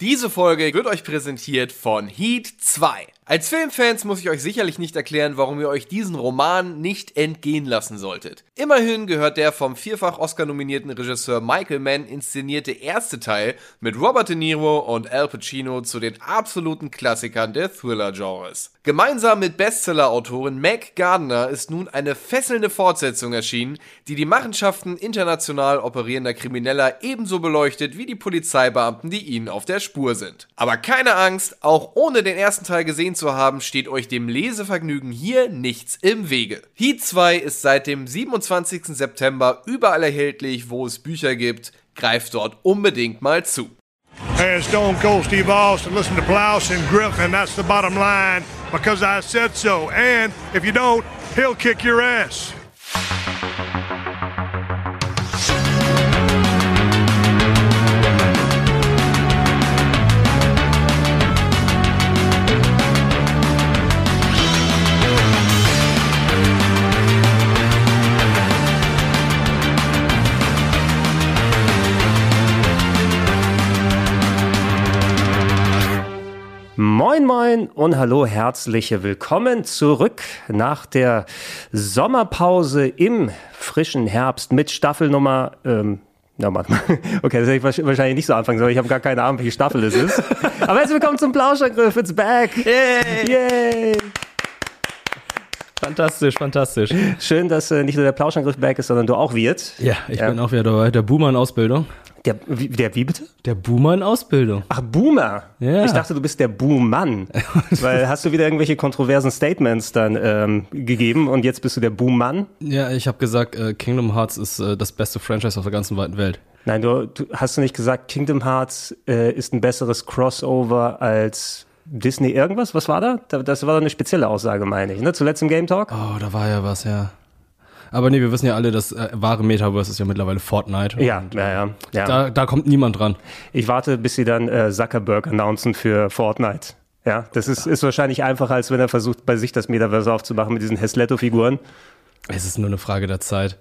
Diese Folge wird euch präsentiert von Heat 2. Als Filmfans muss ich euch sicherlich nicht erklären, warum ihr euch diesen Roman nicht entgehen lassen solltet. Immerhin gehört der vom vierfach Oscar-nominierten Regisseur Michael Mann inszenierte erste Teil mit Robert De Niro und Al Pacino zu den absoluten Klassikern der Thriller-Genres. Gemeinsam mit Bestseller-Autorin Meg Gardner ist nun eine fesselnde Fortsetzung erschienen, die die Machenschaften international operierender Krimineller ebenso beleuchtet wie die Polizeibeamten, die ihnen auf der Spur sind. Aber keine Angst, auch ohne den ersten Teil gesehen zu haben, steht euch dem Lesevergnügen hier nichts im Wege. Heat 2 ist seit dem 27. September überall erhältlich, wo es Bücher gibt. Greift dort unbedingt mal zu. Hey, Stone Cold Steve Austin. Listen to Blouse and Griffin. That's the bottom line because I said so. And if you don't, he'll kick your ass. Moin Moin und hallo, herzliche Willkommen zurück nach der Sommerpause im frischen Herbst mit Staffelnummer. Ähm, na, warte mal. Okay, das hätte ich wahrscheinlich nicht so anfangen sollen. Ich habe gar keine Ahnung, welche Staffel es ist. Aber herzlich willkommen zum Plauschangriff. It's back. Yay! Yay! Fantastisch, fantastisch. Schön, dass äh, nicht nur der Plauschangriff back ist, sondern du auch wird. Ja, ich ja. bin auch wieder dabei. Der Boomer in Ausbildung. Der, wie, der wie bitte? Der Boomer in Ausbildung. Ach, Boomer. Ja. Ich dachte, du bist der Boommann. Weil hast du wieder irgendwelche kontroversen Statements dann ähm, gegeben und jetzt bist du der Boommann? Ja, ich habe gesagt, äh, Kingdom Hearts ist äh, das beste Franchise auf der ganzen weiten Welt. Nein, du, du hast du nicht gesagt, Kingdom Hearts äh, ist ein besseres Crossover als Disney irgendwas? Was war da? Das war doch eine spezielle Aussage, meine ich, ne? Zuletzt im Game Talk? Oh, da war ja was, ja. Aber nee, wir wissen ja alle, das äh, wahre Metaverse ist ja mittlerweile Fortnite. Ja, ja, ja. ja. Da, da kommt niemand dran. Ich warte, bis sie dann äh, Zuckerberg announcen für Fortnite. Ja, das ist, ist wahrscheinlich einfacher, als wenn er versucht, bei sich das Metaverse aufzumachen mit diesen Hesletto-Figuren. Es ist nur eine Frage der Zeit.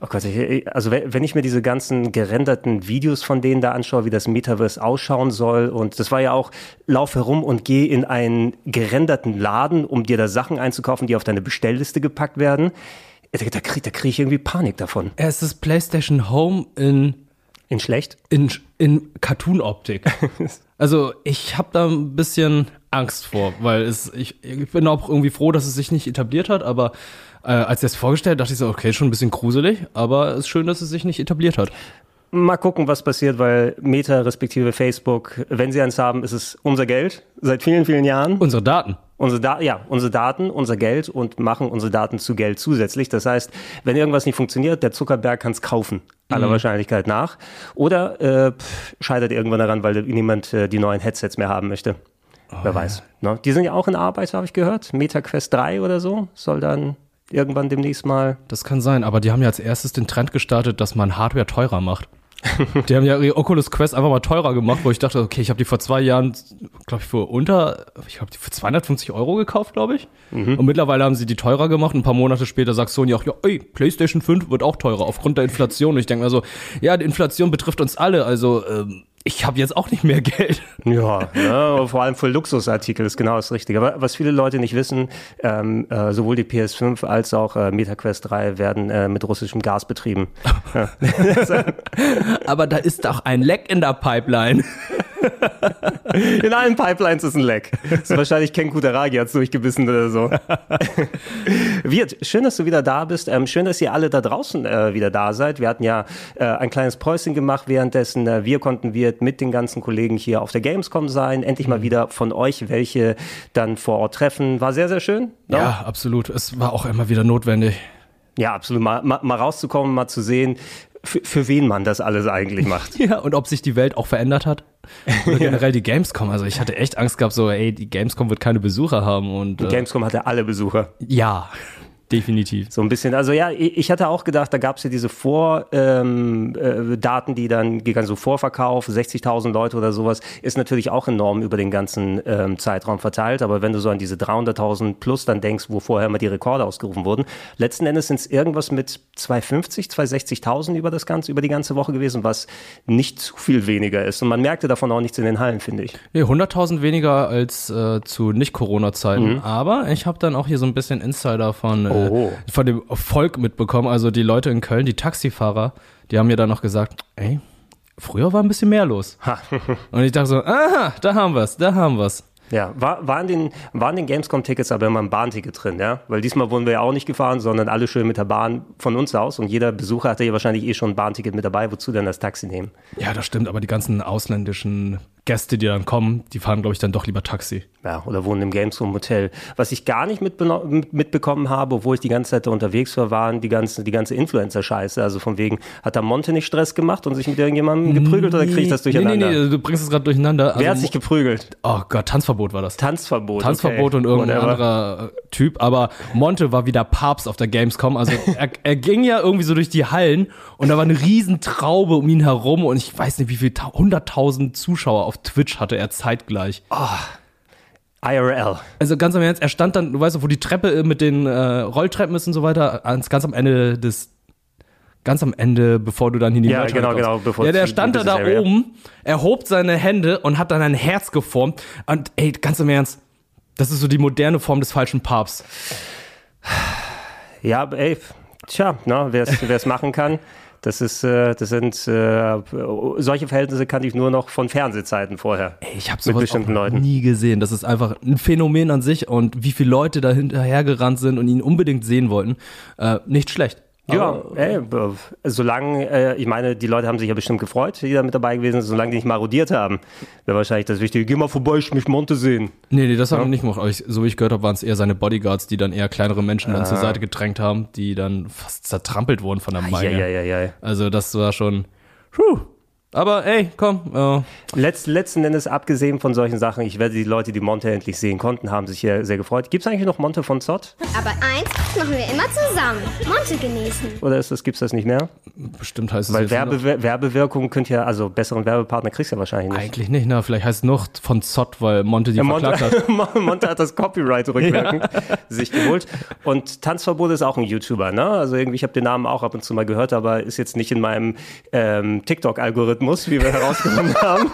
Oh Gott, ich, also wenn ich mir diese ganzen gerenderten Videos von denen da anschaue, wie das Metaverse ausschauen soll, und das war ja auch, lauf herum und geh in einen gerenderten Laden, um dir da Sachen einzukaufen, die auf deine Bestellliste gepackt werden. Da, da kriege da krieg ich irgendwie Panik davon. Es ist PlayStation Home in. In schlecht? In, in Cartoon-Optik. also, ich habe da ein bisschen Angst vor, weil es, ich, ich bin auch irgendwie froh, dass es sich nicht etabliert hat, aber äh, als er es vorgestellt dachte ich so, okay, schon ein bisschen gruselig, aber es ist schön, dass es sich nicht etabliert hat. Mal gucken, was passiert, weil Meta respektive Facebook, wenn sie eins haben, ist es unser Geld seit vielen, vielen Jahren. Unsere Daten. Unsere da ja, unsere Daten, unser Geld und machen unsere Daten zu Geld zusätzlich. Das heißt, wenn irgendwas nicht funktioniert, der Zuckerberg kann es kaufen, aller mhm. Wahrscheinlichkeit nach. Oder äh, pff, scheitert irgendwann daran, weil niemand äh, die neuen Headsets mehr haben möchte. Oh, Wer weiß. Ja. Ne? Die sind ja auch in Arbeit, habe ich gehört. MetaQuest 3 oder so soll dann irgendwann demnächst mal. Das kann sein, aber die haben ja als erstes den Trend gestartet, dass man Hardware teurer macht. die haben ja ihre Oculus Quest einfach mal teurer gemacht, wo ich dachte, okay, ich habe die vor zwei Jahren, glaube ich, für unter, ich habe die für 250 Euro gekauft, glaube ich. Mhm. Und mittlerweile haben sie die teurer gemacht. Ein paar Monate später sagt Sony auch, ja, ey, PlayStation 5 wird auch teurer aufgrund der Inflation. Und ich denke mir so, ja, die Inflation betrifft uns alle. Also ähm, ich habe jetzt auch nicht mehr Geld. Ja, ja, vor allem für Luxusartikel ist genau das Richtige. Aber was viele Leute nicht wissen, ähm, äh, sowohl die PS5 als auch äh, MetaQuest 3 werden äh, mit russischem Gas betrieben. Aber da ist doch ein Leck in der Pipeline. In allen Pipelines ist ein Leck. Das ist wahrscheinlich Ken Kutaragi hat's durchgebissen oder so. Wirt, schön, dass du wieder da bist. Ähm, schön, dass ihr alle da draußen äh, wieder da seid. Wir hatten ja äh, ein kleines Päuschen gemacht währenddessen. Äh, wir konnten Wirt mit den ganzen Kollegen hier auf der Gamescom sein. Endlich mal mhm. wieder von euch welche dann vor Ort treffen. War sehr, sehr schön. No? Ne? Ja, absolut. Es war auch immer wieder notwendig. Ja, absolut. Mal, mal, mal rauszukommen, mal zu sehen, für, für wen man das alles eigentlich macht. ja, und ob sich die Welt auch verändert hat. Oder generell die Gamescom. Also ich hatte echt Angst gehabt, so, ey, die Gamescom wird keine Besucher haben. Und, die äh, Gamescom hatte alle Besucher. Ja. Definitiv. So ein bisschen. Also ja, ich hatte auch gedacht, da gab es ja diese Vordaten, ähm, äh, die dann gegangen, so Vorverkauf, 60.000 Leute oder sowas, ist natürlich auch enorm über den ganzen ähm, Zeitraum verteilt. Aber wenn du so an diese 300.000 plus dann denkst, wo vorher immer die Rekorde ausgerufen wurden, letzten Endes sind es irgendwas mit 250, 260.000 über das ganze, über die ganze Woche gewesen, was nicht zu viel weniger ist. Und man merkte davon auch nichts in den Hallen, finde ich. Nee, 100.000 weniger als äh, zu Nicht-Corona-Zeiten. Mhm. Aber ich habe dann auch hier so ein bisschen Insider von äh, oh. von dem Volk mitbekommen. Also die Leute in Köln, die Taxifahrer, die haben mir dann noch gesagt, ey, früher war ein bisschen mehr los. Und ich dachte so, aha, da haben wir's, da haben wir's. Ja, war, waren den, waren den Gamescom-Tickets aber immer ein Bahnticket drin, ja? Weil diesmal wurden wir ja auch nicht gefahren, sondern alle schön mit der Bahn von uns aus und jeder Besucher hatte ja wahrscheinlich eh schon ein Bahnticket mit dabei, wozu denn das Taxi nehmen? Ja, das stimmt, aber die ganzen ausländischen Gäste, die dann kommen, die fahren, glaube ich, dann doch lieber Taxi. Ja, oder wohnen im Gamescom Hotel. Was ich gar nicht mitbekommen habe, obwohl ich die ganze Zeit da unterwegs war, waren die ganze, die ganze Influencer-Scheiße. Also von wegen, hat da Monte nicht Stress gemacht und sich mit irgendjemandem geprügelt nee, oder kriege ich das durcheinander? Nee, nee, nee, du bringst es gerade durcheinander. Also, Wer hat sich geprügelt? Oh Gott, Tanzverbot war das. Tanzverbot. Tanzverbot okay. und irgendein Whatever. anderer Typ. Aber Monte war wieder Papst auf der Gamescom. Also er, er ging ja irgendwie so durch die Hallen und da war eine riesen Traube um ihn herum und ich weiß nicht, wie viele hunderttausend Zuschauer auf Twitch hatte er zeitgleich. Oh. IRL. Also ganz am Ernst, er stand dann, du weißt, wo die Treppe äh, mit den äh, Rolltreppen ist und so weiter, ganz am Ende des ganz am Ende, bevor du dann in die Ja, genau, genau. Bevor ja, der stand da, da oben, er hob seine Hände und hat dann ein Herz geformt. Und ey, ganz im Ernst, das ist so die moderne Form des falschen Papsts. Ja, ey, tja, ne, wer es machen kann. Das ist, äh, das sind äh, solche Verhältnisse kannte ich nur noch von Fernsehzeiten vorher. Ey, ich habe sowas auch Leuten. nie gesehen. Das ist einfach ein Phänomen an sich und wie viele Leute da hinterhergerannt sind und ihn unbedingt sehen wollten, äh, nicht schlecht. Ja, ey, solange, äh, ich meine, die Leute haben sich ja bestimmt gefreut, die da mit dabei gewesen sind, solange die nicht marodiert haben, wäre wahrscheinlich das Wichtige. Geh mal vorbei, ich mich Monte sehen. Nee, nee, das haben ja? wir nicht gemacht. So wie ich gehört habe, waren es eher seine Bodyguards, die dann eher kleinere Menschen dann zur ah. Seite gedrängt haben, die dann fast zertrampelt wurden von der Menge. Ja, ja, ja, ja. Also das war schon, puh, aber ey, komm. Äh. Letzt, letzten Endes, abgesehen von solchen Sachen, ich werde die Leute, die Monte endlich sehen konnten, haben sich hier sehr gefreut. Gibt es eigentlich noch Monte von Zott? Aber eins machen wir immer zusammen. Monte genießen. Oder ist das, gibt's das nicht mehr? Bestimmt heißt es Weil Werbe, Werbewirkung könnt ja, also besseren Werbepartner kriegst du ja wahrscheinlich nicht. Eigentlich nicht, ne? Vielleicht heißt es noch von Zott, weil Monte die ja, Monte, hat. Monte hat das Copyright rückwirkend ja. sich geholt. Und Tanzverbot ist auch ein YouTuber, ne? Also irgendwie, ich habe den Namen auch ab und zu mal gehört, aber ist jetzt nicht in meinem ähm, TikTok-Algorithmus, wie wir herausgefunden haben.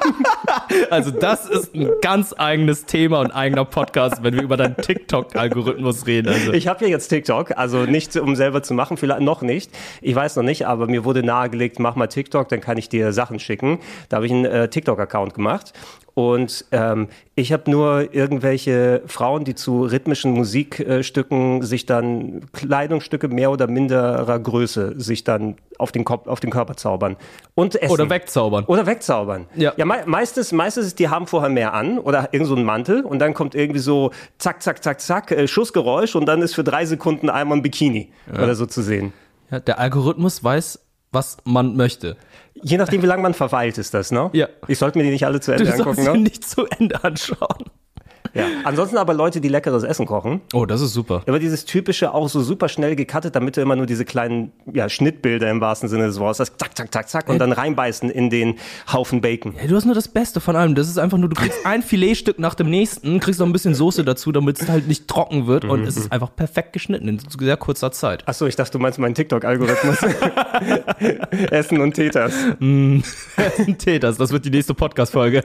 Also das ist ein ganz eigenes Thema und eigener Podcast, wenn wir über deinen TikTok-Algorithmus reden. Also. Ich habe ja jetzt TikTok, also nicht um selber zu machen, vielleicht noch nicht. Ich weiß noch nicht, aber mir wurde nahegelegt, mach mal TikTok, dann kann ich dir Sachen schicken. Da habe ich einen äh, TikTok-Account gemacht und ähm, ich habe nur irgendwelche Frauen, die zu rhythmischen Musikstücken sich dann Kleidungsstücke mehr oder minderer Größe sich dann auf den, Kopf, auf den Körper zaubern. Und essen. Oder wegzaubern. Oder wegzaubern. Ja, ja me meistens, meistens ist, die haben vorher mehr an oder irgend so einen Mantel und dann kommt irgendwie so zack, zack, zack, zack, äh, Schussgeräusch und dann ist für drei Sekunden einmal ein Bikini ja. oder so zu sehen. Ja, der Algorithmus weiß, was man möchte. Je nachdem, wie lange man verweilt, ist das, ne? Ja. Ich sollte mir die nicht alle zu Ende du angucken, ne? Sie nicht zu Ende anschauen. Ja. Ansonsten aber Leute, die leckeres Essen kochen. Oh, das ist super. Aber dieses typische auch so super schnell gecuttet, damit du immer nur diese kleinen ja, Schnittbilder im wahrsten Sinne des Wortes hast. Zack, zack, zack, zack und dann reinbeißen in den Haufen Bacon. Ja, du hast nur das Beste von allem. Das ist einfach nur, du kriegst ein Filetstück nach dem nächsten, kriegst noch ein bisschen Soße dazu, damit es halt nicht trocken wird und es ist einfach perfekt geschnitten in sehr kurzer Zeit. Achso, ich dachte, du meinst meinen TikTok-Algorithmus. Essen und Täters. Mm, Essen Täters, das wird die nächste Podcast-Folge.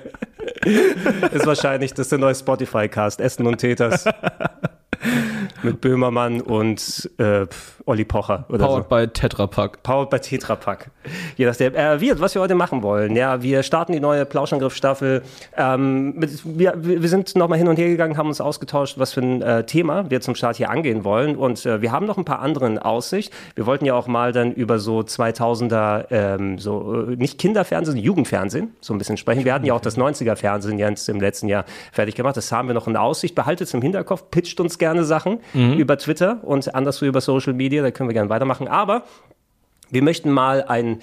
ist wahrscheinlich, das ist der neue Spotify-Cast, Essen und Täters. Mit Böhmermann und äh, Olli Pocher. Oder Powered so. by Tetra Pak. Powered by Tetra Pak. Je nachdem. Äh, wir, was wir heute machen wollen. Ja, wir starten die neue Plauschangriff-Staffel. Ähm, wir, wir sind nochmal hin und her gegangen, haben uns ausgetauscht, was für ein äh, Thema wir zum Start hier angehen wollen. Und äh, wir haben noch ein paar andere in Aussicht. Wir wollten ja auch mal dann über so 2000er, ähm, so äh, nicht Kinderfernsehen, Jugendfernsehen so ein bisschen sprechen. Wir hatten ja auch das 90er-Fernsehen jetzt im letzten Jahr fertig gemacht. Das haben wir noch in Aussicht. Behaltet es im Hinterkopf, pitcht uns gerne Sachen mhm. über Twitter und anderswo über Social Media. Da können wir gerne weitermachen. Aber wir möchten mal ein,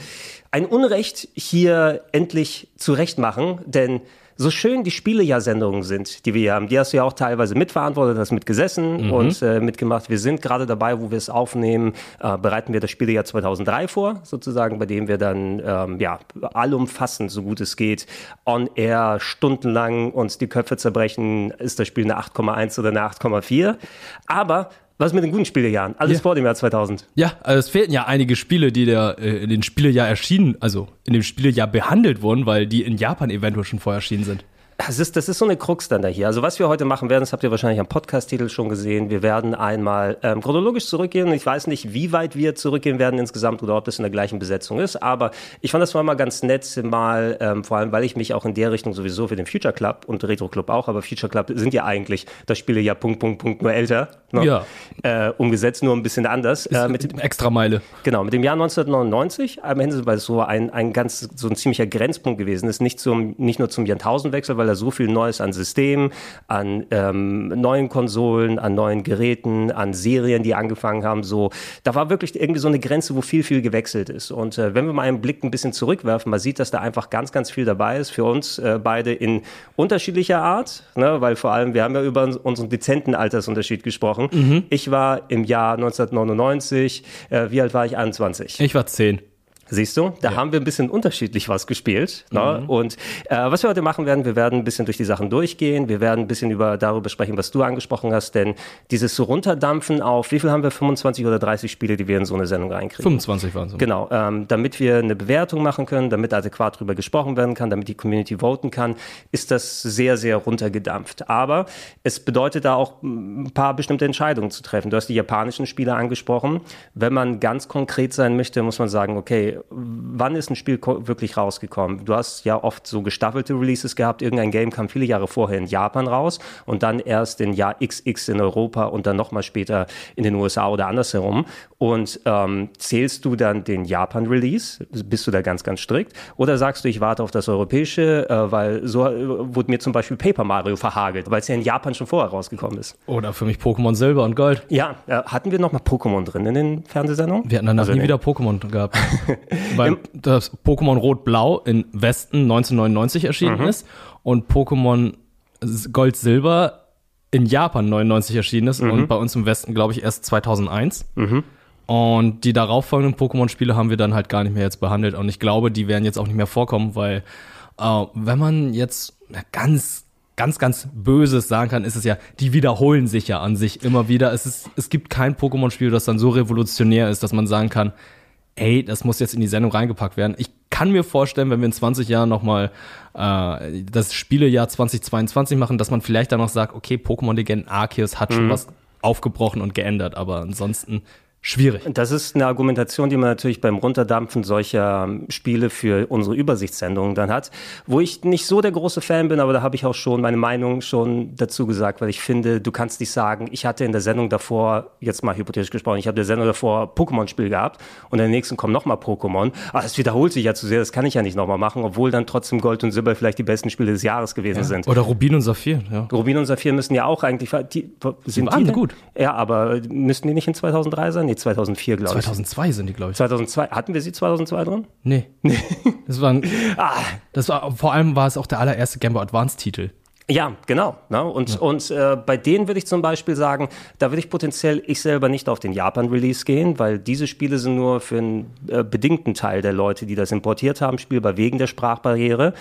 ein Unrecht hier endlich zurechtmachen, denn so schön die Spielejahr-Sendungen sind, die wir hier haben, die hast du ja auch teilweise mitverantwortet, hast mitgesessen und äh, mitgemacht. Wir sind gerade dabei, wo wir es aufnehmen, äh, bereiten wir das Spielejahr 2003 vor, sozusagen, bei dem wir dann ähm, ja allumfassend, so gut es geht, on air stundenlang uns die Köpfe zerbrechen, ist das Spiel eine 8,1 oder eine 8,4. Aber was mit den guten Spielejahren? Alles Ja. vor dem Jahr 2000. Ja, also es fehlten ja einige Spiele, die der, äh, in den Spielejahr erschienen, also in dem Spielejahr behandelt wurden, weil die in Japan eventuell schon vorher erschienen sind. Das ist, das ist so eine Krux dann da hier. Also was wir heute machen werden, das habt ihr wahrscheinlich am Podcast-Titel schon gesehen. Wir werden einmal ähm, chronologisch zurückgehen. Ich weiß nicht, wie weit wir zurückgehen werden insgesamt oder ob das in der gleichen Besetzung ist. Aber ich fand das war mal ganz nett, mal ähm, vor allem, weil ich mich auch in der Richtung sowieso für den Future Club und Retro Club auch, aber Future Club sind ja eigentlich das Spiele ja Punkt, Punkt, Punkt nur älter. Ne? Ja. Äh, umgesetzt, nur ein bisschen anders. Äh, mit, Mit extra Meile. Genau, mit dem Jahr 1999 am Ende, weil es so ein, ein ganz, so ein ziemlicher Grenzpunkt gewesen ist, nicht, zum, nicht nur zum Jahrtausendwechsel, weil da so viel Neues an Systemen, an ähm, neuen Konsolen, an neuen Geräten, an Serien, die angefangen haben, so, da war wirklich irgendwie so eine Grenze, wo viel, viel gewechselt ist. Und äh, wenn wir mal einen Blick ein bisschen zurückwerfen, man sieht, dass da einfach ganz, ganz viel dabei ist für uns äh, beide in unterschiedlicher Art, ne? weil vor allem, wir haben ja über uns- unseren dezenten Altersunterschied gesprochen. Ich war im Jahr 1999, äh, wie alt war ich? 21. Ich war zehn. Siehst du, da haben wir ein bisschen unterschiedlich was gespielt. Ne? Und äh, was wir heute machen werden, wir werden ein bisschen durch die Sachen durchgehen. Wir werden ein bisschen über darüber sprechen, was du angesprochen hast. Denn dieses so runterdampfen auf, wie viel haben wir, 25 oder 30 Spiele, die wir in so eine Sendung reinkriegen? 25 waren es. Genau, ähm, damit wir eine Bewertung machen können, damit adäquat drüber gesprochen werden kann, damit die Community voten kann, ist das sehr, sehr runtergedampft. Aber es bedeutet da auch ein paar bestimmte Entscheidungen zu treffen. Du hast die japanischen Spiele angesprochen. Wenn man ganz konkret sein möchte, muss man sagen, okay, wann ist ein Spiel wirklich rausgekommen? Du hast ja oft so gestaffelte Releases gehabt. Irgendein Game kam viele Jahre vorher in Japan raus und dann erst in Jahr XX in Europa und dann nochmal später in den USA oder andersherum. Und ähm, zählst du dann den Japan-Release? Bist du da ganz, ganz strikt? Oder sagst du, ich warte auf das europäische, äh, weil so äh, wurde mir zum Beispiel Paper Mario verhagelt, weil es ja in Japan schon vorher rausgekommen ist. Oder für mich Pokémon Silber und Gold. Ja, äh, hatten wir nochmal Pokémon drin in den Fernsehsendungen? Wir hatten danach Also nie in- wieder Pokémon gehabt. Weil das Pokémon Rot-Blau in Westen 1999 erschienen Mhm. ist und Pokémon Gold-Silber in Japan 99 erschienen ist Mhm. und bei uns im Westen, glaube ich, erst 2001. Und die darauffolgenden Pokémon-Spiele haben wir dann halt gar nicht mehr jetzt behandelt. Und ich glaube, die werden jetzt auch nicht mehr vorkommen, weil äh, wenn man jetzt ganz, ganz, ganz Böses sagen kann, ist es ja, die wiederholen sich ja an sich immer wieder. Es, ist, es gibt kein Pokémon-Spiel, das dann so revolutionär ist, dass man sagen kann, ey, das muss jetzt in die Sendung reingepackt werden. Ich kann mir vorstellen, wenn wir in 20 Jahren nochmal äh, das Spielejahr 2022 machen, dass man vielleicht dann noch sagt, okay, Pokémon Legenden Arceus hat schon was aufgebrochen und geändert, aber ansonsten schwierig. Das ist eine Argumentation, die man natürlich beim Runterdampfen solcher ähm, Spiele für unsere Übersichtssendungen dann hat, wo ich nicht so der große Fan bin, aber da habe ich auch schon meine Meinung schon dazu gesagt, weil ich finde, du kannst nicht sagen, ich hatte in der Sendung davor, jetzt mal hypothetisch gesprochen, ich habe in der Sendung davor Pokémon-Spiel gehabt und in der nächsten kommt nochmal Pokémon. Ah, das wiederholt sich ja zu sehr, das kann ich ja nicht nochmal machen, obwohl dann trotzdem Gold und Silber vielleicht die besten Spiele des Jahres gewesen sind. Oder Rubin und Saphir, ja. Rubin und Saphir müssen ja auch eigentlich, die, sind die denn? gut. Ja, aber müssten die nicht in 2003 sein? Nee, 2004, glaube ich. 2002 sind die, glaube ich. 2002, hatten wir sie 2002 drin? Nee. Das war, das war, vor allem war es auch der allererste Game Boy Advance Titel. Ja, genau. Ne? Und, und äh, bei denen würde ich zum Beispiel sagen, da würde ich potenziell ich selber nicht auf den Japan-Release gehen, weil diese Spiele sind nur für einen äh, bedingten Teil der Leute, die das importiert haben, spielbar wegen der Sprachbarriere.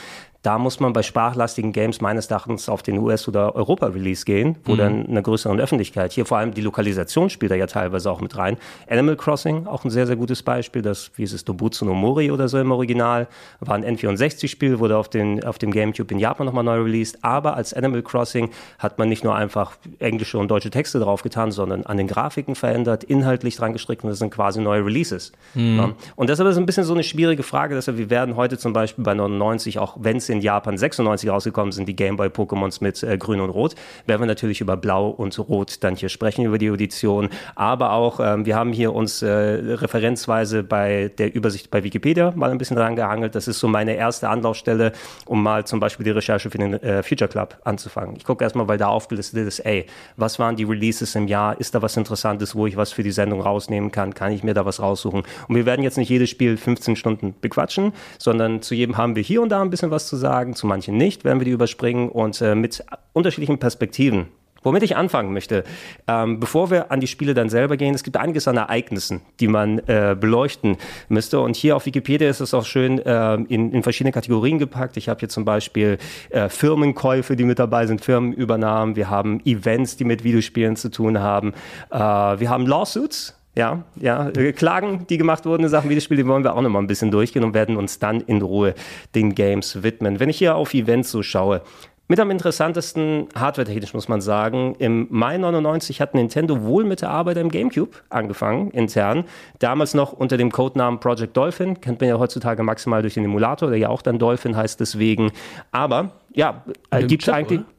Da muss man bei sprachlastigen Games meines Erachtens auf den US- oder Europa-Release gehen, wo dann eine größere Öffentlichkeit. Hier vor allem die Lokalisation spielt da ja teilweise auch mit rein. Animal Crossing, auch ein sehr, sehr gutes Beispiel. Das, wie ist es, Dobutsu no Mori oder so im Original, war ein N64-Spiel, wurde auf, den, auf dem Gamecube in Japan nochmal neu released. Aber als Animal Crossing hat man nicht nur einfach englische und deutsche Texte draufgetan, sondern an den Grafiken verändert, inhaltlich dran gestrickt und das sind quasi neue Releases. Ja. Und deshalb ist es ein bisschen so eine schwierige Frage. Deshalb, wir werden heute zum Beispiel bei 99, auch wenn es in Japan 96 rausgekommen sind, die Game Boy Pokémons mit äh, Grün und Rot, werden wir natürlich über Blau und Rot dann hier sprechen, über die Edition. Aber auch, ähm, wir haben hier uns äh, referenzweise bei der Übersicht bei Wikipedia mal ein bisschen dran gehangelt. Das ist so meine erste Anlaufstelle, um mal zum Beispiel die Recherche für den äh, Future Club anzufangen. Ich gucke erstmal, weil da aufgelistet ist, ey, was waren die Releases im Jahr? Ist da was Interessantes, wo ich was für die Sendung rausnehmen kann? Kann ich mir da was raussuchen? Und wir werden jetzt nicht jedes Spiel 15 Stunden bequatschen, sondern zu jedem haben wir hier und da ein bisschen was zu sagen, zu manchen nicht, werden wir die überspringen und äh, mit unterschiedlichen Perspektiven Womit ich anfangen möchte, ähm, bevor wir an die Spiele dann selber gehen, es gibt einiges an Ereignissen, die man äh, beleuchten müsste. Und hier auf Wikipedia ist es auch schön äh, in, in verschiedene Kategorien gepackt. Ich habe hier zum Beispiel äh, Firmenkäufe, die mit dabei sind, Firmenübernahmen. Wir haben Events, die mit Videospielen zu tun haben. Äh, wir haben Lawsuits, ja, ja, äh, Klagen, die gemacht wurden Sachen Videospiele, die wollen wir auch noch mal ein bisschen durchgehen und werden uns dann in Ruhe den Games widmen. Wenn ich hier auf Events so schaue, mit am interessantesten, hardware-technisch muss man sagen, im Mai 99 hat Nintendo wohl mit der Arbeit am GameCube angefangen, intern. Damals noch unter dem Codenamen Project Dolphin, kennt man ja heutzutage maximal durch den Emulator, der ja auch dann Dolphin heißt deswegen. Aber ja, äh, gibt es eigentlich... Oder?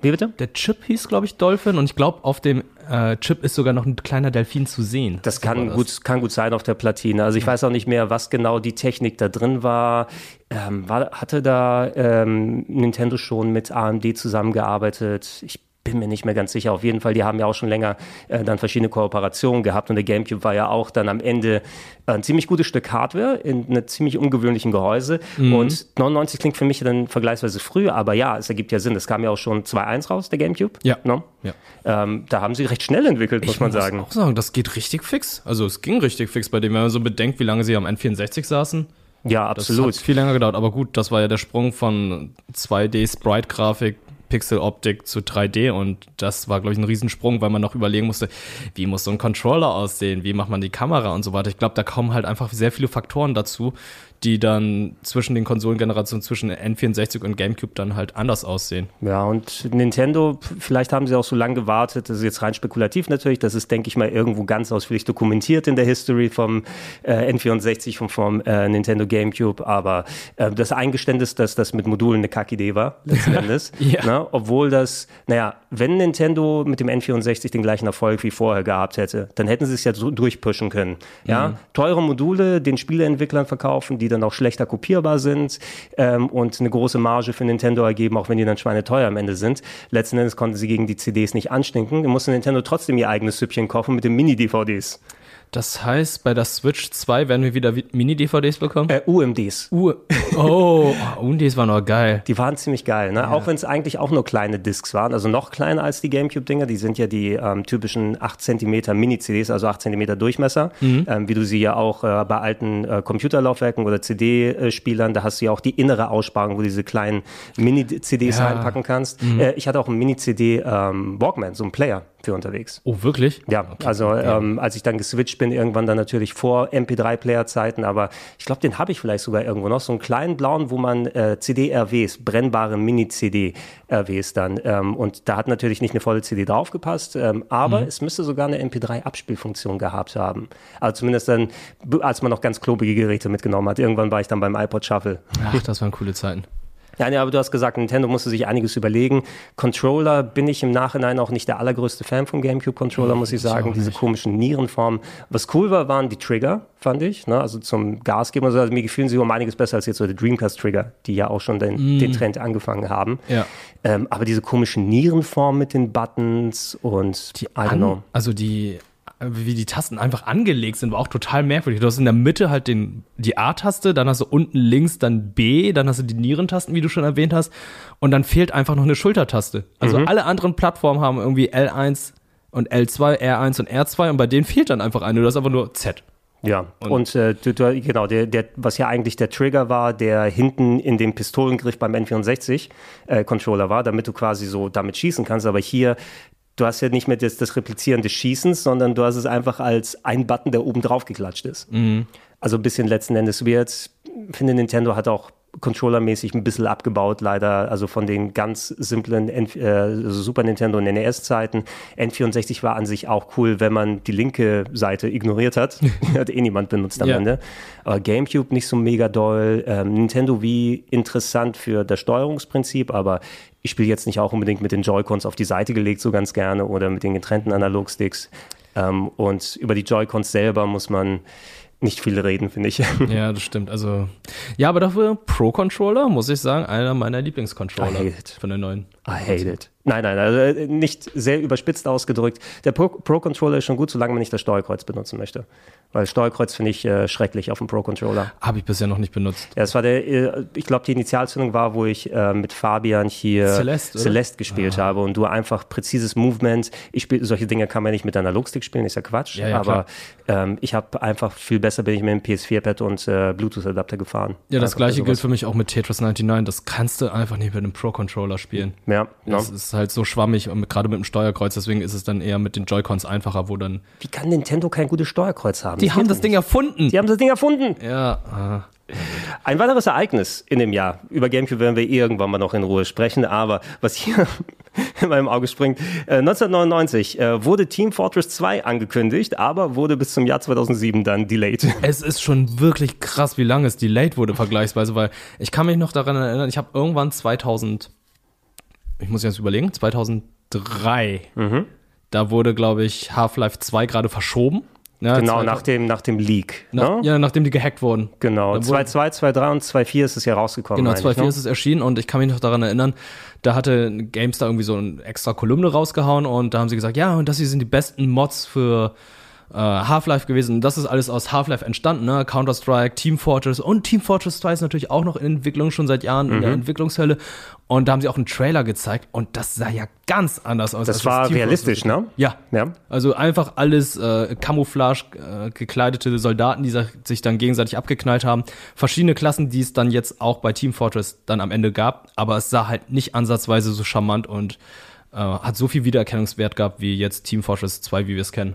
Wie bitte? Der Chip hieß, glaube ich, Dolphin und ich glaube, auf dem äh, Chip ist sogar noch ein kleiner Delfin zu sehen. Das kann, das. Gut, kann gut sein auf der Platine. Also ich weiß auch nicht mehr, was genau die Technik da drin war. Ähm, war hatte da ähm, Nintendo schon mit AMD zusammengearbeitet? Ich bin mir nicht mehr ganz sicher. Auf jeden Fall, die haben ja auch schon länger äh, dann verschiedene Kooperationen gehabt und der GameCube war ja auch dann am Ende ein ziemlich gutes Stück Hardware in einem ziemlich ungewöhnlichen Gehäuse. Mhm. Und 99 klingt für mich dann vergleichsweise früh, aber ja, es ergibt ja Sinn. Es kam ja auch schon 2.1 raus, der GameCube. Ja. No? ja. Ähm, da haben sie recht schnell entwickelt, muss ich man muss sagen. Ich auch sagen, das geht richtig fix. Also es ging richtig fix bei dem, wenn man so bedenkt, wie lange sie am N64 saßen. Ja, absolut. Das hat viel länger gedauert, aber gut, das war ja der Sprung von 2D-Sprite-Grafik Pixel-Optik zu 3D und das war, glaube ich, ein Riesensprung, weil man noch überlegen musste, wie muss so ein Controller aussehen, wie macht man die Kamera und so weiter. Ich glaube, da kommen halt einfach sehr viele Faktoren dazu, die dann zwischen den Konsolengenerationen, zwischen N64 und GameCube dann halt anders aussehen. Ja, und Nintendo, vielleicht haben sie auch so lange gewartet, das ist jetzt rein spekulativ natürlich, das ist, denke ich mal, irgendwo ganz ausführlich dokumentiert in der History vom äh, N64, vom, vom äh, Nintendo GameCube, aber äh, das Eingeständnis, dass das mit Modulen eine Kackidee war, letzten Endes. ja. Ne? obwohl das, naja, wenn Nintendo mit dem N64 den gleichen Erfolg wie vorher gehabt hätte, dann hätten sie es ja so durchpushen können. Ja, mhm. teure Module den Spieleentwicklern verkaufen, die die dann auch schlechter kopierbar sind ähm, und eine große Marge für Nintendo ergeben, auch wenn die dann schweineteuer am Ende sind. Letzten Endes konnten sie gegen die CDs nicht anstinken. Dann musste Nintendo trotzdem ihr eigenes Süppchen kochen mit den Mini-DVDs. Das heißt, bei der Switch 2 werden wir wieder Mini-DVDs bekommen? Äh, UMDs. U oh, UMDs waren auch geil. Die waren ziemlich geil, ne? Ja. Auch wenn es eigentlich auch nur kleine Discs waren, also noch kleiner als die GameCube-Dinger. Die sind ja die ähm, typischen 8 cm Mini-CDs, also 8 cm Durchmesser, mhm. ähm, wie du sie ja auch äh, bei alten äh, Computerlaufwerken oder CD-Spielern, da hast du ja auch die innere Aussparung, wo du diese kleinen Mini-CDs ja. reinpacken kannst. Mhm. Äh, ich hatte auch einen Mini-CD ähm, Walkman, so einen Player für unterwegs. Oh, wirklich? Ja, okay. also ähm, als ich dann geswitcht bin, irgendwann dann natürlich vor MP3-Player-Zeiten, aber ich glaube, den habe ich vielleicht sogar irgendwo noch, so einen kleinen blauen, wo man äh, CD-RWs, brennbare Mini-CD-RWs dann, ähm, und da hat natürlich nicht eine volle CD draufgepasst, ähm, aber mhm. es müsste sogar eine MP3-Abspielfunktion gehabt haben. Also zumindest dann, als man noch ganz klobige Geräte mitgenommen hat. Irgendwann war ich dann beim iPod Shuffle. Ach, das waren coole Zeiten. Ja, nee, aber du hast gesagt, Nintendo musste sich einiges überlegen. Controller bin ich im Nachhinein auch nicht der allergrößte Fan vom GameCube-Controller, muss ich sagen. Diese komischen Nierenformen. Was cool war, waren die Trigger, fand ich. Ne? Also zum Gas geben. Also, mir gefühlen sie um einiges besser als jetzt so die Dreamcast-Trigger, die ja auch schon den, mm. den Trend angefangen haben. Ja. Ähm, aber diese komischen Nierenformen mit den Buttons und die I don't know. Also die wie die Tasten einfach angelegt sind, war auch total merkwürdig. Du hast in der Mitte halt den, die A-Taste, dann hast du unten links dann B, dann hast du die Nierentasten, wie du schon erwähnt hast, und dann fehlt einfach noch eine Schultertaste. Also mhm. alle anderen Plattformen haben irgendwie L1 und L2, R1 und R2 und bei denen fehlt dann einfach eine. Du hast einfach nur Z. Ja, und, und äh, du, du, genau, der, der, was ja eigentlich der Trigger war, der hinten in dem Pistolengriff beim N64-Controller äh, war, damit du quasi so damit schießen kannst. Aber hier du hast ja nicht mehr das, das Replizieren des Schießens, sondern du hast es einfach als ein Button, der oben drauf geklatscht ist. Mhm. Also ein bisschen letzten Endes wird. Ich finde, Nintendo hat auch Controller-mäßig ein bisschen abgebaut, leider. Also von den ganz simplen N äh, Super Nintendo und NES-Zeiten. N64 war an sich auch cool, wenn man die linke Seite ignoriert hat. Hat eh niemand benutzt am Ja. Ende. Aber GameCube nicht so mega doll. Ähm, Nintendo Wii interessant für das Steuerungsprinzip, aber ich spiele jetzt nicht auch unbedingt mit den Joy-Cons auf die Seite gelegt, so ganz gerne, oder mit den getrennten Analogsticks. Ähm, und über die Joy-Cons selber muss man nicht viel reden, finde ich. Ja, das stimmt. Also, ja, aber dafür Pro-Controller, muss ich sagen, einer meiner Lieblingscontroller von den neuen. I hate it. Nein, nein, also äh, nicht sehr überspitzt ausgedrückt. Der Pro- Pro-Controller ist schon gut, solange man nicht das Steuerkreuz benutzen möchte. Weil Steuerkreuz finde ich äh, schrecklich auf dem Pro-Controller. Habe ich bisher noch nicht benutzt. Ja, das war der, äh, ich glaube, die Initialzündung war, wo ich äh, mit Fabian hier Celeste? Celeste gespielt habe und du einfach präzises Movement. Ich spiel, solche Dinge kann man nicht mit Analogstick spielen, ist ja Quatsch. Ja, ja, aber ähm, ich habe einfach viel besser bin ich mit dem PS4-Pad und äh, Bluetooth-Adapter gefahren. Ja, das Einfach gleiche gilt für mich auch mit Tetris 99. Das kannst du einfach nicht mit einem Pro-Controller spielen. Ja, ne? Das ist halt so schwammig, und mit- gerade mit dem Steuerkreuz, deswegen ist es dann eher mit den Joy-Cons einfacher, wo dann. Wie kann Nintendo kein gutes Steuerkreuz haben? Die haben geht das nicht. Ding erfunden! Die haben das Ding erfunden. Ja, ah. Ein weiteres Ereignis in dem Jahr. Über GameCube werden wir irgendwann mal noch in Ruhe sprechen, aber was hier in meinem Auge springt, äh, 1999 äh, wurde Team Fortress 2 angekündigt, aber wurde bis zum Jahr 2007 dann delayed. Es ist schon wirklich krass, wie lange es delayed wurde vergleichsweise, weil ich kann mich noch daran erinnern, ich habe irgendwann 2000, ich muss jetzt überlegen, 2003, Mhm. da wurde, glaube ich, Half-Life 2 gerade verschoben. Ja, Genau, 2000 nach dem, nach dem Leak. nach, ne? Ja, nachdem die gehackt wurden. Genau, Dann wurde- 2.2, 2.3 und 2.4 ist es ja rausgekommen. Genau, meine ich, 2004 ne? ist es erschienen und ich kann mich noch daran erinnern, da hatte GameStar irgendwie so eine extra Kolumne rausgehauen und da haben sie gesagt, ja, und das hier sind die besten Mods für äh, Half-Life gewesen. Das ist alles aus Half-Life entstanden, ne? Counter-Strike, Team Fortress und Team Fortress 2 ist natürlich auch noch in Entwicklung, schon seit Jahren Mhm. in der Entwicklungshölle. Und da haben sie auch einen Trailer gezeigt und das sah ja ganz anders aus. Das war Team realistisch, ne? Ja. Ja. Also einfach alles äh, Camouflage äh, gekleidete Soldaten, die sich- sich dann gegenseitig abgeknallt haben. Verschiedene Klassen, die es dann jetzt auch bei Team Fortress dann am Ende gab, aber es sah halt nicht ansatzweise so charmant und äh, hat so viel Wiedererkennungswert gehabt wie jetzt Team Fortress 2, wie wir es kennen.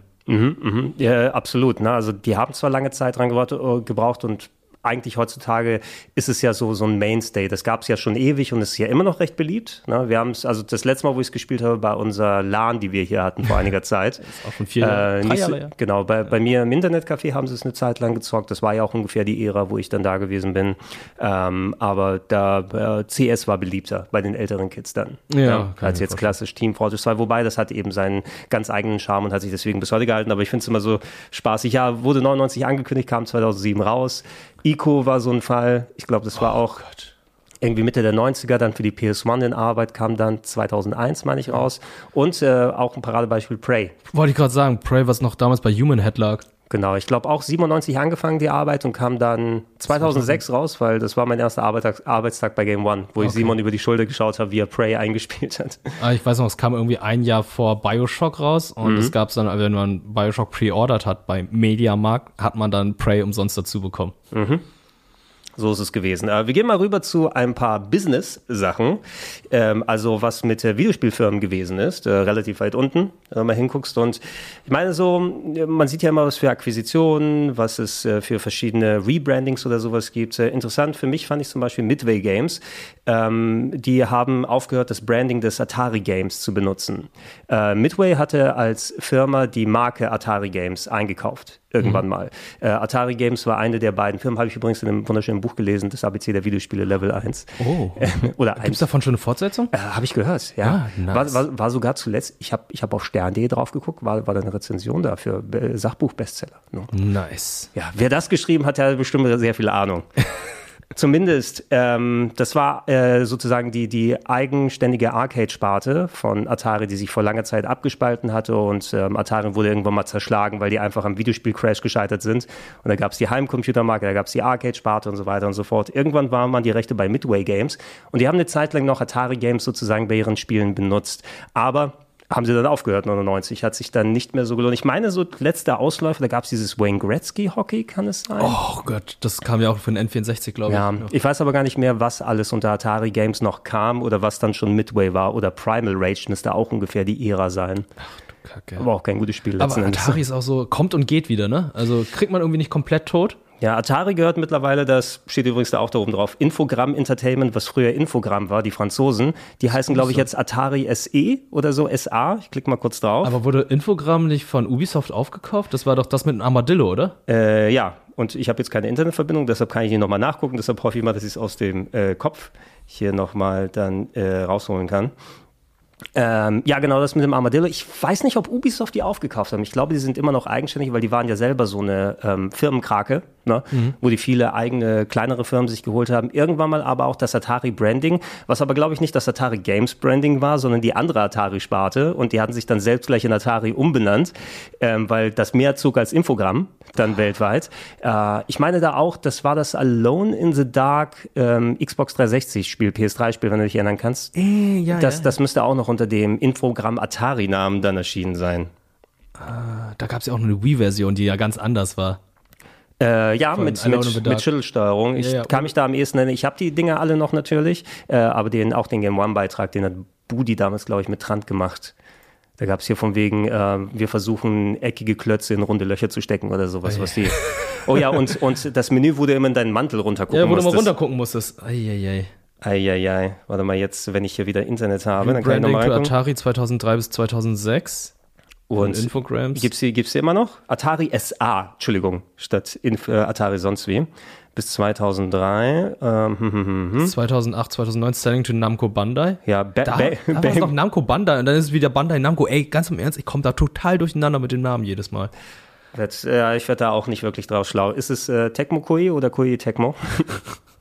Ja, absolut. Ne? Also die haben zwar lange Zeit dran äh, gebraucht und eigentlich heutzutage ist es ja so, so ein Mainstay. Das gab es ja schon ewig und ist ja immer noch recht beliebt. Ne? Wir haben es, also das letzte Mal, wo ich es gespielt habe, bei unserer LAN, die wir hier hatten vor einiger Zeit. Auch schon vier Jahre, Äh, nicht so, Jahre, ja. Genau, bei, bei mir im Internetcafé haben sie es eine Zeit lang gezockt. Das war ja auch ungefähr die Ära, wo ich dann da gewesen bin. Ähm, aber da äh, CS war beliebter bei den älteren Kids dann. Ja, kann ich als jetzt klassisch Team Fortress 2. Wobei das hat eben seinen ganz eigenen Charme und hat sich deswegen bis heute gehalten. Aber ich finde es immer so spaßig. Ja, wurde 99 angekündigt, kam 2007 raus. Ico war so ein Fall. Ich glaube, das Oh war auch irgendwie Mitte der 90er, dann für die PS1 in Arbeit, kam dann 2001, meine ich, raus. Und äh, auch ein Paradebeispiel Prey. Wollte ich gerade sagen, Prey, was noch damals bei Human Head lag. Genau, ich glaube auch 97 angefangen die Arbeit und kam dann 2006 raus, weil das war mein erster Arbeitstag, Arbeitstag bei Game One, wo ich Okay. Simon über die Schulter geschaut habe, wie er Prey eingespielt hat. Ah, Ich weiß noch, es kam irgendwie ein Jahr vor Bioshock raus und Mhm. es gab dann, wenn man Bioshock pre-ordert hat bei Mediamarkt, hat man dann Prey umsonst dazu bekommen. So ist es gewesen. Äh, wir gehen mal rüber zu ein paar Business-Sachen. Ähm, also was mit äh, Videospielfirmen gewesen ist, äh, relativ weit unten, wenn du mal hinguckst. Und ich meine so, man sieht ja immer, was für Akquisitionen, was es für verschiedene Rebrandings oder sowas gibt. Interessant für mich fand ich zum Beispiel Midway Games. Ähm, die haben aufgehört, das Branding des Atari Games zu benutzen. Midway hatte als Firma die Marke Atari Games eingekauft irgendwann mal. Äh, Atari Games war eine der beiden Firmen, habe ich übrigens in einem wunderschönen Buch gelesen, das ABC der Videospiele Level 1. Oh. Oder Gibt 1. es davon schon eine Fortsetzung? Äh, habe ich gehört, ja. Ah, nice. war, war, war sogar zuletzt, ich habe ich hab auf stern.de drauf geguckt, war, war da eine Rezension da für äh, Sachbuch-Bestseller. Ne? Nice. Ja, wer das geschrieben hat, der hat bestimmt sehr viel Ahnung. Zumindest, ähm, das war äh, sozusagen die, die eigenständige Arcade-Sparte von Atari, die sich vor langer Zeit abgespalten hatte und ähm, Atari wurde irgendwann mal zerschlagen, weil die einfach am Videospiel-Crash gescheitert sind. Und da gab es die Heimcomputermarke, da gab es die Arcade-Sparte und so weiter und so fort. Irgendwann waren man die Rechte bei Midway Games und die haben eine Zeit lang noch Atari Games sozusagen bei ihren Spielen benutzt. Aber haben sie dann aufgehört, 99, hat sich dann nicht mehr so gelohnt. Ich meine, so letzter Ausläufer, da gab es dieses Wayne Gretzky Hockey, kann es sein? Oh Gott, das kam ja auch für den N64, glaube Ja, ich. ich weiß aber gar nicht mehr, was alles unter Atari Games noch kam oder was dann schon Midway war oder Primal Rage müsste auch ungefähr die Ära sein. Kacke. Aber auch kein gutes Spiel Aber letzten Endes. Atari ist auch so, kommt und geht wieder, ne? Also kriegt man irgendwie nicht komplett tot. Ja, Atari gehört mittlerweile, das steht übrigens da auch da oben drauf, Infogramm Entertainment, was früher Infogramm war, die Franzosen. Die heißen, glaube ich, jetzt Atari SE oder so, SA. Ich klicke mal kurz drauf. Aber wurde Infogramm nicht von Ubisoft aufgekauft? Das war doch das mit dem Armadillo, oder? Äh, ja, und ich habe jetzt keine Internetverbindung, deshalb kann ich hier nochmal nachgucken. Deshalb hoffe ich mal, dass ich es aus dem äh, Kopf hier nochmal dann äh, rausholen kann. Ähm, ja, genau, das mit dem Armadillo. Ich weiß nicht, ob Ubisoft die aufgekauft haben. Ich glaube, die sind immer noch eigenständig, weil die waren ja selber so eine ähm, Firmenkrake, ne? Mhm. wo die viele eigene kleinere Firmen sich geholt haben. Irgendwann mal aber auch das Atari Branding, was aber glaube ich nicht das Atari Games Branding war, sondern die andere Atari-Sparte. Und die hatten sich dann selbst gleich in Atari umbenannt, ähm, weil das mehr zog als Infogramm dann weltweit. Äh, ich meine da auch, das war das Alone in the Dark ähm, Xbox 360 Spiel, PS3-Spiel, wenn du dich erinnern kannst. Äh, ja, Das, das müsste auch noch unter dem Infogramm Atari-Namen dann erschienen sein. Da gab es ja auch noch eine Wii-Version, die ja ganz anders war. Äh, ja, Von mit, mit, mit Schüttelsteuerung. Ich Ja, ja. kann mich da am ehesten nennen. Ich habe die Dinge alle noch natürlich, äh, aber den, auch den Game One-Beitrag, den hat Budi damals, glaube ich, mit Trant gemacht. Da gab es hier von wegen, äh, wir versuchen eckige Klötze in runde Löcher zu stecken oder sowas, was die. Oh ja, und, und das Menü wurde immer in deinen Mantel runtergucken. Ja, wo du mal musstest. runtergucken musstest. Eieiei. Eieiei. Warte mal jetzt, wenn ich hier wieder Internet habe, dann kann ich Branding nochmal to reingucken. Atari 2003 bis 2006. Und Und Infograms. Gibt's die, gibt's die immer noch? Atari SA, Entschuldigung, statt Inf äh, Atari sonst wie. Bis 2003. Ähm, hm, hm, hm, hm. 2008, 2009 Selling to Namco Bandai. Ja, ba Da, ba da war es noch Namco Bandai und dann ist es wieder Bandai Namco. Ey, ganz im Ernst, ich komme da total durcheinander mit den Namen jedes Mal. Werd, äh, ich werde da auch nicht wirklich drauf schlau. Ist es äh, Tecmo Koei oder Koei Tecmo?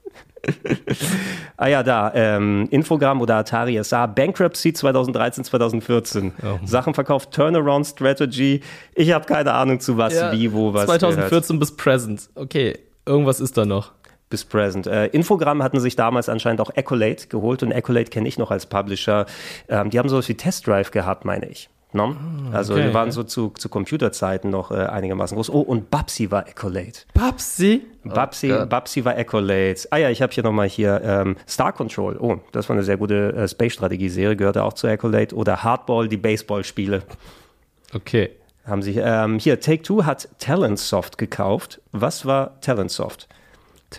ah ja, da. Ähm, Infogramm oder Atari SA. Bankruptcy 2013, 2014. Oh. Sachen verkauft, Turnaround Strategy. Ich habe keine Ahnung zu was, wie, wo, was. gehört. 2014 bis Present. Okay, irgendwas ist da noch. bis present. Äh, Infogramm hatten sich damals anscheinend auch Accolade geholt und Accolade kenne ich noch als Publisher. Ähm, die haben sowas wie Test Drive gehabt, meine ich. No? Also okay, die waren ja. so zu, zu Computerzeiten noch äh, einigermaßen groß. Oh, und Babsi war Accolade. Babsi? Babsi, Gott. Babsi war Accolade. Ah ja, ich habe hier nochmal hier ähm, Star Control. Oh, das war eine sehr gute äh, Space-Strategie-Serie, gehörte auch zu Accolade. Oder Hardball, die Baseballspiele. Okay. Haben sich, ähm, hier, Take-Two hat Talentsoft gekauft. Was war Talentsoft?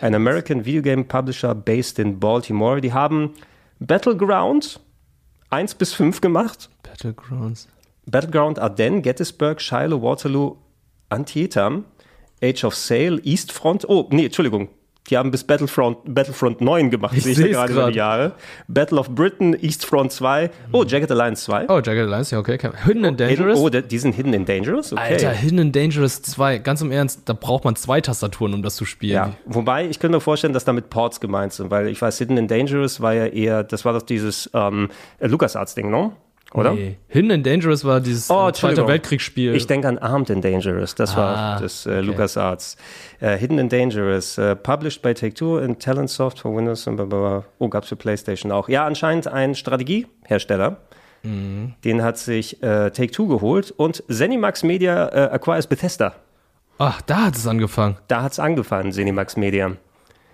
Ein American Video Game Publisher based in Baltimore. Die haben Battleground 1 bis 5 gemacht. Battlegrounds. Battleground Ardennes, Gettysburg, Shiloh, Waterloo, Antietam, Age of Sail, Eastfront. Oh, nee, Entschuldigung. Die haben bis Battlefront, Battlefront 9 gemacht, Ich sehe ich da gerade über die Jahre. Battle of Britain, Eastfront 2. Oh, Jagged Alliance 2. Oh, Jagged Alliance, ja, okay. Hidden and Hidden, Dangerous. oh, die sind Hidden in Dangerous? Okay. Alter, Hidden and Dangerous 2. Ganz im Ernst, da braucht man zwei Tastaturen, um das zu spielen. Ja, wobei ich könnte mir vorstellen, dass damit Ports gemeint sind, weil ich weiß, Hidden and Dangerous war ja eher, das war doch dieses ähm, LucasArts-Ding, ne? Oder? Nee. Hidden and Dangerous war dieses Oh, äh, Entschuldigung. Weltkriegsspiel. Ich denke an Armed and Dangerous, das war Ah, das äh, LucasArts. Äh, Hidden and Dangerous, äh, published by Take-Two and Talentsoft for Windows und blablabla. Oh, gab's für PlayStation auch. Ja, anscheinend ein Strategiehersteller. Mhm. Den hat sich äh, Take-Two geholt und Zenimax Media äh, acquires Bethesda. Ach, da hat es angefangen. Da hat's angefangen, Zenimax Media.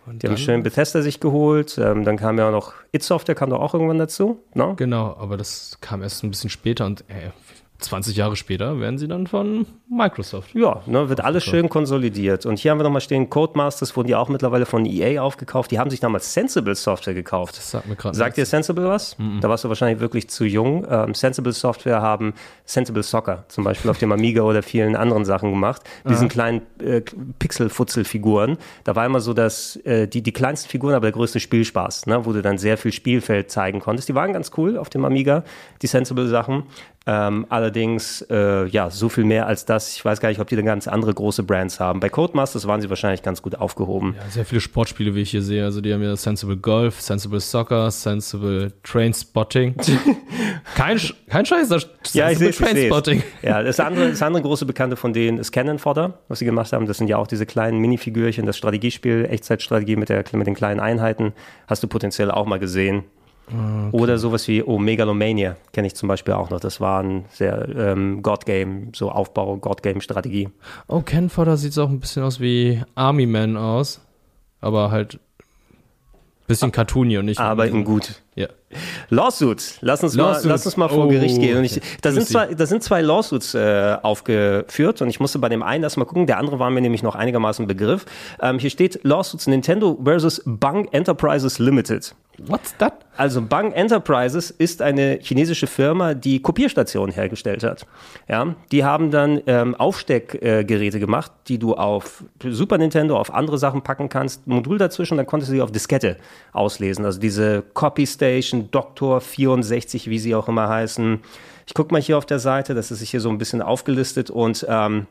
Und Die haben schön Bethesda sich geholt. Ähm, dann kam ja auch noch It Software, kam doch auch irgendwann dazu. No? Genau, aber das kam erst ein bisschen später und äh, 20 Jahre später werden sie dann von Microsoft. Ja, ne, wird alles schön konsolidiert. Und hier haben wir nochmal stehen, Codemasters wurden ja auch mittlerweile von EA aufgekauft. Die haben sich damals Sensible Software gekauft. Das sagt mir gerade Sagt dir Sensible was? Da warst du wahrscheinlich wirklich zu jung. Ähm, Sensible Software haben Sensible Soccer zum Beispiel auf dem Amiga oder vielen anderen Sachen gemacht. Diesen kleinen äh, Pixel-Futzel-Figuren. Da war immer so, dass äh, die, die kleinsten Figuren, aber der größte Spielspaß, ne, wo du dann sehr viel Spielfeld zeigen konntest. Die waren ganz cool auf dem Amiga, die Sensible-Sachen. Ähm, allerdings, äh, ja, so viel mehr als das. Ich weiß gar nicht, ob die dann ganz andere große Brands haben. Bei Codemasters waren sie wahrscheinlich ganz gut aufgehoben. Ja, sehr viele Sportspiele, wie ich hier sehe. Also die haben ja Sensible Golf, Sensible Soccer, Sensible Train Spotting. kein, Sch- kein Scheiß, das Ja, ich sehe Sensible es. Train Spotting. Ja, das andere, das andere große Bekannte von denen ist Cannon Fodder, was sie gemacht haben. Das sind ja auch diese kleinen Minifigürchen, das Strategiespiel, Echtzeitstrategie mit, der, mit den kleinen Einheiten. Hast du potenziell auch mal gesehen. Oder sowas wie, oh, Megalomania kenne ich zum Beispiel auch noch. Das war ein sehr ähm, God-Game, so Aufbau, God-Game-Strategie. Oh, Ken Fodder sieht auch ein bisschen aus wie Army Man aus. Aber halt bisschen cartoony und nicht. Aber in gut. Ja. Lawsuits. Lass uns, Lawsuits. Mal, lass uns mal vor Oh, Gericht gehen. Und ich, okay. da, sind zwei, da sind zwei Lawsuits äh, aufgeführt und ich musste bei dem einen erst mal gucken. Der andere war mir nämlich noch einigermaßen Begriff. Ähm, hier steht Lawsuits Nintendo versus Bang Enterprises Limited. What's that? Also Bang Enterprises ist eine chinesische Firma, die Kopierstationen hergestellt hat. Ja, die haben dann ähm, Aufsteckgeräte äh, gemacht, die du auf Super Nintendo, auf andere Sachen packen kannst. Modul dazwischen, dann konntest du sie auf Diskette auslesen. Also diese Copy Station, Doctor 64, wie sie auch immer heißen. Ich gucke mal hier auf der Seite, das ist hier so ein bisschen aufgelistet und ähm,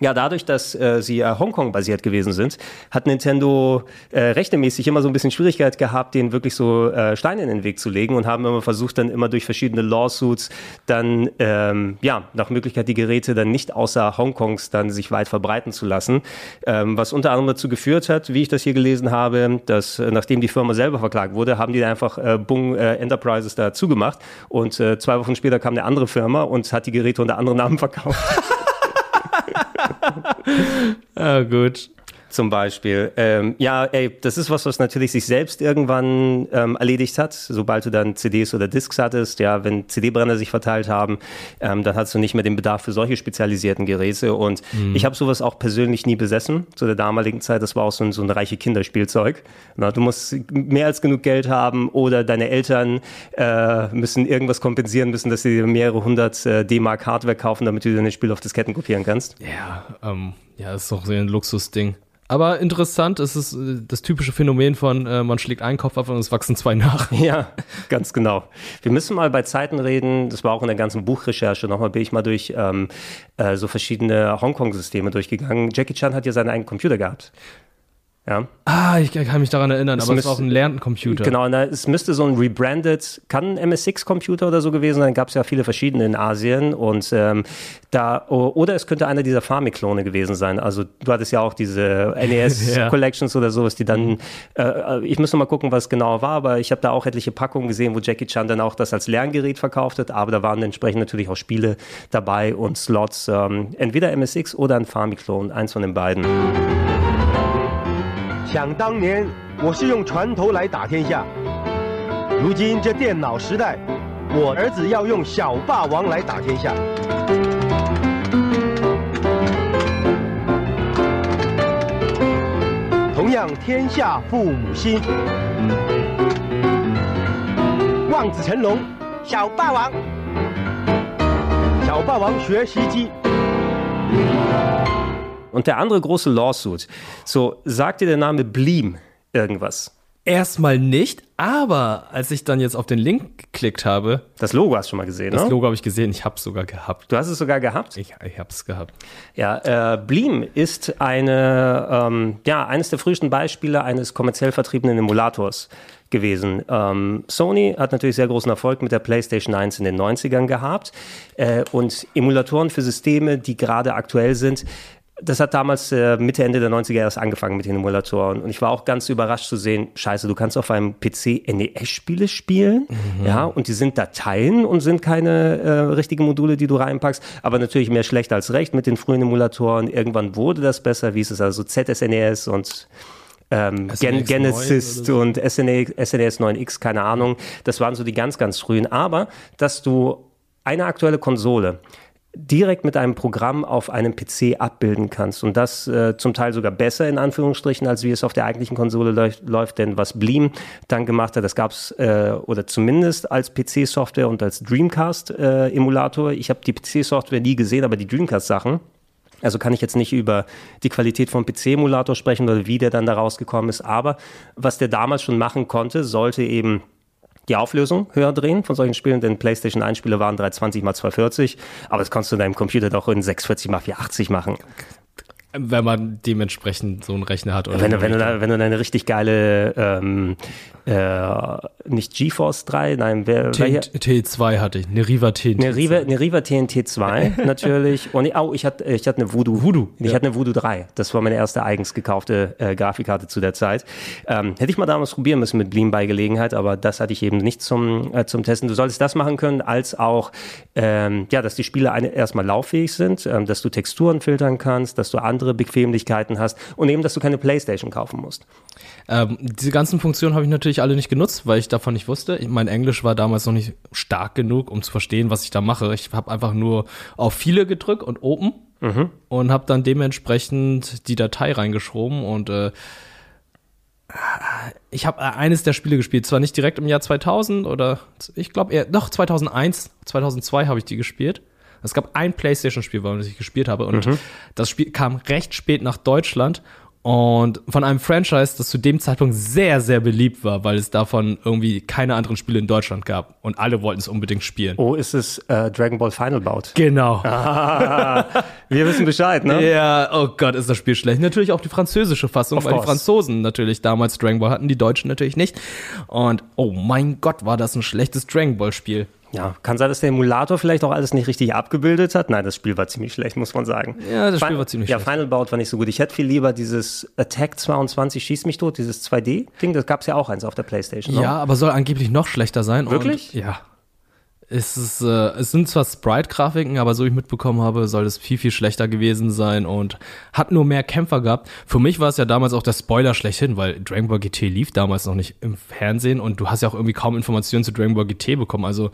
ja, dadurch, dass äh, sie äh, Hongkong-basiert gewesen sind, hat Nintendo äh, rechtemäßig immer so ein bisschen Schwierigkeit gehabt, denen wirklich so äh, Steine in den Weg zu legen und haben immer versucht, dann immer durch verschiedene Lawsuits dann, ähm, ja, nach Möglichkeit die Geräte dann nicht außer Hongkongs dann sich weit verbreiten zu lassen. Ähm, was unter anderem dazu geführt hat, wie ich das hier gelesen habe, dass äh, nachdem die Firma selber verklagt wurde, haben die dann einfach äh, Bung äh, Enterprises da zugemacht und äh, zwei Wochen später kam eine andere Firma und hat die Geräte unter anderen Namen verkauft. Ah, gut. Zum Beispiel. Ähm, ja, ey, das ist was, was natürlich sich selbst irgendwann ähm, erledigt hat, sobald du dann CDs oder Discs hattest. Ja, wenn CD-Brenner sich verteilt haben, ähm, dann hast du nicht mehr den Bedarf für solche spezialisierten Geräte. Und ich habe sowas auch persönlich nie besessen zu der damaligen Zeit. Das war auch so ein, so ein reiche Kinderspielzeug. Na, du musst mehr als genug Geld haben oder deine Eltern äh, müssen irgendwas kompensieren müssen, dass sie dir mehrere hundert äh, D-Mark Hardware kaufen, damit du deine Spiele auf Disketten kopieren kannst. Ja, ähm, ja, ist doch so ein Luxusding. Aber interessant, es ist äh, das typische Phänomen von, äh, man schlägt einen Kopf ab und es wachsen zwei nach. Ja, ganz genau. Wir müssen mal bei Zeiten reden, das war auch in der ganzen Buchrecherche, nochmal bin ich mal durch ähm, äh, so verschiedene Hongkong-Systeme durchgegangen. Jackie Chan hat ja seinen eigenen Computer gehabt. Ja, Ah, ich kann mich daran erinnern, aber es war auch ein Lerncomputer. genau. Na, es müsste so ein rebranded, kann ein MSX-Computer oder so gewesen sein. Gab es ja viele verschiedene in Asien und ähm, da oder es könnte einer dieser Famiclone gewesen sein. Also du hattest ja auch diese NES Ja. Collections oder sowas, die dann. Äh, ich muss noch mal gucken, was genau war, aber ich habe da auch etliche Packungen gesehen, wo Jackie Chan dann auch das als Lerngerät verkauft hat. Aber da waren entsprechend natürlich auch Spiele dabei und Slots. Ähm, entweder MSX oder ein Famiclone, eins von den beiden. 想当年，我是用船头来打天下。如今这电脑时代，我儿子要用小霸王来打天下。同样，天下父母心。望子成龙，小霸王。小霸王学习机。Und der andere große Lawsuit. So, sagt dir der Name Bleem irgendwas? Erstmal nicht, aber als ich dann jetzt auf den Link geklickt habe, Das Logo hast du schon mal gesehen, das ne? Logo habe ich gesehen, ich habe es sogar gehabt. Du hast es sogar gehabt? Ich, ich habe es gehabt. Ja, äh, Bleem ist eine, ähm, ja, eines der frühesten Beispiele eines kommerziell vertriebenen Emulators gewesen. Ähm, Sony hat natürlich sehr großen Erfolg mit der PlayStation 1 in den 90ern gehabt äh, und Emulatoren für Systeme, die gerade aktuell sind, das hat damals äh, Mitte, Ende der 90er erst angefangen mit den Emulatoren. Und ich war auch ganz überrascht zu sehen, scheiße, du kannst auf einem PC NES-Spiele spielen, ja, und die sind Dateien und sind keine äh, richtigen Module, die du reinpackst. Aber natürlich mehr schlecht als recht mit den frühen Emulatoren. Irgendwann wurde das besser, wie ist es also ZSNES und ähm, Gen SNES Genesis 9 oder so. und E SNES, SNES 9X, keine Ahnung. Das waren so die ganz, ganz frühen. Aber, dass du eine aktuelle Konsole direkt mit einem Programm auf einem PC abbilden kannst. Und das äh, zum Teil sogar besser in Anführungsstrichen, als wie es auf der eigentlichen Konsole läuft, denn was Bleem dann gemacht hat, das gab es äh, oder zumindest als PC-Software und als Dreamcast-Emulator. ich habe die PC-Software nie gesehen, aber die Dreamcast-Sachen, also kann ich jetzt nicht über die Qualität vom PC-Emulator sprechen oder wie der dann da rausgekommen ist, aber was der damals schon machen konnte, sollte eben die Auflösung höher drehen von solchen Spielen, denn PlayStation 1 Spiele waren 320 x 240, aber das konntest du in deinem Computer doch in 640 x 480 machen. Wenn man dementsprechend so einen Rechner hat. Oder Wenn wenn du, wenn du eine richtig geile, ähm, äh, nicht GeForce 3, nein, wer, T welcher? T2 hatte ich, eine Riva T. Eine Riva, eine Riva TNT 2 natürlich. Und oh, ich hatte, ich hatte eine Voodoo. Voodoo. Ich hatte eine Voodoo 3. Das war meine erste eigens gekaufte äh, Grafikkarte zu der Zeit. Ähm, hätte ich mal damals probieren müssen mit Bleem bei Gelegenheit, aber das hatte ich eben nicht zum, äh, zum Testen. Du solltest das machen können, als auch, ähm, ja, dass die Spiele eine, erstmal lauffähig sind, ähm, dass du Texturen filtern kannst, dass du andere Bequemlichkeiten hast und eben, dass du keine Playstation kaufen musst. Ähm, diese ganzen Funktionen habe ich natürlich alle nicht genutzt, weil ich davon nicht wusste. Mein Englisch war damals noch nicht stark genug, um zu verstehen, was ich da mache. Ich habe einfach nur auf viele gedrückt und Open mhm. und habe dann dementsprechend die Datei reingeschoben und äh, ich habe eines der Spiele gespielt, zwar nicht direkt im Jahr 2000 oder ich glaube eher, doch 2001, 2002 habe ich die gespielt. Es gab ein PlayStation-Spiel, was ich gespielt habe und mhm. das Spiel kam recht spät nach Deutschland und von einem Franchise, das zu dem Zeitpunkt sehr, sehr beliebt war, weil es davon irgendwie keine anderen Spiele in Deutschland gab. Und alle wollten es unbedingt spielen. Oh, ist es äh, Dragon Ball Final Bout? Genau. Ah, wir wissen Bescheid, ne? Ja, oh Gott, ist das Spiel schlecht. Natürlich auch die französische Fassung, of weil course. die Franzosen natürlich damals Dragon Ball hatten, die Deutschen natürlich nicht. Und oh mein Gott, war das ein schlechtes Dragon Ball Spiel. Ja, kann sein, dass der Emulator vielleicht auch alles nicht richtig abgebildet hat. Nein, das Spiel war ziemlich schlecht, muss man sagen. Ja, das Spiel war ziemlich ja, schlecht. Ja, Final Bout war nicht so gut. Ich hätte viel lieber dieses Attack 22 Schieß mich tot, dieses 2D-Ding. Das gab es ja auch eins auf der Playstation. Ja, aber soll angeblich noch schlechter sein. Wirklich? Und, ja. Es, ist, äh, es sind zwar Sprite-Grafiken, aber so ich mitbekommen habe, soll es viel, viel schlechter gewesen sein und hat nur mehr Kämpfer gehabt. Für mich war es ja damals auch der Spoiler schlechthin, weil Dragon Ball GT lief damals noch nicht im Fernsehen und du hast ja auch irgendwie kaum Informationen zu Dragon Ball GT bekommen. Also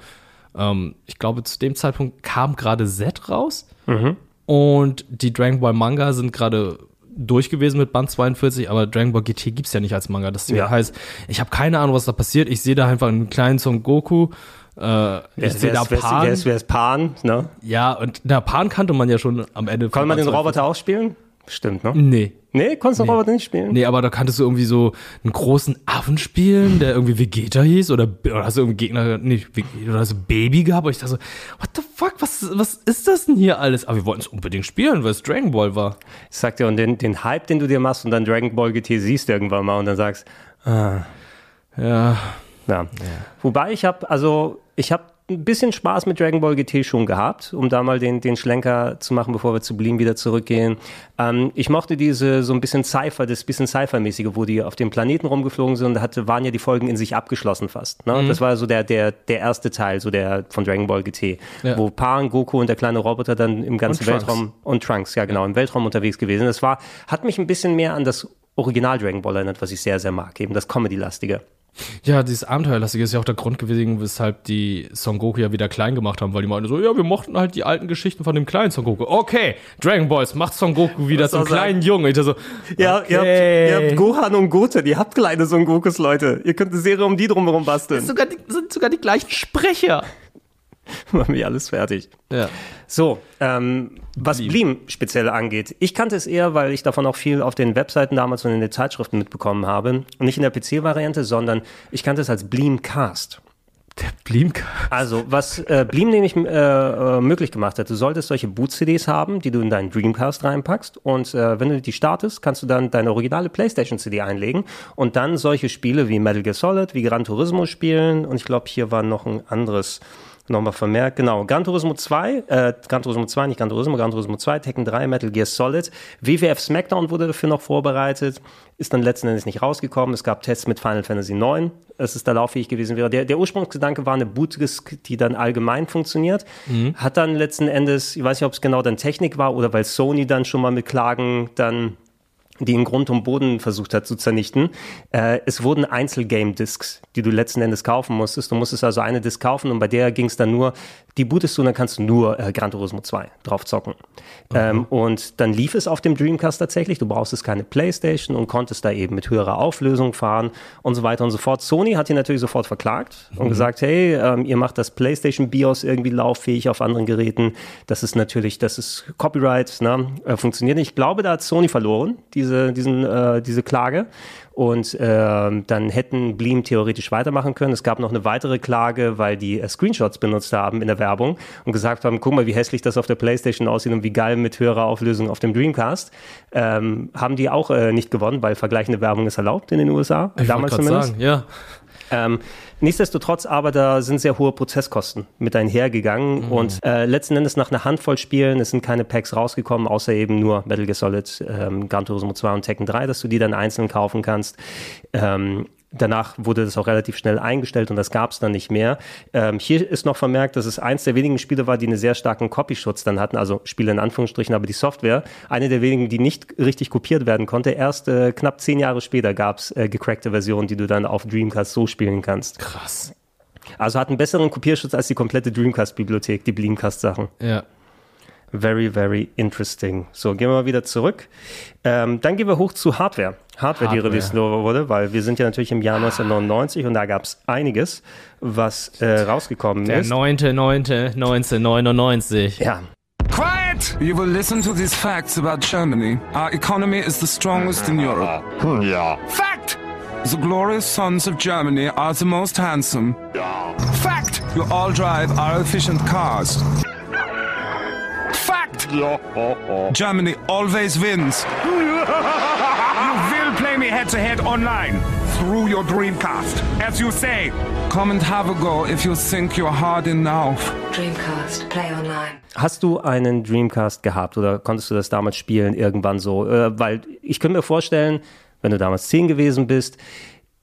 ähm, ich glaube, zu dem Zeitpunkt kam gerade Z raus mhm. und die Dragon Ball Manga sind gerade durch gewesen mit Band 42, aber Dragon Ball GT gibt's ja nicht als Manga. Das ja. heißt, ich habe keine Ahnung, was da passiert. Ich sehe da einfach einen kleinen Son Goku. Äh, ich sehe da Pan. Wer ist, wer ist Pan, ne? Ja, und der Pan kannte man ja schon am Ende. Kann man den Roboter auch spielen? Stimmt, ne? Nee. Nee, konntest du nee. Roboter nicht spielen? Nee, aber da kanntest du irgendwie so einen großen Affen spielen, der irgendwie Vegeta hieß oder, oder hast du irgendwie Gegner, nicht oder hast du Baby gehabt und ich dachte so, what the fuck, was, was ist das denn hier alles? Aber wir wollten es unbedingt spielen, weil es Dragon Ball war. Ich sag dir, und den, den Hype, den du dir machst und dann Dragon Ball GT siehst irgendwann mal und dann sagst, ah. Ja. Ja. ja. Wobei ich habe, also ich habe ein bisschen Spaß mit Dragon Ball GT schon gehabt, um da mal den, den Schlenker zu machen, bevor wir zu Bleem wieder zurückgehen. Ähm, ich mochte diese so ein bisschen Cypher, das bisschen Cypher-mäßige, wo die auf dem Planeten rumgeflogen sind, da hatte, waren ja die Folgen in sich abgeschlossen fast. Ne? Mhm. Das war so der, der, der erste Teil, so der von Dragon Ball GT, ja. wo Pan, Goku und der kleine Roboter dann im ganzen und Weltraum und Trunks, ja genau, ja. im Weltraum unterwegs gewesen. Das war, hat mich ein bisschen mehr an das Original Dragon Ball erinnert, was ich sehr, sehr mag, eben das Comedy-lastige. Ja, dieses Abenteuerlastige ist ja auch der Grund gewesen, weshalb die Son Goku ja wieder klein gemacht haben, weil die meinten so, ja, wir mochten halt die alten Geschichten von dem kleinen Son Goku. Okay, Dragon Balls macht Son Goku wieder zum kleinen Jungen. Ich so, ja, okay. ihr, habt, ihr habt Gohan und Goten, ihr habt kleine Son Gokus, Leute. Ihr könnt eine Serie um die drumherum basteln. Das sind sogar die, sind sogar die gleichen Sprecher. Machen wir alles fertig. Ja. So, ähm, was Bleem speziell angeht. Ich kannte es eher, weil ich davon auch viel auf den Webseiten damals und in den Zeitschriften mitbekommen habe. Und nicht in der PC-Variante, sondern ich kannte es als Bleemcast. Der Bleemcast. Also, was äh, Bleem nämlich äh, äh, möglich gemacht hat, du solltest solche Boot-CDs haben, die du in deinen Dreamcast reinpackst. Und äh, wenn du die startest, kannst du dann deine originale PlayStation-CD einlegen und dann solche Spiele wie Metal Gear Solid, wie Gran Turismo spielen. Und ich glaube, hier war noch ein anderes nochmal vermerkt. Genau, Gran Turismo 2, äh, Gran Turismo 2, nicht Gran Turismo, Gran Turismo 2, Tekken 3, Metal Gear Solid. WWF SmackDown wurde dafür noch vorbereitet, ist dann letzten Endes nicht rausgekommen. Es gab Tests mit Final Fantasy 9, es ist da lauffähig gewesen wäre. Der, der Ursprungsgedanke war eine Bootdisk, die dann allgemein funktioniert. Mhm. Hat dann letzten Endes, ich weiß nicht, ob es genau dann Technik war oder weil Sony dann schon mal mit Klagen dann die in Grund und Boden versucht hat zu zernichten. Äh, es wurden Einzelgame-Discs, die du letzten Endes kaufen musstest. Du musstest also eine Disc kaufen und bei der ging es dann nur, die bootest du und dann kannst du nur äh, Gran Turismo 2 drauf zocken. Mhm. Ähm, und dann lief es auf dem Dreamcast tatsächlich. Du brauchst es keine Playstation und konntest da eben mit höherer Auflösung fahren und so weiter und so fort. Sony hat ihn natürlich sofort verklagt mhm. und gesagt, hey, ähm, ihr macht das Playstation BIOS irgendwie lauffähig auf anderen Geräten. Das ist natürlich, das ist Copyright, ne? äh, funktioniert nicht. Ich glaube, da hat Sony verloren. Die diese, diesen, äh, diese Klage. Und äh, dann hätten Bleem theoretisch weitermachen können. Es gab noch eine weitere Klage, weil die äh, Screenshots benutzt haben in der Werbung und gesagt haben, guck mal, wie hässlich das auf der Playstation aussieht und wie geil mit höherer Auflösung auf dem Dreamcast. Ähm, haben die auch äh, nicht gewonnen, weil vergleichende Werbung ist erlaubt in den USA. Ich damals zumindest. Sagen, ja. Ähm, nichtsdestotrotz aber, da sind sehr hohe Prozesskosten mit einhergegangen mhm. und äh, letzten Endes nach einer Handvoll Spielen, es sind keine Packs rausgekommen, außer eben nur Metal Gear Solid, ähm, Gran Turismo 2 und Tekken 3, dass du die dann einzeln kaufen kannst. Ähm, danach wurde das auch relativ schnell eingestellt und das gab es dann nicht mehr. Ähm, hier ist noch vermerkt, dass es eins der wenigen Spiele war, die einen sehr starken Copyschutz dann hatten, also Spiele in Anführungsstrichen, aber die Software, eine der wenigen, die nicht richtig kopiert werden konnte. Erst äh, knapp zehn Jahre später gab es äh, gecrackte Versionen, die du dann auf Dreamcast so spielen kannst. Krass. Also hat einen besseren Kopierschutz als die komplette Dreamcast-Bibliothek, die Bleamcast-Sachen. Ja. Very, very interesting. So, gehen wir mal wieder zurück. Ähm, dann gehen wir hoch zu Hardware. Hardware, die Hardware. released wurde, weil wir sind ja natürlich im Jahr 1999 und da gab es einiges, was äh, rausgekommen Der ist. 9.9.1999. Ja, Quiet! You will listen to these facts about Germany. Our economy is the strongest in Europe. Yeah. Fact! The glorious sons of Germany are the most handsome. Fact! You all drive our efficient cars. Germany always wins. you will play me head to head online through your Dreamcast, as you say. Come and have a go if you think you're hard enough. Dreamcast, play online. Hast du einen Dreamcast gehabt oder konntest du das damals spielen irgendwann so? Äh, weil ich könnte mir vorstellen, wenn du damals 10 gewesen bist,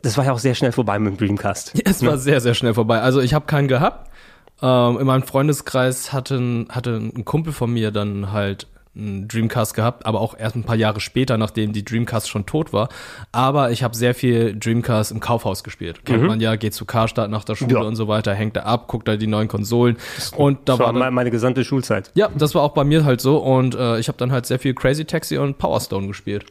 das war ja auch sehr schnell vorbei mit dem Dreamcast. Es war sehr, sehr schnell vorbei. Also ich habe keinen gehabt. Ähm, in meinem Freundeskreis hatte, hatte ein Kumpel von mir dann halt einen Dreamcast gehabt, aber auch erst ein paar Jahre später, nachdem die Dreamcast schon tot war. Aber ich habe sehr viel Dreamcast im Kaufhaus gespielt. Kennt man ja, geht zu Karstadt nach der Schule Ja. und so weiter, hängt da ab, guckt da die neuen Konsolen. Und da Das war war meine gesamte Schulzeit. ja, das war auch bei mir halt so. Und äh, ich habe dann halt sehr viel Crazy Taxi und Power Stone gespielt.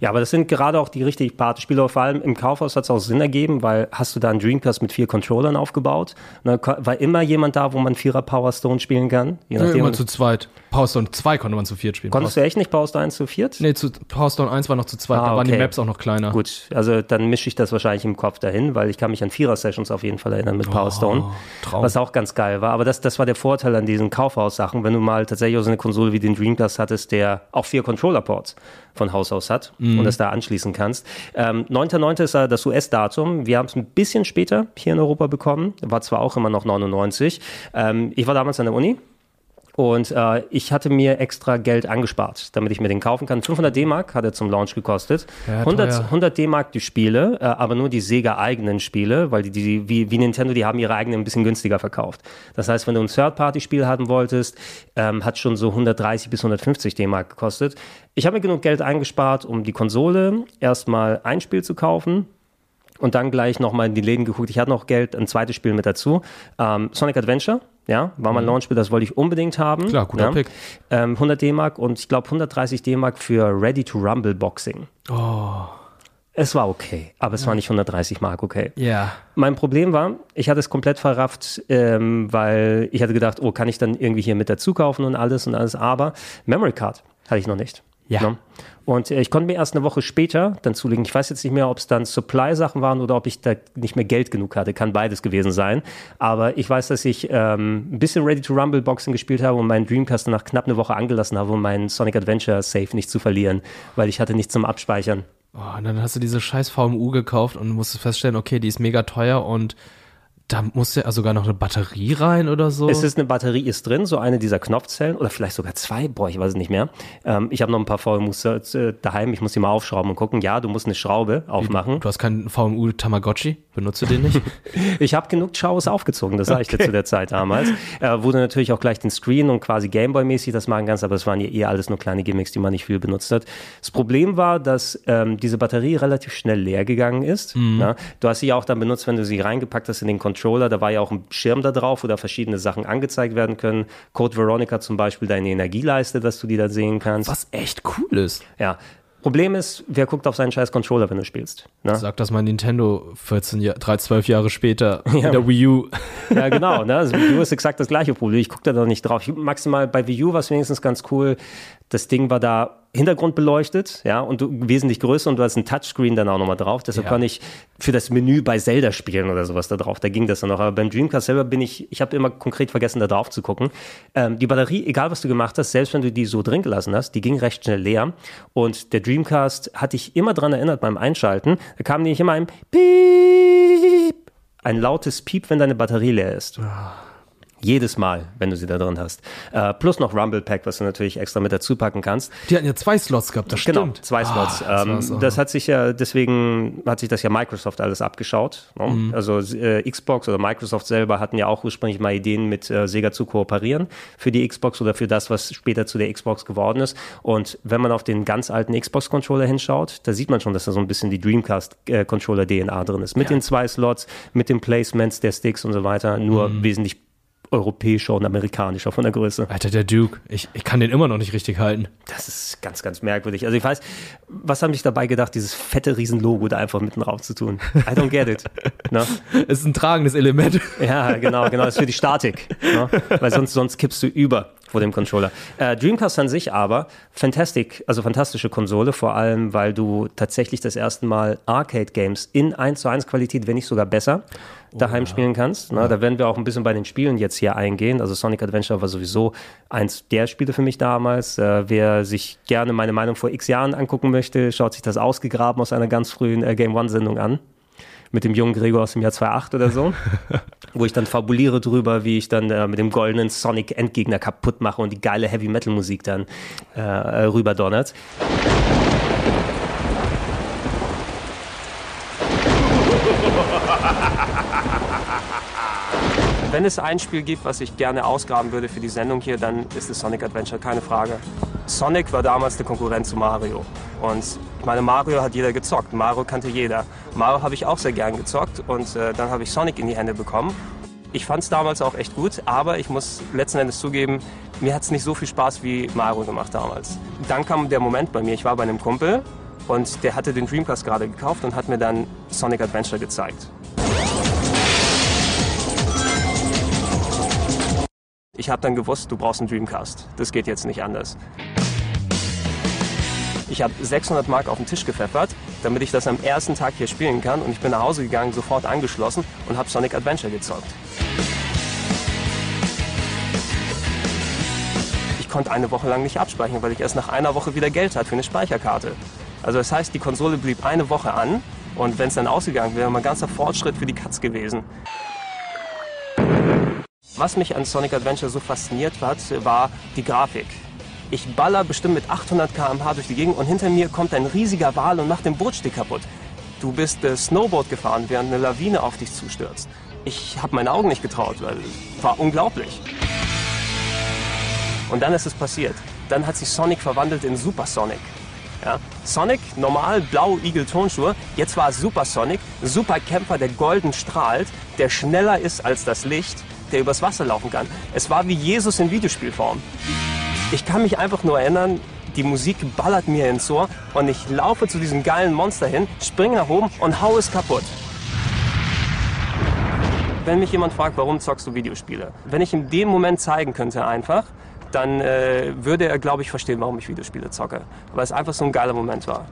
Ja, aber das sind gerade auch die richtig Partyspiele. Vor allem im Kaufhaus hat es auch Sinn ergeben, weil hast du da einen Dreamcast mit vier Controllern aufgebaut? Ko- war immer jemand da, wo man Vierer Power Stone spielen kann. Je Ja, immer zu zweit. Power Stone 2 konnte man zu viert spielen. Konntest du echt nicht Power Stone 1 zu viert? Nee, zu Power Stone 1 war noch zu zweit, Ah, da waren die okay. Maps auch noch kleiner. Gut, also dann mische ich das wahrscheinlich im Kopf dahin, weil ich kann mich an Vierer-Sessions auf jeden Fall erinnern mit Power Stone, Oh, was auch ganz geil war. Aber das, das war der Vorteil an diesen Kaufhaus-Sachen, wenn du mal tatsächlich auch so eine Konsole wie den Dreamcast hattest, der auch vier Controller-Ports von Haus aus hat Mhm. und das da anschließen kannst. Ähm, 9.9. ist das US-Datum. Wir haben es ein bisschen später hier in Europa bekommen. War zwar auch immer noch 99. Ähm, ich war damals an der Uni. Und äh, ich hatte mir extra Geld angespart, damit ich mir den kaufen kann. 500 D-Mark hat er zum Launch gekostet. Ja, 100, teuer. 100 D-Mark die Spiele, äh, aber nur die Sega-eigenen Spiele, weil die, die wie, wie Nintendo, die haben ihre eigenen ein bisschen günstiger verkauft. Das heißt, wenn du ein Third-Party-Spiel haben wolltest, ähm, hat schon so 130 bis 150 D-Mark gekostet. Ich habe mir genug Geld eingespart, um die Konsole erstmal ein Spiel zu kaufen und dann gleich nochmal in die Läden geguckt. Ich hatte noch Geld, ein zweites Spiel mit dazu. Ähm, Sonic Adventure, ja, war mein Launchspiel, das wollte ich unbedingt haben. Mhm. Klar, guter ja. Pick. Ähm, 100 D-Mark und ich glaube 130 D-Mark für Ready to Rumble Boxing. Oh. Es war okay, aber es war nicht 130 Mark okay. Ja. Mein Problem war, ich hatte es komplett verrafft, ähm, weil ich hatte gedacht, oh, kann ich dann irgendwie hier mit dazu kaufen und alles und alles, aber Memory Card hatte ich noch nicht. Ja. Ne? Und äh, ich konnte mir erst eine Woche später dann zulegen. Ich weiß jetzt nicht mehr, ob es dann Supply-Sachen waren oder ob ich da nicht mehr Geld genug hatte. Kann beides gewesen sein. Aber ich weiß, dass ich ähm, ein bisschen Ready to Rumble Boxing gespielt habe und meinen Dreamcast nach knapp eine Woche angelassen habe, um meinen Sonic Adventure Save nicht zu verlieren, weil ich hatte nichts zum Abspeichern. Oh, und dann hast du diese scheiß VMU gekauft und musstest feststellen, okay, die ist mega teuer und da musste ja sogar noch eine Batterie rein oder so. Es ist eine Batterie ist drin, so eine dieser Knopfzellen oder vielleicht sogar zwei, boah, ich weiß es nicht mehr. Ähm, ich habe noch ein paar VMUs äh, daheim, ich muss die mal aufschrauben und gucken. Ja, du musst eine Schraube aufmachen. du hast keinen VMU Tamagotchi? Benutzt du den nicht? Ich habe genug Chaos aufgezogen, das sage ich dir zu der Zeit damals. Äh, wurde natürlich auch gleich den Screen und quasi Gameboy-mäßig das machen kannst, aber es waren ja eh alles nur kleine Gimmicks, die man nicht viel benutzt hat. Das Problem war, dass ähm, diese Batterie relativ schnell leer gegangen ist. Ja, du hast sie ja auch dann benutzt, wenn du sie reingepackt hast in den Controller. Da war ja auch ein Schirm da drauf, wo da verschiedene Sachen angezeigt werden können. Code Veronica zum Beispiel, deine Energieleiste, dass du die da sehen kannst. Was echt cool ist. Ja. Problem ist, wer guckt auf seinen scheiß Controller, wenn du spielst? Ne? Sagt das mal Nintendo 14 Jahre, 3, 12 Jahre später in der Wii U. Ja, genau. Ne? Also Wii U ist exakt das gleiche Problem. Ich gucke da noch nicht drauf. Ich, maximal bei Wii U war es wenigstens ganz cool. Das Ding war da Hintergrund beleuchtet, ja, und du, wesentlich größer und du hast ein Touchscreen dann auch nochmal drauf. Deshalb Ja. kann ich für das Menü bei Zelda spielen oder sowas da drauf. Da ging das dann noch. Aber beim Dreamcast selber bin ich, ich habe immer konkret vergessen, da drauf zu gucken. Ähm, die Batterie, egal was du gemacht hast, selbst wenn du die so drin gelassen hast, die ging recht schnell leer. Und der Dreamcast hat dich immer dran erinnert beim Einschalten. Da kam nämlich immer ein Piep, ein lautes Piep, wenn deine Batterie leer ist. Jedes Mal, wenn du sie da drin hast. Äh, plus noch Rumble Pack, was du natürlich extra mit dazu packen kannst. Die hatten ja zwei Slots gehabt, das Genau, stimmt. zwei Slots. Ah, das ähm, das hat sich ja, deswegen hat sich das ja Microsoft alles abgeschaut. Ne? Mhm. Also äh, Xbox oder Microsoft selber hatten ja auch ursprünglich mal Ideen mit äh, Sega zu kooperieren für die Xbox oder für das, was später zu der Xbox geworden ist. Und wenn man auf den ganz alten Xbox-Controller hinschaut, da sieht man schon, dass da so ein bisschen die Dreamcast-Controller-DNA drin ist. Mit den zwei Slots, mit den Placements der Sticks und so weiter, nur Mhm. wesentlich europäischer und amerikanischer von der Größe. Alter, der Duke. Ich, ich kann den immer noch nicht richtig halten. Das ist ganz, ganz merkwürdig. Also ich weiß, was haben sich dabei gedacht, dieses fette Riesenlogo da einfach mitten drauf zu tun? I don't get it. Ne? Es ist ein tragendes Element. Ja, genau, genau. Das ist für die Statik. Ne? Weil sonst, sonst kippst du über vor dem Controller. Äh, Dreamcast an sich aber, fantastic, also fantastische Konsole, vor allem, weil du tatsächlich das erste Mal Arcade-Games in 1 zu 1 Qualität, wenn nicht sogar besser, daheim spielen kannst. Ne? Da werden wir auch ein bisschen bei den Spielen jetzt hier eingehen. Also Sonic Adventure war sowieso eins der Spiele für mich damals. Äh, wer sich gerne meine Meinung vor x Jahren angucken möchte, schaut sich das ausgegraben aus einer ganz frühen äh, Game One-Sendung an mit dem jungen Gregor aus dem Jahr 2008 oder so, wo ich dann fabuliere drüber, wie ich dann äh, mit dem goldenen Sonic Endgegner kaputt mache und die geile Heavy Metal Musik dann äh, äh, rüberdonnert. Wenn es ein Spiel gibt, was ich gerne ausgraben würde für die Sendung hier, dann ist es Sonic Adventure, keine Frage. Sonic war damals der Konkurrent zu Mario. Und ich meine, Mario hat jeder gezockt. Mario kannte jeder. Mario habe ich auch sehr gern gezockt und äh, dann habe ich Sonic in die Hände bekommen. Ich fand es damals auch echt gut, aber ich muss letzten Endes zugeben, mir hat es nicht so viel Spaß wie Mario gemacht damals. Dann kam der Moment bei mir, ich war bei einem Kumpel und der hatte den Dreamcast gerade gekauft und hat mir dann Sonic Adventure gezeigt. Ich habe dann gewusst, du brauchst einen Dreamcast. Das geht jetzt nicht anders. Ich habe 600 Mark auf den Tisch gepfeffert, damit ich das am ersten Tag hier spielen kann. Und ich bin nach Hause gegangen, sofort angeschlossen und habe Sonic Adventure gezockt. Ich konnte eine Woche lang nicht abspeichern, weil ich erst nach einer Woche wieder Geld hatte für eine Speicherkarte. Also das heißt, die Konsole blieb eine Woche an und wenn es dann ausgegangen wäre, wäre mal ein ganzer Fortschritt für die Katz gewesen. Was mich an Sonic Adventure so fasziniert hat, war die Grafik. Ich baller bestimmt mit 800 km/h durch die Gegend und hinter mir kommt ein riesiger Wal und macht den Bootsteg kaputt. Du bist äh, Snowboard gefahren, während eine Lawine auf dich zustürzt. Ich habe meine Augen nicht getraut, weil es war unglaublich. Und dann ist es passiert. Dann hat sich Sonic verwandelt in Super Sonic. Ja? Sonic, normal, blau Igel-Tonschuhe. Jetzt war es Super Sonic, Superkämpfer, der golden strahlt, der schneller ist als das Licht, der übers Wasser laufen kann. Es war wie Jesus in Videospielform. Ich kann mich einfach nur erinnern, die Musik ballert mir ins Ohr und ich laufe zu diesem geilen Monster hin, springe nach oben und hau es kaputt. Wenn mich jemand fragt, warum zockst du Videospiele? Wenn ich ihm den Moment zeigen könnte einfach, dann äh, würde er, glaube ich, verstehen, warum ich Videospiele zocke. Weil es einfach so ein geiler Moment war.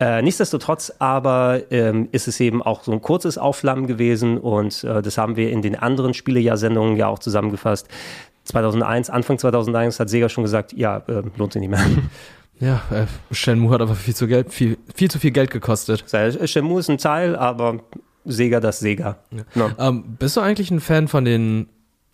Äh, nichtsdestotrotz aber ähm, ist es eben auch so ein kurzes Aufflammen gewesen und äh, das haben wir in den anderen Spielejahr-Sendungen ja auch zusammengefasst. 2001, Anfang 2001 hat Sega schon gesagt, ja, äh, lohnt sich nicht mehr. Ja, äh, Shenmue hat aber viel zu, Geld, viel, viel zu viel Geld gekostet. Shenmue ist ein Teil, aber Sega das Sega. Ne? Ähm, bist du eigentlich ein Fan von den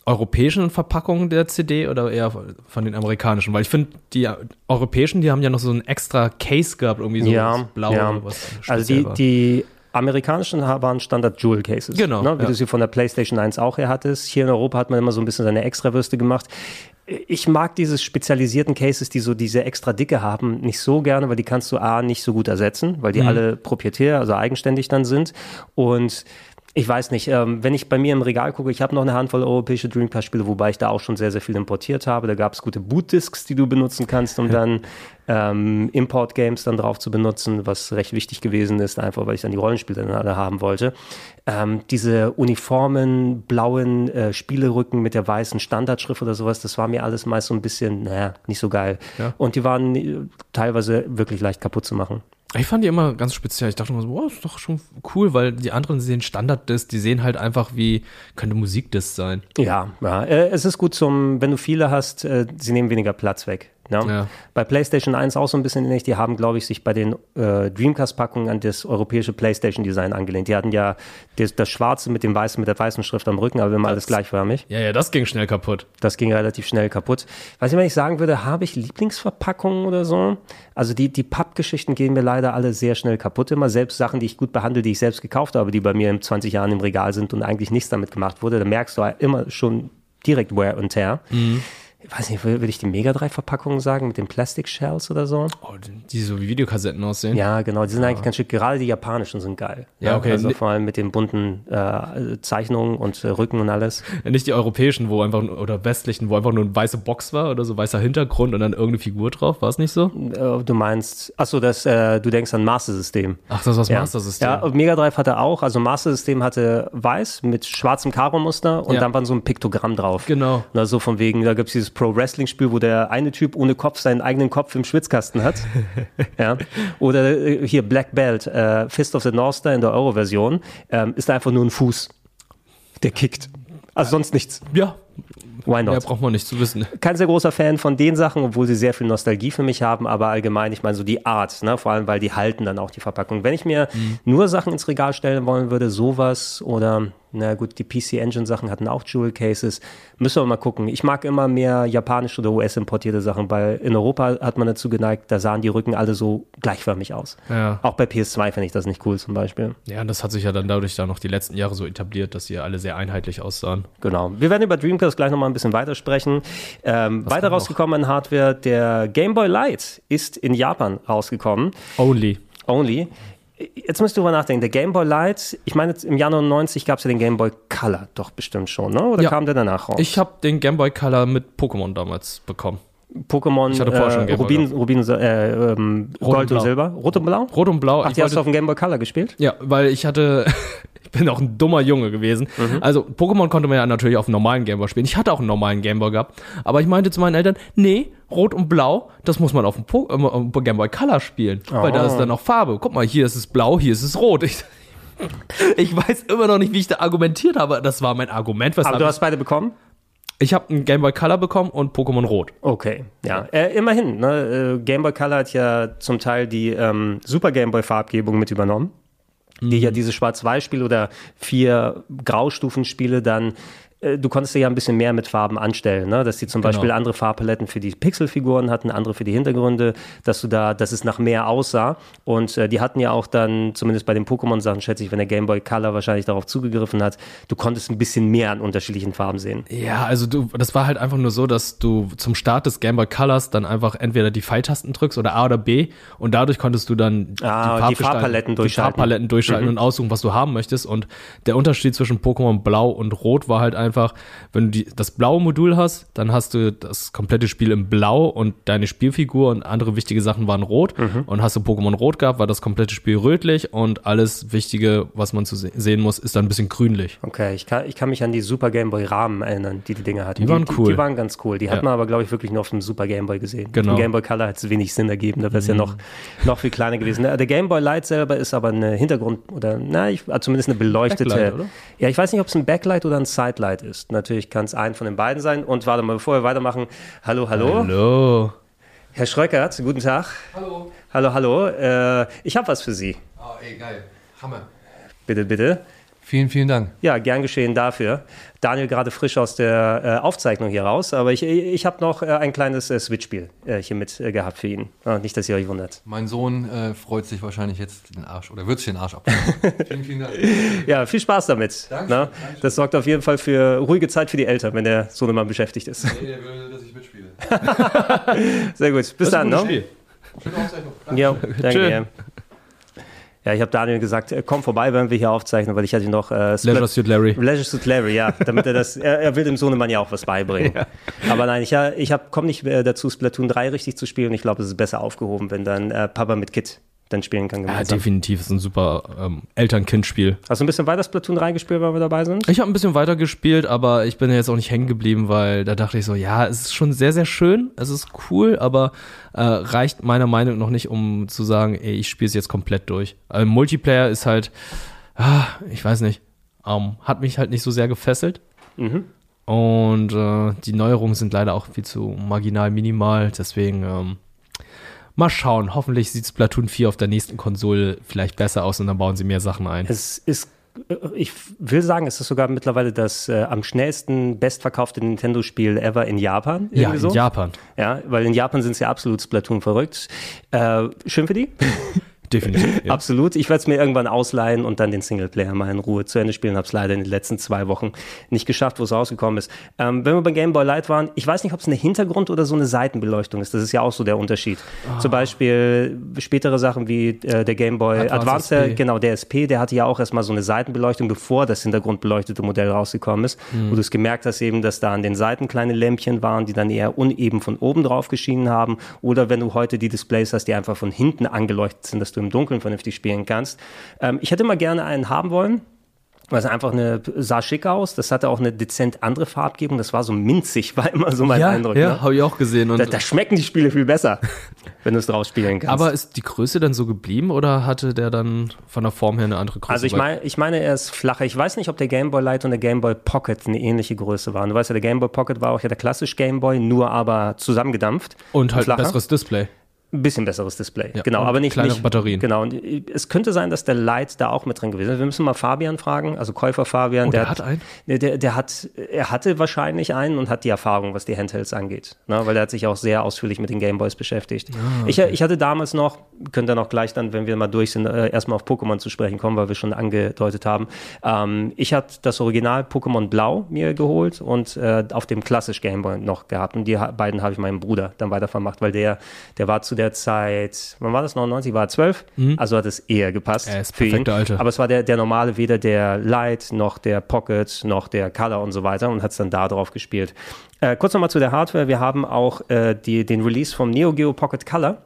europäischen Verpackungen der CD oder eher von den amerikanischen? Weil ich finde, die europäischen, die haben ja noch so ein extra Case gehabt, irgendwie so ja, blau, ja. was Also die, war. die amerikanischen waren Standard Jewel Cases. Genau, Ne, wie ja. du sie von der PlayStation 1 auch her hattest. Hier in Europa hat man immer so ein bisschen seine Extrawürste gemacht. Ich mag diese spezialisierten Cases, die so diese extra Dicke haben, nicht so gerne, weil die kannst du A nicht so gut ersetzen, weil die Mhm. alle proprietär, also eigenständig dann sind. Und ich weiß nicht, ähm, wenn ich bei mir im Regal gucke, ich habe noch eine Handvoll europäische Dreamcast-Spiele, wobei ich da auch schon sehr, sehr viel importiert habe. Da gab es gute Bootdisks, die du benutzen kannst, um dann ähm, Import-Games dann drauf zu benutzen, was recht wichtig gewesen ist, einfach weil ich dann die Rollenspiele dann alle haben wollte. Ähm, diese uniformen, blauen äh, Spielerücken mit der weißen Standardschrift oder sowas, das war mir alles meist so ein bisschen, naja, nicht so geil. Ja. Und die waren äh, teilweise wirklich leicht kaputt zu machen. Ich fand die immer ganz speziell. Ich dachte immer so, wow, ist doch schon cool, weil die anderen sehen Standard-Disc, die sehen halt einfach wie, könnte Musikdisc sein. Ja, ja. Äh, es ist gut zum, wenn du viele hast, äh, sie nehmen weniger Platz weg. Ja? Ja. Bei PlayStation 1 auch so ein bisschen ähnlich. Die haben, glaube ich, sich bei den äh, Dreamcast-Packungen an das europäische PlayStation-Design angelehnt. Die hatten ja das, das Schwarze mit dem Weißen, mit der weißen Schrift am Rücken, aber immer alles gleichförmig. Ja, ja, das ging schnell kaputt. Das ging relativ schnell kaputt. Was ich mal nicht sagen würde, habe ich Lieblingsverpackungen oder so? Also die, die Pappgeschichten gehen mir leider alle sehr schnell kaputt immer. Selbst Sachen, die ich gut behandle, die ich selbst gekauft habe, die bei mir in 20 Jahren im Regal sind und eigentlich nichts damit gemacht wurde, da merkst du immer schon direkt Wear und Tear. Ich weiß nicht, will, will ich die Mega 3 Verpackungen sagen mit den Plastic Shells oder so? Oh, die so wie Videokassetten aussehen. Ja, genau, die sind eigentlich ganz schick. Gerade die japanischen sind geil. Ja, okay. Also vor allem mit den bunten äh, Zeichnungen und äh, Rücken und alles. Nicht die europäischen, wo einfach, oder westlichen, wo einfach nur eine weiße Box war oder so weißer Hintergrund und dann irgendeine Figur drauf. War es nicht so? Äh, du meinst, achso, das, äh, du denkst an Master System. Ach, das war das Ja. Master System. Ja, und Mega Drive hatte auch, also Master System hatte weiß mit schwarzem Karo-Muster und Ja. dann war so ein Piktogramm drauf. Genau. Na, so von wegen, da gibt es dieses Pro-Wrestling-Spiel, wo der eine Typ ohne Kopf seinen eigenen Kopf im Schwitzkasten hat. ja. Oder äh, hier Black Belt, äh, Fist of the North Star in der Euro-Version, ähm, ist einfach nur ein Fuß, der kickt. Also sonst nichts. ja. Why not? Mehr braucht man nicht zu wissen. kein sehr großer Fan von den Sachen, obwohl sie sehr viel Nostalgie für mich haben, aber allgemein, ich meine, so die Art, ne? vor allem, weil die halten dann auch die Verpackung. Wenn ich mir nur Sachen ins Regal stellen wollen würde, sowas oder, na gut, die PC Engine Sachen hatten auch Jewel Cases, müssen wir mal gucken. Ich mag immer mehr japanisch oder US-importierte Sachen, weil in Europa hat man dazu geneigt, da sahen die Rücken alle so gleichförmig aus. Ja. Auch bei PS2 finde ich das nicht cool zum Beispiel. Ja, und das hat sich ja dann dadurch da noch die letzten Jahre so etabliert, dass sie alle sehr einheitlich aussahen. Genau. Wir werden über Dreamcast gleich nochmal ein bisschen weitersprechen. Ähm, weiter rausgekommen an Hardware, der Game Boy Light ist in Japan rausgekommen. Only. Only. Jetzt müsst ihr drüber nachdenken. Der Game Boy Light, ich meine, im Jahr 99 gab es ja den Game Boy Color doch bestimmt schon, ne? Oder Ja. kam der danach raus? Ich habe den Game Boy Color mit Pokémon damals bekommen. Pokémon, Ich hatte vorher schon äh, Game Boy Rubin. Rubin äh, ähm, Rot Gold und und. Silber. Rot und Blau? Rot und Blau. Ach, ich die hast du auf dem Game Boy Color gespielt? Ja, weil ich hatte, ich bin auch ein dummer Junge gewesen. Mhm. Also Pokémon konnte man ja natürlich auf einem normalen Gameboy spielen. Ich hatte auch einen normalen Gameboy gehabt, aber ich meinte zu meinen Eltern, nee, Rot und Blau, das muss man auf dem po äh, Game Boy Color spielen, weil da Oh. ist dann auch Farbe. Guck mal, hier ist es blau, hier ist es rot. Ich, ich weiß immer noch nicht, wie ich da argumentiert habe. Das war mein Argument. Aber Weshalb du hast beide bekommen? Ich habe einen Game Boy Color bekommen und Pokémon Rot. Okay, ja. Äh, immerhin, ne? äh, Game Boy Color hat ja zum Teil die ähm, Super Game Boy Farbgebung mit übernommen, die Mhm. ja diese Schwarz-Weiß-Spiele oder vier Graustufenspiele dann äh, Du konntest ja ein bisschen mehr mit Farben anstellen, ne? dass die zum Genau. Beispiel andere Farbpaletten für die Pixelfiguren hatten, andere für die Hintergründe, dass du da, dass es nach mehr aussah. Und äh, die hatten ja auch dann, zumindest bei den Pokémon-Sachen, schätze ich, wenn der Game Boy Color wahrscheinlich darauf zugegriffen hat, du konntest ein bisschen mehr an unterschiedlichen Farben sehen. Ja, also du, das war halt einfach nur so, dass du zum Start des Game Boy Colors dann einfach entweder die Pfeiltasten drückst oder A oder B und dadurch konntest du dann Ah, die Farbgestaltung- Farbpaletten die durchschalten. Mhm. Farbpaletten durchschalten und aussuchen, was du haben möchtest. Und der Unterschied zwischen Pokémon Blau und Rot war halt einfach, wenn du die, das blaue Modul hast, dann hast du das komplette Spiel im Blau und deine Spielfigur und andere wichtige Sachen waren rot. Mhm. Und hast du Pokémon Rot gehabt, war das komplette Spiel rötlich und alles Wichtige, was man zu se sehen muss, ist dann ein bisschen grünlich. Okay, ich kann, ich kann mich an die Super Game Boy Rahmen erinnern, die die Dinger hatten. Die waren cool. Die, die waren ganz cool. Die hat Ja. man aber, glaube ich, wirklich nur auf dem Super Game Boy gesehen. Genau. Im Game Boy Color hat es wenig Sinn ergeben, da wäre es ja noch, noch viel kleiner gewesen. Der Game Boy Light selber ist aber eine Hintergrund- oder, na, ich, ah, zumindest eine beleuchtete. Backlight, oder? Ja, ich weiß nicht, ob es ein Backlight oder ein Sidelight ist. Natürlich kann es ein von den beiden sein. Und warte mal, bevor wir weitermachen, hallo, hallo. Hallo. Herr Schröckert, guten Tag. Hallo. Hallo, hallo. Äh, ich habe was für Sie. Oh, ey, geil. Hammer. Bitte, bitte. Vielen, vielen Dank. Ja, gern geschehen dafür. Daniel gerade frisch aus der äh, Aufzeichnung hier raus, aber ich, ich habe noch äh, ein kleines äh, Switch-Spiel äh, hier mit äh, gehabt für ihn. Ah, nicht, dass ihr euch wundert. Mein Sohn äh, freut sich wahrscheinlich jetzt den Arsch oder wird sich den Arsch ab. vielen, vielen Dank. Ja, viel Spaß damit. Dankeschön, Na? Das sorgt auf jeden Fall für ruhige Zeit für die Eltern, wenn der Sohnemann beschäftigt ist. Nee, der will, dass ich mitspiele. Sehr gut. Bis dann, Gutes ne? Spiel. Schöne Aufzeichnung. Danke. Ja, danke Schön. Ja, ich habe Daniel gesagt, äh, komm vorbei, wenn wir hier aufzeichnen, weil ich hatte noch äh, Splat- Leisure Suit Larry. Leisure Suit Larry, ja, damit er das, er, er will dem Sohnemann ja auch was beibringen. Aber nein, ich, ja- ich komme nicht äh, dazu, Splatoon 3 richtig zu spielen. Ich glaube, es ist besser aufgehoben, wenn dann äh, Papa mit Kid dann spielen kann Ja, gemeinsam. definitiv ist ein super ähm, Eltern-Kind-Spiel. Hast du ein bisschen weiter Splatoon 3 gespielt, weil wir dabei sind? Ich habe ein bisschen weiter gespielt, aber ich bin jetzt auch nicht hängen geblieben, weil da dachte ich so, ja, es ist schon sehr, sehr schön, es ist cool, aber äh, reicht meiner Meinung nach noch nicht, um zu sagen, ey, ich spiele es jetzt komplett durch. Also Multiplayer ist halt, ah, ich weiß nicht, ähm, hat mich halt nicht so sehr gefesselt. Mhm. Und äh, die Neuerungen sind leider auch viel zu marginal minimal. Deswegen ähm, mal schauen. Hoffentlich sieht Splatoon 4 auf der nächsten Konsole vielleicht besser aus und dann bauen sie mehr Sachen ein. Es ist, äh, ich will sagen, es ist sogar mittlerweile das äh, am schnellsten bestverkaufte Nintendo-Spiel ever in Japan. ja, in so. Japan. Ja, weil in Japan sind sie absolut Splatoon verrückt. Äh, schön für die. Definitiv. Ja. Absolut. Ich werde es mir irgendwann ausleihen und dann den Singleplayer mal in Ruhe zu Ende spielen. Habe es leider in den letzten zwei Wochen nicht geschafft, wo es rausgekommen ist. Ähm, wenn wir bei Game Boy Light waren, ich weiß nicht, ob es eine Hintergrund- oder so eine Seitenbeleuchtung ist. Das ist ja auch so der Unterschied. Zum Beispiel spätere Sachen wie äh, der Game Boy Advance Advance, der, SP. genau, der SP, der hatte ja auch erstmal so eine Seitenbeleuchtung, bevor das hintergrundbeleuchtete Modell rausgekommen ist, wo du es gemerkt hast eben, dass da an den Seiten kleine Lämpchen waren, die dann eher uneben von oben drauf geschienen haben. Oder wenn du heute die Displays hast, die einfach von hinten angeleuchtet sind, dass du im Dunkeln vernünftig spielen kannst. Ähm, ich hätte mal gerne einen haben wollen. Weil es einfach eine, sah schick aus. Das hatte auch eine dezent andere Farbgebung. Das war so minzig, war immer so mein ja, Eindruck. ja ne? habe ich auch gesehen. Und da, da schmecken die Spiele viel besser, wenn du es drauf spielen kannst. aber ist die Größe dann so geblieben oder hatte der dann von der Form her eine andere Größe? Also ich meine, ich meine, er ist flacher. Ich weiß nicht, ob der Game Boy Light und der Game Boy Pocket eine ähnliche Größe waren. Du weißt ja, der Game Boy Pocket war auch ja der klassische Game Boy, nur aber zusammengedampft. und halt ein flacher. besseres Display. Ein bisschen besseres Display. Ja, genau, aber nicht kleinere nicht, Batterien. Genau. Und es könnte sein, dass der Light da auch mit drin gewesen ist. Wir müssen mal Fabian fragen, also Käufer Fabian. Oh, der hat einen? Der, der, der hat, er hatte wahrscheinlich einen und hat die Erfahrung, was die Handhelds angeht. Ne? Weil er hat sich auch sehr ausführlich mit den Gameboys beschäftigt. Ah, ich, ich hatte damals noch, könnt ihr noch gleich dann, wenn wir mal durch sind, äh, erstmal auf Pokémon zu sprechen kommen, weil wir schon angedeutet haben. Ähm, ich hatte das Original Pokémon Blau mir geholt und äh, auf dem klassisch Gameboy noch gehabt. Und die beiden habe ich meinem Bruder dann weitervermacht, weil der, der war zu der Zeit, wann war das, 99, war er 12? Also hat es eher gepasst Mhm. Er ist für ihn. Alter. Aber es war der, der normale, weder der Light noch der Pocket noch der Color und so weiter und hat es dann da drauf gespielt. Äh, kurz nochmal zu der Hardware. Wir haben auch äh, die, den Release vom Neo Geo Pocket Color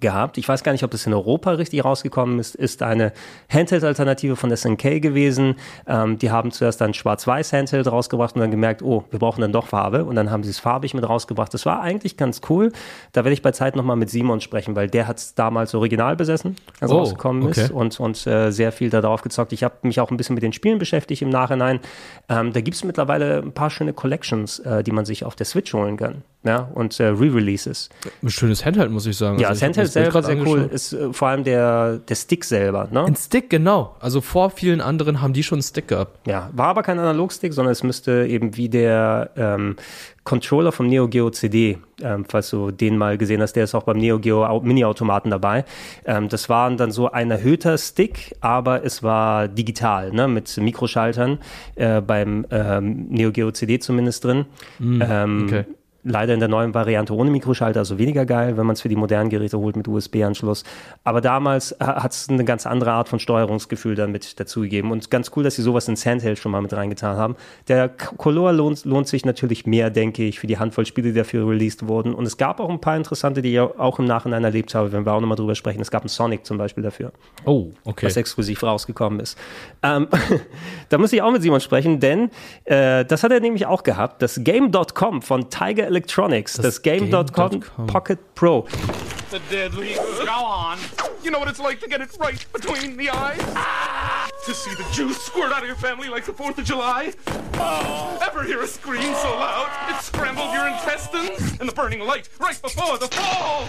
gehabt. Ich weiß gar nicht, ob das in Europa richtig rausgekommen ist. Ist eine Handheld-Alternative von SNK gewesen. Ähm, die haben zuerst ein Schwarz-Weiß-Handheld rausgebracht und dann gemerkt, oh, wir brauchen dann doch Farbe. Und dann haben sie es farbig mit rausgebracht. Das war eigentlich ganz cool. Da werde ich bei Zeit nochmal mit Simon sprechen, weil der hat es damals original besessen, als es Oh, rausgekommen okay. ist und, und äh, sehr viel da drauf gezockt. Ich habe mich auch ein bisschen mit den Spielen beschäftigt im Nachhinein. Ähm, da gibt es mittlerweile ein paar schöne Collections, äh, die man sich auf der Switch holen kann. Ja, und äh, Re-Releases. Ein schönes Handheld, muss ich sagen. Ja, Also das Handheld selber sehr cool. Ist äh, vor allem der, der Stick selber. Ne? Ein Stick, genau. Also vor vielen anderen haben die schon einen Stick gehabt. Ja, war aber kein Analogstick, sondern es müsste eben wie der ähm, Controller vom Neo Geo CD, ähm, falls du den mal gesehen hast, der ist auch beim Neo Geo Au- Mini-Automaten dabei. Ähm, das waren dann so ein erhöhter Stick, aber es war digital, ne, mit Mikroschaltern äh, beim ähm, Neo Geo CD zumindest drin. ähm, okay. Leider in der neuen Variante ohne Mikroschalter, also weniger geil, wenn man es für die modernen Geräte holt mit USB-Anschluss. Aber damals hat es eine ganz andere Art von Steuerungsgefühl damit dazugegeben. Und ganz cool, dass sie sowas ins Handheld schon mal mit reingetan haben. Der Color lohnt, lohnt sich natürlich mehr, denke ich, für die Handvoll Spiele, die dafür released wurden. Und es gab auch ein paar interessante, die ich auch im Nachhinein erlebt habe, wenn wir auch nochmal drüber sprechen. Es gab einen Sonic zum Beispiel dafür Oh, okay. was exklusiv rausgekommen ist. Ähm, da muss ich auch mit Simon sprechen, denn äh, das hat er nämlich auch gehabt. Das Game.com von Tiger Electronics, das, Das Game.com Game.com. Pocket Pro. The deadly. Go on. You know what it's like to get it right between the eyes? Ah! To see the juice squirt out of your family like the 4th of July? Oh, ever hear a scream so loud it scrambled your intestines? And the burning light right before the fall?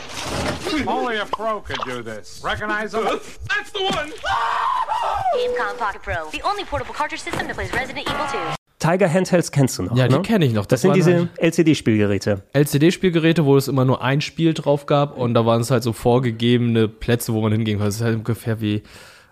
Only a pro could do this. Recognize him? That's the one! Gamecom Pocket Pro, the only portable cartridge system that plays Resident Evil 2. Tiger Handhelds kennst du noch, Ja, die ne? kenne ich noch. Das, sind waren diese LCD-Spielgeräte. LCD-Spielgeräte, wo es immer nur ein Spiel drauf gab und da waren es halt so vorgegebene Plätze, wo man hingehen konnte. Das ist halt ungefähr wie,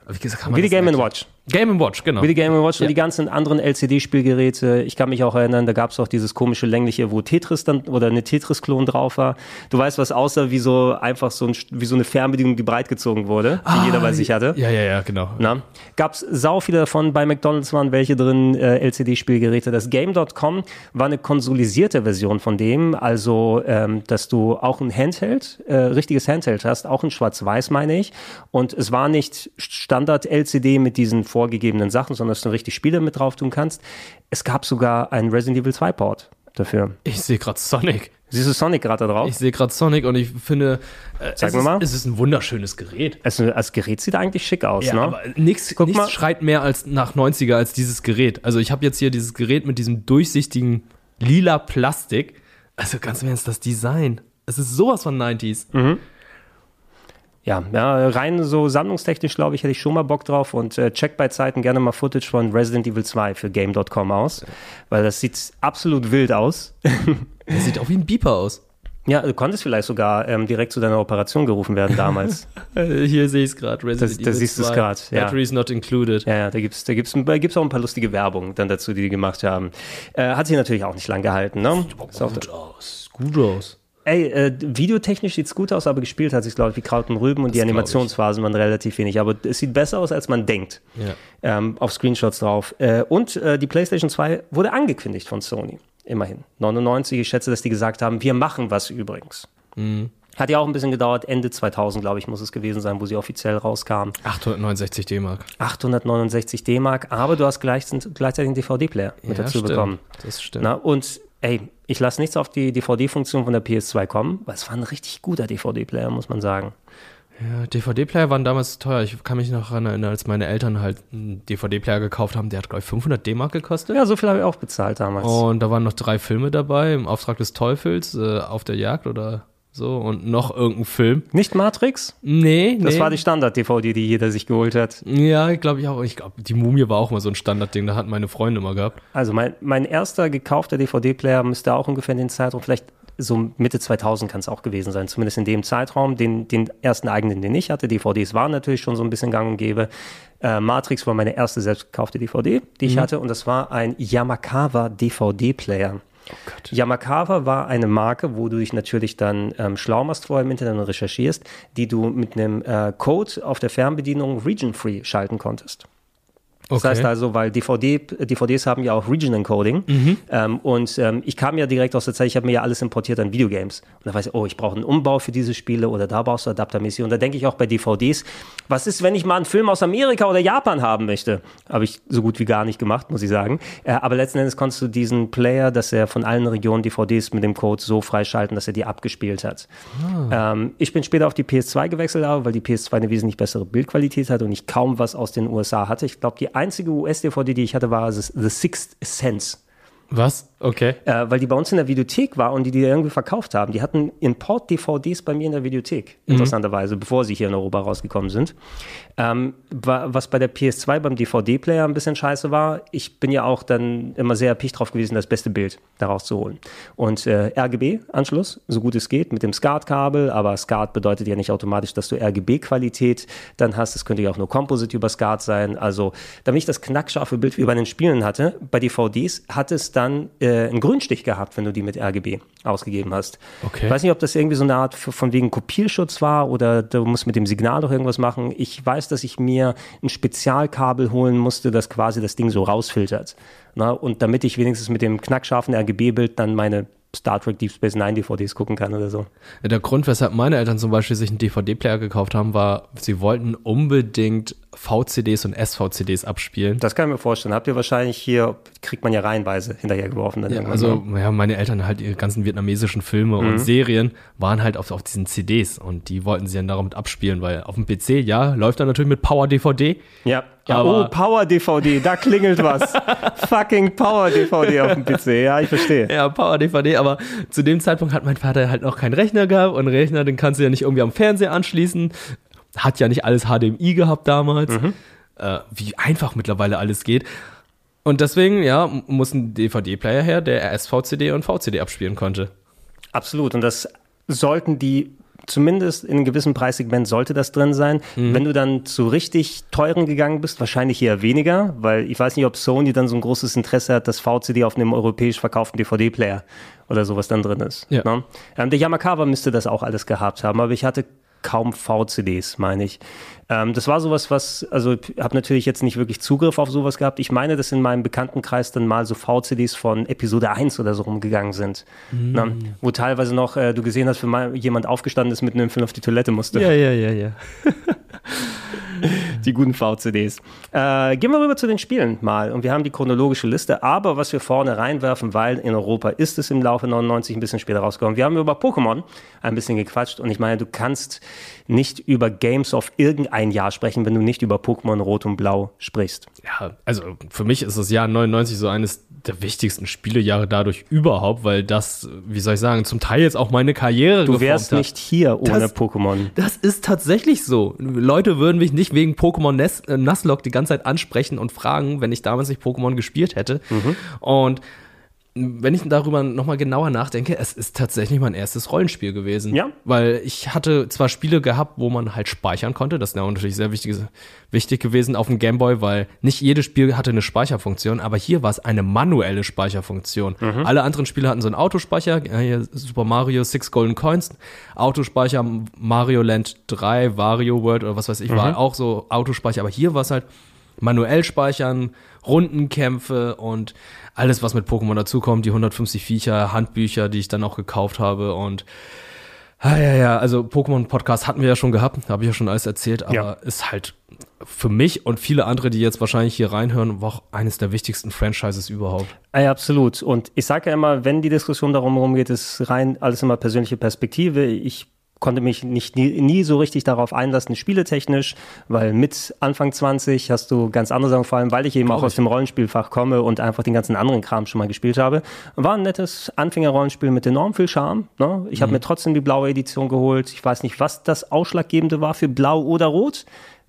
wie gesagt, kann man Wie die das Game? Watch. Game Watch, genau. Wie die Game Watch Ja. und die ganzen anderen LCD-Spielgeräte. Ich kann mich auch erinnern, da gab es auch dieses komische längliche, wo Tetris dann oder eine Tetris-Klon drauf war. Du weißt, was aussah wie so einfach so, ein, wie so eine Fernbedienung, die breitgezogen wurde, die jeder bei sich hatte. Ja, ja, ja, genau. Na, gab's sau viele davon. Bei McDonalds waren welche drin, äh, LCD-Spielgeräte. Das Game.com war eine konsolisierte Version von dem, also ähm, dass du auch ein Handheld, äh, richtiges Handheld hast, auch in Schwarz-Weiß meine ich. Und es war nicht Standard-LCD mit diesen vorgegebenen Sachen, sondern dass du richtig Spiele mit drauf tun kannst. Es gab sogar einen Resident Evil 2 Port dafür. Ich sehe gerade Sonic. Siehst du Sonic gerade da drauf? Ich sehe gerade Sonic und ich finde, äh, Sag es, mir ist, mal. es ist ein wunderschönes Gerät. Es, das Gerät sieht eigentlich schick aus, Ja, ne? aber nichts Guck nichts mal. schreit mehr als nach 90er als dieses Gerät. Also ich habe jetzt hier dieses Gerät mit diesem durchsichtigen lila Plastik. Also ganz im Ernst, das Design. Es ist sowas von 90s. Mhm. Ja, ja, rein so sammlungstechnisch, glaube ich, hätte ich schon mal Bock drauf und äh, check bei Zeiten gerne mal Footage von Resident Evil 2 für Game.com aus, weil das sieht absolut wild aus. Das sieht auch wie ein Beeper aus. Ja, du konntest vielleicht sogar ähm, direkt zu deiner Operation gerufen werden damals. Hier sehe ich es gerade. Resident Das- da siehst du's 2, grad, ja. Batteries not included. Ja, ja, da gibt's, da gibt's, da gibt's auch ein paar lustige Werbung dann dazu, die die gemacht haben. Äh, hat sich natürlich auch nicht lang gehalten, ne? Ist auch Gut aus. Gut aus. Ey, äh, videotechnisch sieht's gut aus, aber gespielt hat sich's, glaube ich, wie Kraut und Rüben und die glaub ich. Animationsphasen waren relativ wenig. Aber es sieht besser aus, als man denkt. Ja. Ähm, auf Screenshots drauf. Äh, und äh, die PlayStation 2 wurde angekündigt von Sony. Immerhin. 99, ich schätze, dass die gesagt haben, wir machen was übrigens. Mhm. Hat ja auch ein bisschen gedauert. Ende 2000, glaube ich, muss es gewesen sein, wo sie offiziell rauskam. 869 D-Mark. 869 D-Mark, aber du hast gleich, gleichzeitig einen DVD-Player mit Ja, dazu stimmt. bekommen. Das stimmt. Na, und ey, ich lasse nichts auf die DVD-Funktion von der PS2 kommen, weil es war ein richtig guter DVD-Player, muss man sagen. Ja, DVD-Player waren damals teuer. Ich kann mich noch daran erinnern, als meine Eltern halt einen DVD-Player gekauft haben. Der hat, glaube ich, 500 D-Mark gekostet. Ja, so viel habe ich auch bezahlt damals. Und da waren noch drei Filme dabei. Im Auftrag des Teufels, äh, Auf der Jagd oder so. Und noch irgendein Film. Nicht Matrix? Nee, Das nee. war die Standard-DVD, die jeder sich geholt hat. Ja, glaube ich auch. Ich glaube, die Mumie war auch mal so ein Standardding. Da hatten meine Freunde immer gehabt. Also mein, mein erster gekaufter DVD-Player müsste auch ungefähr in den Zeitraum, vielleicht so Mitte 2000 kann es auch gewesen sein, zumindest in dem Zeitraum. Den, den ersten eigenen, den ich hatte, DVDs waren natürlich schon so ein bisschen gang und gäbe. Äh, Matrix war meine erste selbst gekaufte DVD, die ich Mhm. hatte und das war ein Yamakawa DVD-Player. Yamakawa war eine Marke, wo du dich natürlich dann ähm, schlau machst vorher im Internet und recherchierst, die du mit einem äh, Code auf der Fernbedienung region-free schalten konntest. Das Okay. heißt also, weil DVD, DVDs haben ja auch Region Encoding. Mhm. Ähm, und ähm, ich kam ja direkt aus der Zeit, ich habe mir ja alles importiert an Videogames. Und da weiß ich, oh, ich brauche einen Umbau für diese Spiele oder da brauchst du adaptermäßig. Und da denke ich auch bei DVDs, was ist, wenn ich mal einen Film aus Amerika oder Japan haben möchte? Habe ich so gut wie gar nicht gemacht, muss ich sagen. Äh, aber letzten Endes konntest du diesen Player, dass er von allen Regionen DVDs mit dem Code so freischalten, dass er die abgespielt hat. Ähm, ich bin später auf die PS2 gewechselt, aber weil die PS2 eine wesentlich bessere Bildqualität hat und ich kaum was aus den USA hatte. Ich glaube, die einzige US-DVD, die ich hatte, war The Sixth Sense. Was? Okay. Äh, weil die bei uns in der Videothek war und die die irgendwie verkauft haben. Die hatten Import-DVDs bei mir in der Videothek, Mhm. interessanterweise, bevor sie hier in Europa rausgekommen sind. Ähm, wa- was bei der PS2 beim DVD-Player ein bisschen scheiße war, ich bin ja auch dann immer sehr erpicht drauf gewesen, das beste Bild daraus zu holen. Und äh, RGB-Anschluss, so gut es geht, mit dem SCART-Kabel, aber SCART bedeutet ja nicht automatisch, dass du RGB-Qualität dann hast. Es könnte ja auch nur Composite über SCART sein. Also, damit ich das knackscharfe Bild wie bei den Spielen hatte, bei DVDs hat es dann äh, einen Grünstich gehabt, wenn du die mit RGB ausgegeben hast. Okay. Ich weiß nicht, ob das irgendwie so eine Art von wegen Kopierschutz war oder du musst mit dem Signal doch irgendwas machen. Ich weiß, dass ich mir ein Spezialkabel holen musste, das quasi das Ding so rausfiltert. Na, und damit ich wenigstens mit dem knackscharfen RGB-Bild dann meine Star Trek Deep Space Nine DVDs gucken kann oder so. Der Grund, weshalb meine Eltern zum Beispiel sich einen DVD-Player gekauft haben, war, sie wollten unbedingt VCDs und SVCDs abspielen. Das kann ich mir vorstellen. Habt ihr wahrscheinlich hier, kriegt man ja reihenweise hinterhergeworfen. Dann Ja, also ne? ja, meine Eltern halt ihre ganzen vietnamesischen Filme Mhm. und Serien waren halt auf, auf diesen CDs und die wollten sie dann damit abspielen, weil auf dem PC, ja, läuft dann natürlich mit Power DVD. Ja, ja oh, Power DVD, da klingelt was. Fucking Power DVD auf dem PC, ja, ich verstehe. Ja, Power DVD, aber zu dem Zeitpunkt hat mein Vater halt noch keinen Rechner gehabt und Rechner, den kannst du ja nicht irgendwie am Fernseher anschließen. Hat ja nicht alles HDMI gehabt damals. Mhm. Äh, wie einfach mittlerweile alles geht. Und deswegen, ja, muss ein DVD-Player her, der SVCD und VCD abspielen konnte. Absolut. Und das sollten die, zumindest in einem gewissen Preissegment sollte das drin sein. Mhm. Wenn du dann zu richtig teuren gegangen bist, wahrscheinlich eher weniger, weil ich weiß nicht, ob Sony dann so ein großes Interesse hat, dass VCD auf einem europäisch verkauften DVD-Player oder sowas dann drin ist. Ja. Ne? Ähm, der Yamakawa müsste das auch alles gehabt haben, aber ich hatte kaum VCDs, meine ich. Ähm, das war sowas, was, also ich habe natürlich jetzt nicht wirklich Zugriff auf sowas gehabt. Ich meine, dass in meinem Bekanntenkreis dann mal so VCDs von Episode 1 oder so rumgegangen sind. Mhm. Na, wo teilweise noch äh, du gesehen hast, wenn mal jemand aufgestanden ist, mitten im Film auf die Toilette musste. Ja, ja, ja, ja. die guten VCDs. Äh, gehen wir rüber zu den Spielen mal. Und wir haben die chronologische Liste. Aber was wir vorne reinwerfen, weil in Europa ist es im Laufe 99 ein bisschen später rausgekommen. Wir haben über Pokémon ein bisschen gequatscht. Und ich meine, du kannst nicht über Games of irgendein Jahr sprechen, wenn du nicht über Pokémon Rot und Blau sprichst. Ja, also für mich ist das Jahr 99 so eines der wichtigsten Spielejahre dadurch überhaupt, weil das, wie soll ich sagen, zum Teil jetzt auch meine Karriere Du wärst hat. nicht hier ohne Das- Pokémon. Das ist tatsächlich so. Leute würden mich nicht wegen Pokémon Ness- äh, Nuzlocke die ganze Zeit ansprechen und fragen, wenn ich damals nicht Pokémon gespielt hätte. Und wenn ich darüber nochmal genauer nachdenke, es ist tatsächlich mein erstes Rollenspiel gewesen. Ja. Weil ich hatte zwar Spiele gehabt, wo man halt speichern konnte, das ist natürlich sehr wichtig, wichtig gewesen auf dem Gameboy, weil nicht jedes Spiel hatte eine Speicherfunktion, aber hier war es eine manuelle Speicherfunktion. Alle anderen Spiele hatten so einen Autospeicher, hier Super Mario Six Golden Coins, Autospeicher Mario Land 3, Wario World oder was weiß ich, war auch so Autospeicher, aber hier war es halt manuell speichern, Rundenkämpfe und alles, was mit Pokémon dazukommt, die 150 Viecher, Handbücher, die ich dann auch gekauft habe und Ah, ja, ja, also Pokémon-Podcast hatten wir ja schon gehabt, habe ich ja schon alles erzählt, aber Ja. ist halt für mich und viele andere, die jetzt wahrscheinlich hier reinhören, war auch eines der wichtigsten Franchises überhaupt. Ja, absolut. Und ich sage ja immer, wenn die Diskussion darum rumgeht, ist rein alles immer persönliche Perspektive. Ich konnte mich nicht nie, nie so richtig darauf einlassen, spieletechnisch, weil mit Anfang 20 hast du ganz andere Sachen, vor allem weil ich eben auch aus dem Rollenspielfach komme und einfach den ganzen anderen Kram schon mal gespielt habe. War ein nettes Anfängerrollenspiel mit enorm viel Charme. Ne? Ich habe mir trotzdem die blaue Edition geholt. Ich weiß nicht, was das Ausschlaggebende war für blau oder rot.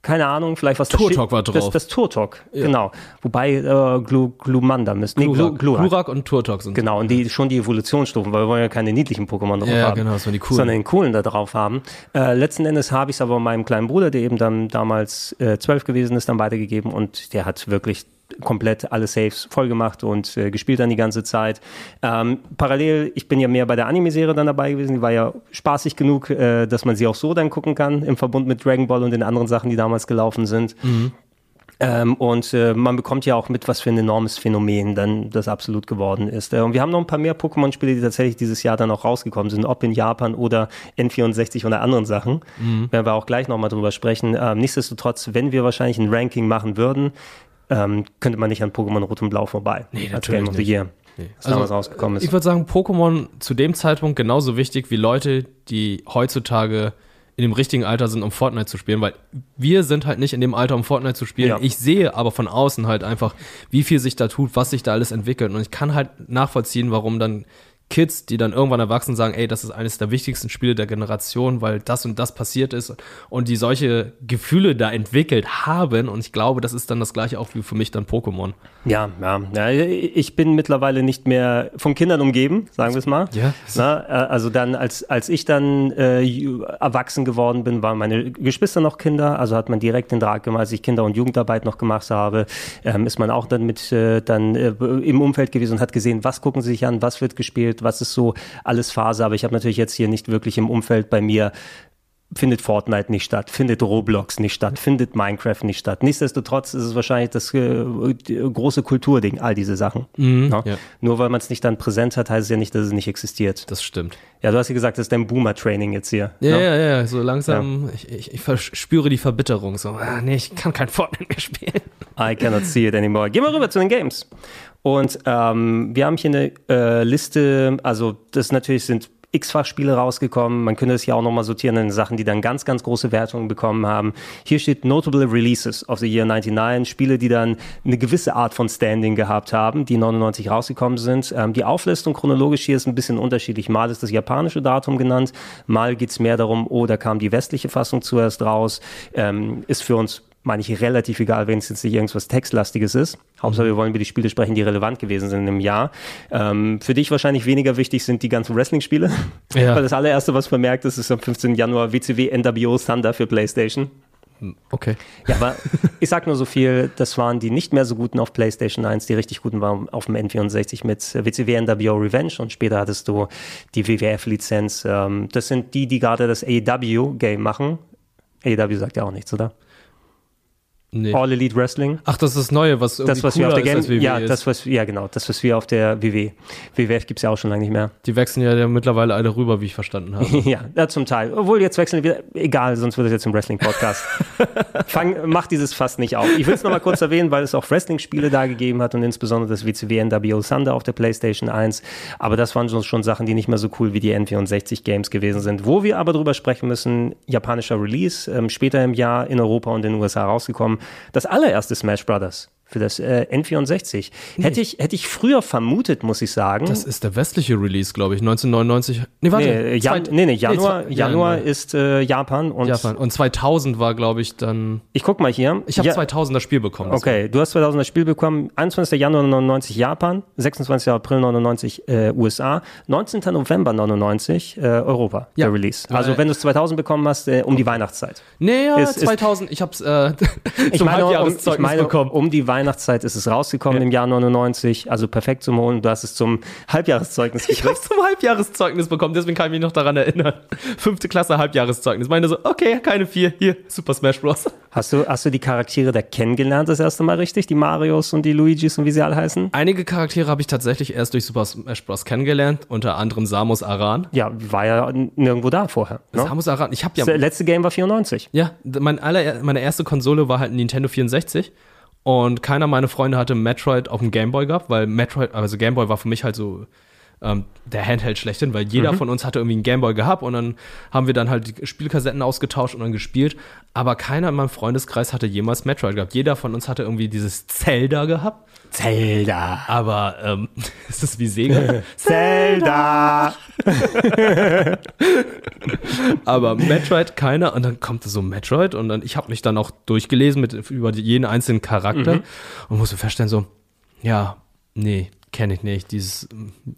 Keine Ahnung, vielleicht was das Turtok war Das, drauf. das Turtok, genau. Wobei äh, Glu, Glumanda müsste. Nee, Glu, Glurak. Glurak und Turtok sind. Genau, und die schon die Evolutionsstufen, weil wir wollen ja keine niedlichen Pokémon drauf Ja, haben. genau, das waren die coolen. Sondern den coolen da drauf haben. Äh, letzten Endes habe ich es aber meinem kleinen Bruder, der eben dann damals äh, zwölf gewesen ist, dann weitergegeben und der hat wirklich komplett alle Saves voll gemacht und äh, gespielt dann die ganze Zeit. Ähm, parallel, ich bin ja mehr bei der Anime-Serie dann dabei gewesen, die war ja spaßig genug, äh, dass man sie auch so dann gucken kann, im Verbund mit Dragon Ball und den anderen Sachen, die damals gelaufen sind. Ähm, und äh, man bekommt ja auch mit, was für ein enormes Phänomen dann das absolut geworden ist. Äh, und wir haben noch ein paar mehr Pokémon-Spiele, die tatsächlich dieses Jahr dann auch rausgekommen sind, ob in Japan oder N64 oder anderen Sachen. Werden wir auch gleich nochmal drüber sprechen. Ähm, nichtsdestotrotz, wenn wir wahrscheinlich ein Ranking machen würden, ähm, könnte man nicht an Pokémon Rot und Blau vorbei. Nee, als natürlich Game of the. Year. Das damals rausgekommen ist. Also, Ich würde sagen, Pokémon zu dem Zeitpunkt genauso wichtig wie Leute, die heutzutage in dem richtigen Alter sind, um Fortnite zu spielen, weil wir sind halt nicht in dem Alter, um Fortnite zu spielen. Ja. Ich sehe aber von außen halt einfach, wie viel sich da tut, was sich da alles entwickelt. Und ich kann halt nachvollziehen, warum dann Kids, die dann irgendwann erwachsen sagen, ey, das ist eines der wichtigsten Spiele der Generation, weil das und das passiert ist und die solche Gefühle da entwickelt haben. Und ich glaube, das ist dann das gleiche auch wie für mich dann Pokémon. Ja, ja, ja, ich bin mittlerweile nicht mehr von Kindern umgeben, sagen wir es mal. Ja. Na, äh, also dann, als, als ich dann äh, erwachsen geworden bin, waren meine Geschwister noch Kinder, also hat man direkt den Draht gemacht, als ich Kinder- und Jugendarbeit noch gemacht habe, ähm, ist man auch dann mit äh, dann äh, im Umfeld gewesen und hat gesehen, was gucken sie sich an, was wird gespielt, was ist so alles Phase. Aber ich habe natürlich jetzt hier nicht wirklich im Umfeld bei mir findet Fortnite nicht statt, findet Roblox nicht statt, findet Minecraft nicht statt. Nichtsdestotrotz ist es wahrscheinlich das äh, große Kulturding, all diese Sachen. Ja? ja. Nur weil man es nicht dann präsent hat, heißt es ja nicht, dass es nicht existiert. Das stimmt. Ja, du hast ja gesagt, das ist dein Boomer-Training jetzt hier. Ja, ne? ja, ja, so langsam, ich, ich, ich verspüre die Verbitterung. So, ah, nee, ich kann kein Fortnite mehr spielen. I cannot see it anymore. Gehen wir rüber zu den Games. Und ähm, wir haben hier eine äh, Liste, also das natürlich sind x-fach Spiele rausgekommen. Man könnte es ja auch nochmal sortieren in Sachen, die dann ganz, ganz große Wertungen bekommen haben. Hier steht Notable Releases of the Year 99, Spiele, die dann eine gewisse Art von Standing gehabt haben, die 99 rausgekommen sind. Ähm, die Auflistung chronologisch hier ist ein bisschen unterschiedlich. Mal ist das japanische Datum genannt, mal geht's mehr darum, oh, da kam die westliche Fassung zuerst raus. Ähm, ist für uns meine ich, relativ egal, wenn es jetzt nicht irgendwas Textlastiges ist. Hauptsache, wir wollen über die Spiele sprechen, die relevant gewesen sind im Jahr. Ähm, für dich wahrscheinlich weniger wichtig sind die ganzen Wrestling-Spiele. Ja. Weil das allererste, was man merkt, ist, ist am 15. Januar WCW NWO Thunder für PlayStation. Okay. Ja, aber ich sag nur so viel, das waren die nicht mehr so guten auf PlayStation 1, die richtig guten waren auf dem N64 mit WCW NWO Revenge und später hattest du die WWF-Lizenz. Ähm, das sind die, die gerade das AEW-Game machen. AEW sagt ja auch nichts, oder? Nee. All Elite Wrestling. Ach, das ist das Neue, was irgendwie Das, was wir auf der Game, ist als WWE ja, ist. das, was, ja, genau, das, was wir auf der WW. WWF gibt es ja auch schon lange nicht mehr. Die wechseln ja mittlerweile alle rüber, wie ich verstanden habe. ja, ja, zum Teil. Obwohl, jetzt wechseln wir, egal, sonst wird es jetzt ein Wrestling-Podcast. Fang, mach dieses fast nicht auf. Ich will es nochmal kurz erwähnen, weil es auch Wrestling-Spiele da gegeben hat und insbesondere das WCW NWO Thunder auf der PlayStation 1. Aber das waren schon, schon Sachen, die nicht mehr so cool wie die N64-Games gewesen sind. Wo wir aber drüber sprechen müssen, japanischer Release, ähm, später im Jahr in Europa und in den USA rausgekommen. Das allererste Smash Brothers für das äh, N64. Hätte, ich, hätte ich früher vermutet, muss ich sagen. Das ist der westliche Release, glaube ich. 1999. Nee, warte. Nee, Jan, nee, nee, Januar, zwei- Januar ist äh, Japan und Japan. Und 2000 war, glaube ich, dann. ich guck mal hier. Ich habe Ja, 2000 das Spiel bekommen. Das Okay, du hast 2000 das Spiel bekommen. 21. Januar 99 Japan, 26. April 99 äh, USA, 19. November 99 äh, Europa, Ja. der Release. Also wenn du es 2000 bekommen hast, äh, um die Weihnachtszeit. Nee, ja, Ist- ist- 2000. ich habe es äh, Ich zum meine, um, ich meine bekommen. um die Weihnachtszeit ist es rausgekommen im Jahr 99, also perfekt zum Holen. Du hast es zum Halbjahreszeugnis Ich habe gekriegt. zum Halbjahreszeugnis bekommen, deswegen kann ich mich noch daran erinnern. Fünfte Klasse Halbjahreszeugnis. Meine so, okay, keine vier, hier, Super Smash Bros. Hast du, hast du die Charaktere da kennengelernt das erste Mal richtig? Die Marios und die Luigis und wie sie alle heißen? Einige Charaktere habe ich tatsächlich erst durch Super Smash Bros. kennengelernt, unter anderem Samus Aran. Ja, war ja nirgendwo da vorher. Ne? Samus Aran, ich habe ja Das letzte Game war 94. Ja, mein aller, meine erste Konsole war halt Nintendo 64 und keiner meiner Freunde hatte Metroid auf dem Gameboy gehabt, weil Metroid, also Gameboy war für mich halt so ähm, der Handheld schlechthin, weil jeder Mhm. von uns hatte irgendwie einen Gameboy gehabt und dann haben wir dann halt die Spielkassetten ausgetauscht und dann gespielt, aber keiner in meinem Freundeskreis hatte jemals Metroid gehabt. Jeder von uns hatte irgendwie dieses Zelda gehabt. Zelda. Aber ähm, ist das wie Sega? Zelda. aber Metroid keiner und dann kommt so Metroid und dann ich habe mich dann auch durchgelesen mit über jeden einzelnen Charakter Mhm. und musste feststellen so ja nee kenne ich nicht. Dieses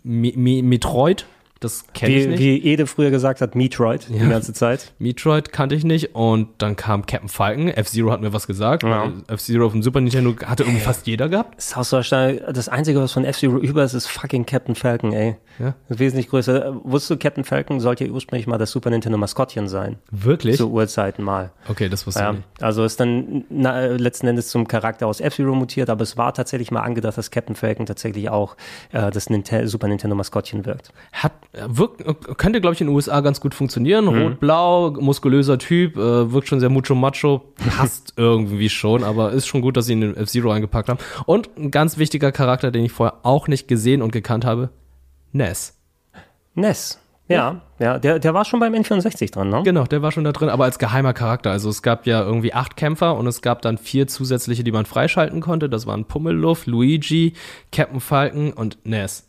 Metroid das kenne ich Wie, nicht wie Ede früher gesagt hat, Metroid die Ja. ganze Zeit. Metroid kannte ich nicht und dann kam Captain Falcon F-Zero hat mir was gesagt Ja. F-Zero auf dem Super Nintendo hatte irgendwie fast jeder gehabt Das, Einzige, was von F-Zero über ist, ist fucking Captain Falcon, ey. Ja. Wesentlich größer. Wusstest du, Captain Falcon sollte ja ursprünglich mal das Super Nintendo Maskottchen sein. wirklich Zu Urzeiten mal. okay das wusste Ja, ich nicht also ist dann na, letzten Endes zum Charakter aus F-Zero mutiert, aber es war tatsächlich mal angedacht, dass Captain Falcon tatsächlich auch äh, das Ninte Super Nintendo Maskottchen wirkt. hat wirkt, könnte glaube ich in den USA ganz gut funktionieren Mhm. rot-blau muskulöser Typ äh, wirkt schon sehr mucho macho passt irgendwie schon aber ist schon gut dass sie ihn in F-Zero eingepackt haben und ein ganz wichtiger Charakter den ich vorher auch nicht gesehen und gekannt habe Ness Ness. Ja, ja, der, der war schon beim N64 dran, ne? Genau, der war schon da drin, aber als geheimer Charakter. Also es gab ja irgendwie acht Kämpfer und es gab dann vier zusätzliche, die man freischalten konnte. Das waren Pummeluff, Luigi, Captain Falcon und Ness.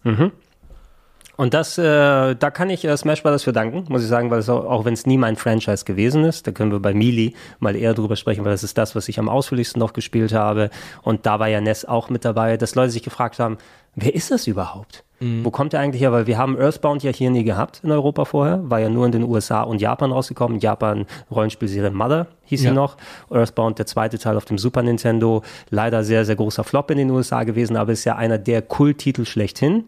Und das, äh, da kann ich äh, Smash Brothers für danken, muss ich sagen, weil es auch, auch wenn es nie mein Franchise gewesen ist, da können wir bei Melee mal eher drüber sprechen, weil das ist das, was ich am ausführlichsten noch gespielt habe. Und da war ja Ness auch mit dabei, dass Leute sich gefragt haben, wer ist das überhaupt? Wo kommt er eigentlich her? Weil wir haben Earthbound ja hier nie gehabt in Europa vorher, war ja nur in den USA und Japan rausgekommen. Japan Rollenspielserie Mother hieß Ja. sie noch. Earthbound, der zweite Teil auf dem Super Nintendo, leider sehr, sehr großer Flop in den USA gewesen, aber ist ja einer der Kulttitel schlechthin.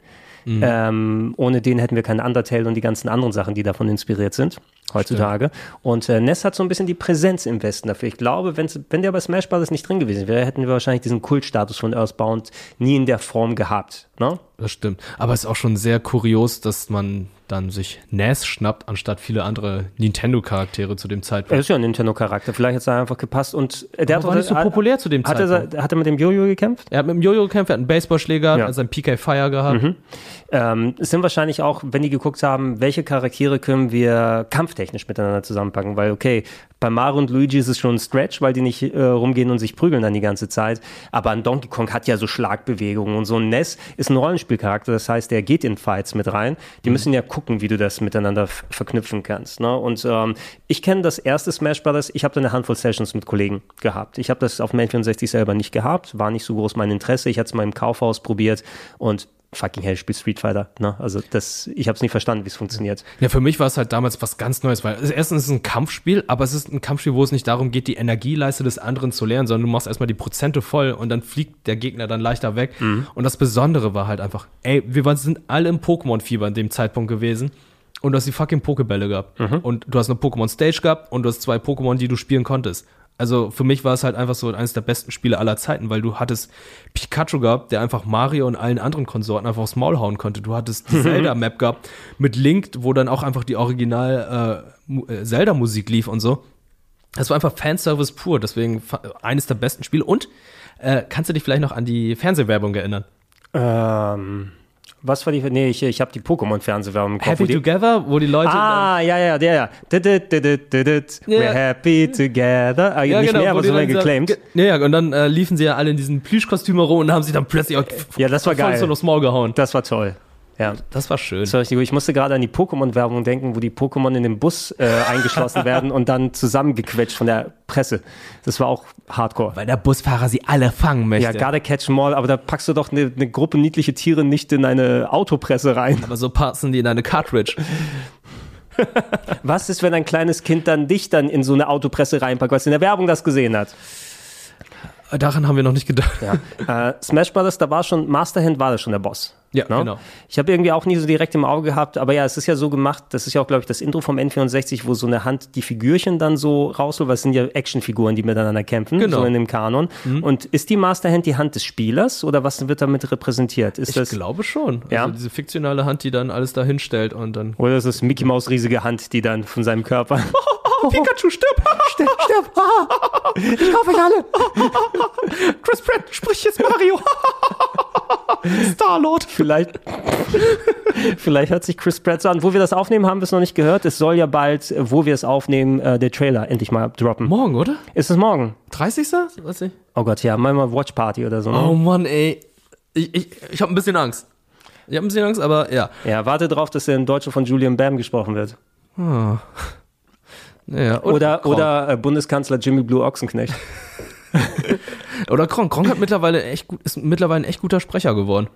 Ähm, ohne den hätten wir keinen Undertale und die ganzen anderen Sachen, die davon inspiriert sind heutzutage. Und äh, Ness hat so ein bisschen die Präsenz im Westen dafür. Ich glaube, wenn's, wenn der bei Smash Bros. nicht drin gewesen wäre, hätten wir wahrscheinlich diesen Kultstatus von Earthbound nie in der Form gehabt. Ne? Das stimmt. Aber es ist auch schon sehr kurios, dass man dann sich Ness schnappt, anstatt viele andere Nintendo-Charaktere zu dem Er Zeitpunkt. ist ja ein Nintendo-Charakter. Vielleicht hat es einfach gepasst. Und äh, der Aber hat war nicht so hat- populär zu dem hat er, Zeitpunkt. hat er mit dem Jojo gekämpft? Er hat mit dem Jojo gekämpft, er hat einen Baseballschläger, Ja. hat seinen PK Fire gehabt. Mhm. Ähm, es sind wahrscheinlich auch, wenn die geguckt haben, welche Charaktere können wir kampftechnisch miteinander zusammenpacken, weil okay, bei Mario und Luigi ist es schon ein Stretch, weil die nicht äh, rumgehen und sich prügeln dann die ganze Zeit, aber ein Donkey Kong hat ja so Schlagbewegungen und so ein Ness ist ein Rollenspielcharakter, das heißt, der geht in Fights mit rein. Die müssen ja gucken, wie du das miteinander verknüpfen kannst. Ne? Und ähm, ich kenne das erste Smash Brothers, ich habe da eine Handvoll Sessions mit Kollegen gehabt. Ich habe das auf dem N64 selber nicht gehabt, war nicht so groß mein Interesse. Ich hatte es mal im Kaufhaus probiert und fucking hell spielt Street Fighter. Ne? Also das, ich habe es nicht verstanden, wie es funktioniert. Ja, für mich war es halt damals was ganz Neues, weil es- erstens ist es ein Kampfspiel, aber es ist ein Kampfspiel, wo es nicht darum geht, die Energieleiste des anderen zu lernen, sondern du machst erstmal die Prozente voll und dann fliegt der Gegner dann leichter weg. Und das Besondere war halt einfach, ey, wir waren, sind alle im Pokémon-Fieber in dem Zeitpunkt gewesen. Und du hast die fucking Pokebälle gehabt. Und du hast eine Pokémon Stage gehabt und du hast zwei Pokémon, die du spielen konntest. Also für mich war es halt einfach so eines der besten Spiele aller Zeiten, weil du hattest Pikachu gehabt, der einfach Mario und allen anderen Konsorten einfach aufs Maul hauen konnte. Du hattest die Zelda-Map gehabt mit Link, wo dann auch einfach die Original äh, äh, Zelda-Musik lief und so. Das war einfach Fanservice pur, deswegen eines der besten Spiele. Und äh, kannst du dich vielleicht noch an die Fernsehwerbung erinnern? Ähm, was war die? Nee, ich, ich habe die Pokémon-Fernsehwerbung im Kopf. Happy Together, wo die Leute Ah, ja, ja, der, ja. We're happy together. Ah, Ja, nicht genau, mehr, aber so dann geclaimed. Ja, ja, und dann äh, liefen sie ja alle in diesen Plüschkostümen rum und haben sie dann plötzlich auch Ja, das war voll geil. so aufs Maul gehauen. Das war toll. Ja. Das war schön. Das war richtig gut. Ich musste gerade an die Pokémon-Werbung denken, wo die Pokémon in den Bus äh, eingeschlossen werden und dann zusammengequetscht von der Presse. Das war auch hardcore. Weil der Busfahrer sie alle fangen möchte. Ja, gotta catch 'em all, aber da packst du doch eine, eine Gruppe niedliche Tiere nicht in eine Autopresse rein. Aber so passen die in eine Cartridge. Was ist, wenn ein kleines Kind dann dich dann in so eine Autopresse reinpackt, was in der Werbung das gesehen hat? Daran haben wir noch nicht gedacht. Ja. Äh, Smash Brothers, da war schon, Masterhand war da schon der Boss. Ja, ne? genau. Ich habe irgendwie auch nie so direkt im Auge gehabt, aber ja, es ist ja so gemacht, das ist ja auch, glaube ich, das Intro vom N64, wo so eine Hand die Figürchen dann so rausholt, weil es sind ja Actionfiguren, die miteinander kämpfen, Genau. so in dem Kanon. Und ist die Masterhand die Hand des Spielers oder was wird damit repräsentiert? Ist Ich das, glaube schon. Ja? Also diese fiktionale Hand, die dann alles da hinstellt und dann. oder ist es Mickey Maus riesige Hand, die dann von seinem Körper. Pikachu, stirb! stirb, stirb! Ich kaufe euch alle! Chris Pratt, sprich jetzt Mario! Star-Lord! Vielleicht, vielleicht hört sich Chris Pratt so an. Wo wir das aufnehmen, haben wir es noch nicht gehört. Es soll ja bald, äh, wo wir es aufnehmen, äh, der Trailer endlich mal droppen. Morgen, oder? Ist es morgen? 30. Weiß ich. Oh Gott, ja, mal mal Watch Party oder so. Ne? Oh Mann, ey. Ich, ich, ich habe ein bisschen Angst. Ich habe ein bisschen Angst, aber ja. Ja, warte drauf, dass der in Deutsche von Julian Bam gesprochen wird. Ja Oder, Kronk. oder äh, Bundeskanzler Jimmy Blue Ochsenknecht. Oder Kronk. Kronk hat mittlerweile echt gut, ist mittlerweile ein echt guter Sprecher geworden.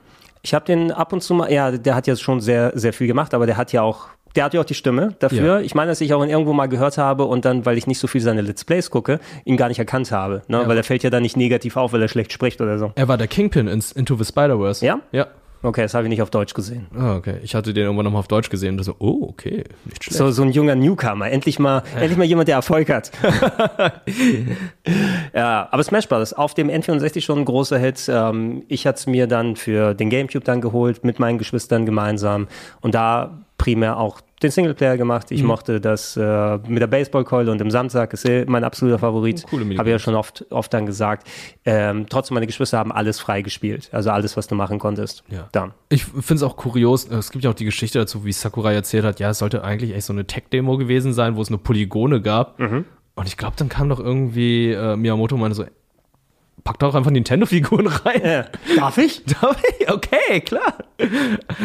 Ich habe den ab und zu mal, ja, der hat ja schon sehr, sehr viel gemacht, aber der hat ja auch, der hat ja auch die Stimme dafür. Ja. Ich meine, dass ich auch ihn irgendwo mal gehört habe und dann, weil ich nicht so viel seine Let's Plays gucke, ihn gar nicht erkannt habe. Ne? Ja. Weil er fällt ja dann nicht negativ auf, weil er schlecht spricht oder so. Er war der Kingpin in Into the Spider-Verse. Ja? Ja. Okay, das habe ich nicht auf Deutsch gesehen. Ah, okay. Ich hatte den irgendwann nochmal auf Deutsch gesehen und so, oh, okay, nicht schlecht. So, so ein junger Newcomer. Endlich mal, endlich mal jemand, der Erfolg hat. ja, aber Smash Bros. auf dem N64 schon ein großer Hit. Ähm, ich hatte es mir dann für den Gamecube dann geholt, mit meinen Geschwistern gemeinsam. Und da primär auch den Singleplayer gemacht. Ich mochte das äh, mit der Baseballkeule und dem Sandsack. Ist eh mein absoluter Favorit. Coole Minigames. Habe ich ja schon oft, oft dann gesagt. Ähm, trotzdem, meine Geschwister haben alles frei gespielt. Also alles, was du machen konntest. Ja. Dann. Ich finde es auch kurios, es gibt ja auch die Geschichte dazu, wie Sakurai erzählt hat, ja, es sollte eigentlich echt so eine Tech-Demo gewesen sein, wo es nur Polygone gab. Mhm. Und ich glaube, dann kam doch irgendwie äh, Miyamoto und meinte so, pack doch einfach Nintendo-Figuren rein. Äh, darf ich? Darf ich? Okay, klar.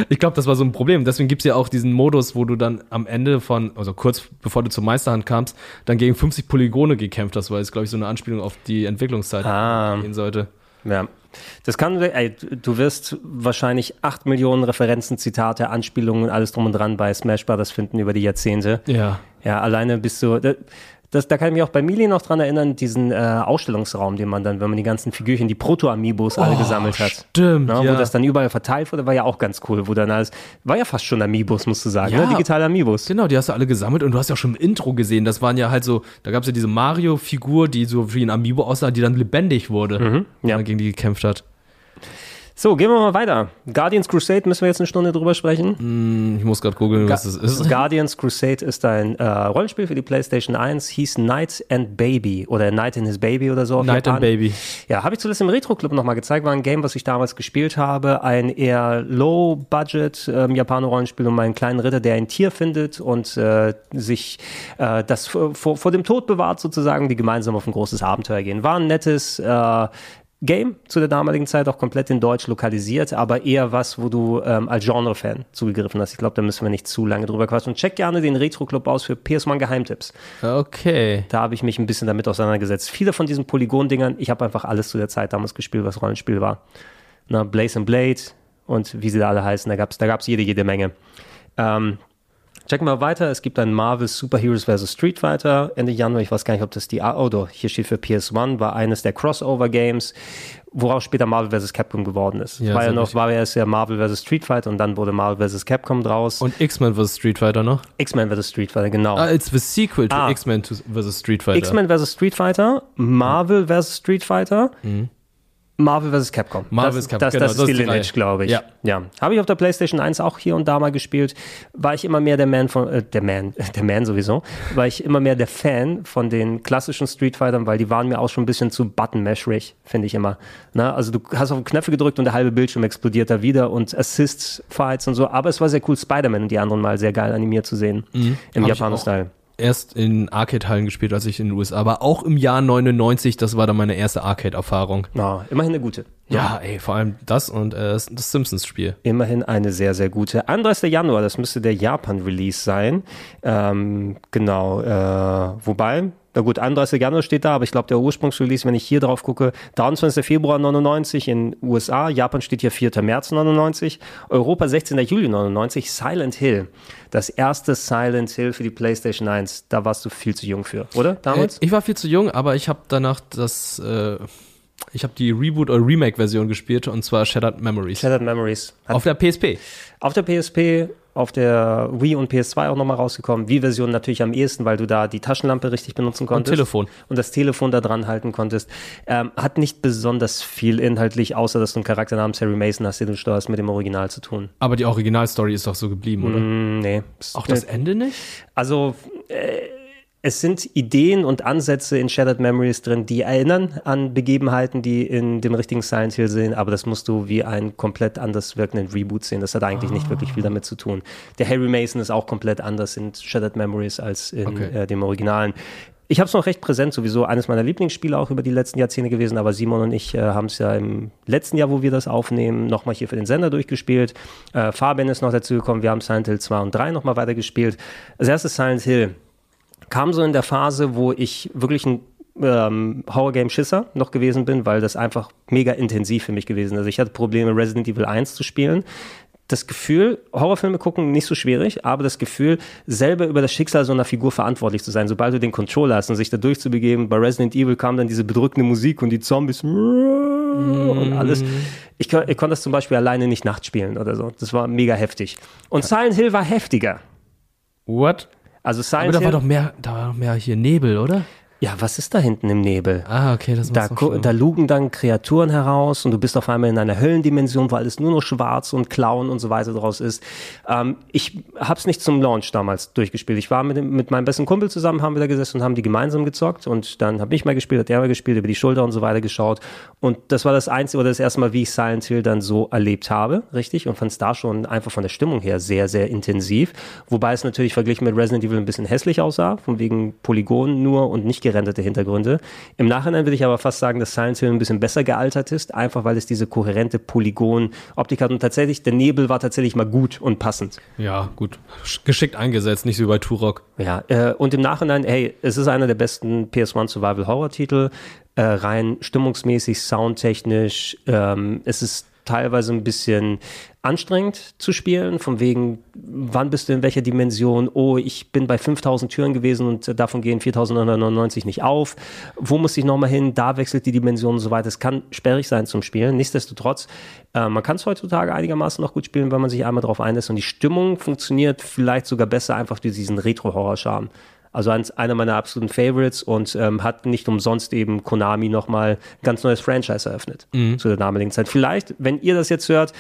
Ich glaube, das war so ein Problem. Deswegen gibt es ja auch diesen Modus, wo du dann am Ende von, also kurz bevor du zur Meisterhand kamst, dann gegen 50 Polygone gekämpft hast, weil es, glaube ich, so eine Anspielung auf die Entwicklungszeit Ah. gehen sollte. Ja. Das kann, ey, du wirst wahrscheinlich acht Millionen Referenzen, Zitate, Anspielungen, alles drum und dran bei Smash Brothers finden über die Jahrzehnte. Ja. Ja, alleine bist du, das, da kann ich mich auch bei Mili noch dran erinnern, diesen äh, Ausstellungsraum, den man dann, wenn man die ganzen Figürchen, die Proto-Amiibos alle Oh, gesammelt hat. stimmt, Ne, ja. Wo das dann überall verteilt wurde, war ja auch ganz cool, wo dann alles, war ja fast schon Amiibos, musst du sagen, Ja. ne? digitale Amiibos. Genau, die hast du alle gesammelt und du hast ja auch schon im Intro gesehen, das waren ja halt so, da gab es ja diese Mario-Figur, die so wie ein Amiibo aussah, die dann lebendig wurde, Mhm, ja. wenn man gegen die gekämpft hat. So, gehen wir mal weiter. Guardians Crusade, müssen wir jetzt eine Stunde drüber sprechen? Hm, Ich muss gerade googeln, was das ist. Guardians Crusade ist ein äh, Rollenspiel für die PlayStation 1, hieß Knight and Baby oder Knight and His Baby oder so. auf Knight and Japan. Baby. Ja, habe ich zuletzt im Retro Club nochmal gezeigt, war ein Game, was ich damals gespielt habe. Ein eher Low-Budget ähm, Japaner-Rollenspiel um einen kleinen Ritter, der ein Tier findet und äh, sich äh, das vor, vor vor dem Tod bewahrt sozusagen, die gemeinsam auf ein großes Abenteuer gehen. War ein nettes äh, Game zu der damaligen Zeit auch komplett in Deutsch lokalisiert, aber eher was, wo du ähm, als Genre-Fan zugegriffen hast. Ich glaube, da müssen wir nicht zu lange drüber quatschen. Und check gerne den Retro-Club aus für PS1 Geheimtipps. Okay. Da habe ich mich ein bisschen damit auseinandergesetzt. Viele von diesen Polygon-Dingern, ich habe einfach alles zu der Zeit damals gespielt, was Rollenspiel war. Na, Blaze and Blade und wie sie da alle heißen, da gab es da gab's jede, jede Menge. Ähm, checken wir weiter. Es gibt ein Marvel Super Heroes vs. Street Fighter Ende Januar. Ich weiß gar nicht, ob das die. Oh, doch, hier steht für PS1, war eines der Crossover-Games, woraus später Marvel vs. Capcom geworden ist. Ja, war ja noch, war ja erst ja Marvel vs. Street Fighter und dann wurde Marvel vs. Capcom draus. Und X-Men vs. Street Fighter noch? X-Men vs. Street Fighter, genau. Ah, it's the sequel to Ah. X-Men vs. Street Fighter. X-Men vs. Street Fighter, Marvel vs. Street Fighter, Marvel vs. Capcom. Mhm. Marvel vs. Capcom, Das, genau, das ist das die ist die Lineage, glaube ich. Ja. ja. Habe ich auf der PlayStation 1 auch hier und da mal gespielt. War ich immer mehr der Man von, äh, der Man, der Man sowieso, war ich immer mehr der Fan von den klassischen Street Fightern, weil die waren mir auch schon ein bisschen zu Button-Mashrig, finde ich immer. Na, also du hast auf den Knöpfe gedrückt und der halbe Bildschirm explodiert da wieder und Assist-Fights und so. Aber es war sehr cool, Spider-Man und die anderen mal sehr geil animiert zu sehen. Im Hab ich Japano-Style. Erst in Arcade-Hallen gespielt, als ich in den USA war. Auch im Jahr 99, das war dann meine erste Arcade-Erfahrung. Ja, immerhin eine gute. Ja, ey, vor allem das und äh, das Simpsons-Spiel. Immerhin eine sehr, sehr gute. 31. Januar, das müsste der Japan-Release sein. Ähm, genau, äh, wobei, na gut, 31. Januar steht da, aber ich glaube, der Ursprungsrelease, wenn ich hier drauf gucke, 23. Februar 99 in USA, Japan steht hier 4. März 99, Europa 16. Juli 99, Silent Hill. Das erste Silent Hill für die PlayStation 1. Da warst du viel zu jung für, oder? Damals? Äh, ich war viel zu jung, aber ich habe danach das, äh, ich habe die Reboot- oder Remake-Version gespielt und zwar Shattered Memories. Shattered Memories. Hat Auf der PSP. Auf der PSP, auf der Wii und PS2 auch nochmal rausgekommen. Wii-Version natürlich am ehesten, weil du da die Taschenlampe richtig benutzen konntest. Telefon. Und das Telefon da dran halten konntest. Ähm, hat nicht besonders viel inhaltlich, außer dass du einen Charakter namens Harry Mason hast, den du steuerst, mit dem Original zu tun. Aber die Originalstory ist doch so geblieben, oder? Mm, nee. Auch das Ende nicht? Also, äh, es sind Ideen und Ansätze in Shattered Memories drin, die erinnern an Begebenheiten, die in dem richtigen Silent Hill sind, aber das musst du wie einen komplett anders wirkenden Reboot sehen. Das hat eigentlich nicht wirklich viel damit zu tun. Der Harry Mason ist auch komplett anders in Shattered Memories als in Okay. äh, dem Originalen. Ich habe es noch recht präsent, sowieso eines meiner Lieblingsspiele auch über die letzten Jahrzehnte gewesen, aber Simon und ich äh, haben es ja im letzten Jahr, wo wir das aufnehmen, nochmal hier für den Sender durchgespielt. Äh, Fabian ist noch dazu gekommen, wir haben Silent Hill 2 und 3 nochmal weitergespielt. Das erste Silent Hill kam so in der Phase, wo ich wirklich ein ähm, Horror-Game-Schisser noch gewesen bin, weil das einfach mega intensiv für mich gewesen ist. Also ich hatte Probleme, Resident Evil 1 zu spielen. Das Gefühl, Horrorfilme gucken, nicht so schwierig, aber das Gefühl, selber über das Schicksal so einer Figur verantwortlich zu sein, sobald du den Controller hast und sich da durchzubegeben. Bei Resident Evil kam dann diese bedrückende Musik und die Zombies und alles. Ich, ich konnte das zum Beispiel alleine nicht nachts spielen oder so. Das war mega heftig. Und Silent Hill war heftiger. What? Also Aber Silent da war doch mehr, da war doch mehr hier Nebel, oder? Ja, was ist da hinten im Nebel? Ah, okay, das Da, da lugen dann Kreaturen heraus und du bist auf einmal in einer Höllendimension, wo alles nur noch schwarz und Klauen und so weiter draus ist. Ähm, ich hab's nicht zum Launch damals durchgespielt. Ich war mit, dem- mit meinem besten Kumpel zusammen, haben wir da gesessen und haben die gemeinsam gezockt und dann habe ich mal gespielt, hat er mal gespielt, über die Schulter und so weiter geschaut. Und das war das einzige oder das erste Mal, wie ich Silent Hill dann so erlebt habe, richtig? Und fand's da schon einfach von der Stimmung her sehr, sehr intensiv. Wobei es natürlich verglichen mit Resident Evil ein bisschen hässlich aussah, von wegen Polygonen nur und nicht gerenderte Hintergründe. Im Nachhinein würde ich aber fast sagen, dass Silent Hill ein bisschen besser gealtert ist, einfach weil es diese kohärente Polygon-Optik hat. Und tatsächlich, der Nebel war tatsächlich mal gut und passend. Ja, gut. Geschickt eingesetzt, nicht so wie bei Turok. Ja, äh, und im Nachhinein, hey, es ist einer der besten PS1 Survival Horror Titel, äh, rein stimmungsmäßig, soundtechnisch. Ähm, es ist teilweise ein bisschen anstrengend zu spielen, von wegen, wann bist du in welcher Dimension? Oh, ich bin bei 5000 Türen gewesen und äh, davon gehen 4999 nicht auf. Wo muss ich nochmal hin? Da wechselt die Dimension und so weiter. Es kann sperrig sein zum Spielen. Nichtsdestotrotz, äh, man kann es heutzutage einigermaßen noch gut spielen, wenn man sich einmal drauf einlässt und die Stimmung funktioniert vielleicht sogar besser einfach durch diesen Retro-Horror-Charme. Also eins, einer meiner absoluten Favorites und ähm, hat nicht umsonst eben Konami nochmal ein ganz neues Franchise eröffnet Mhm. zu der damaligen Zeit. Vielleicht, wenn ihr das jetzt hört,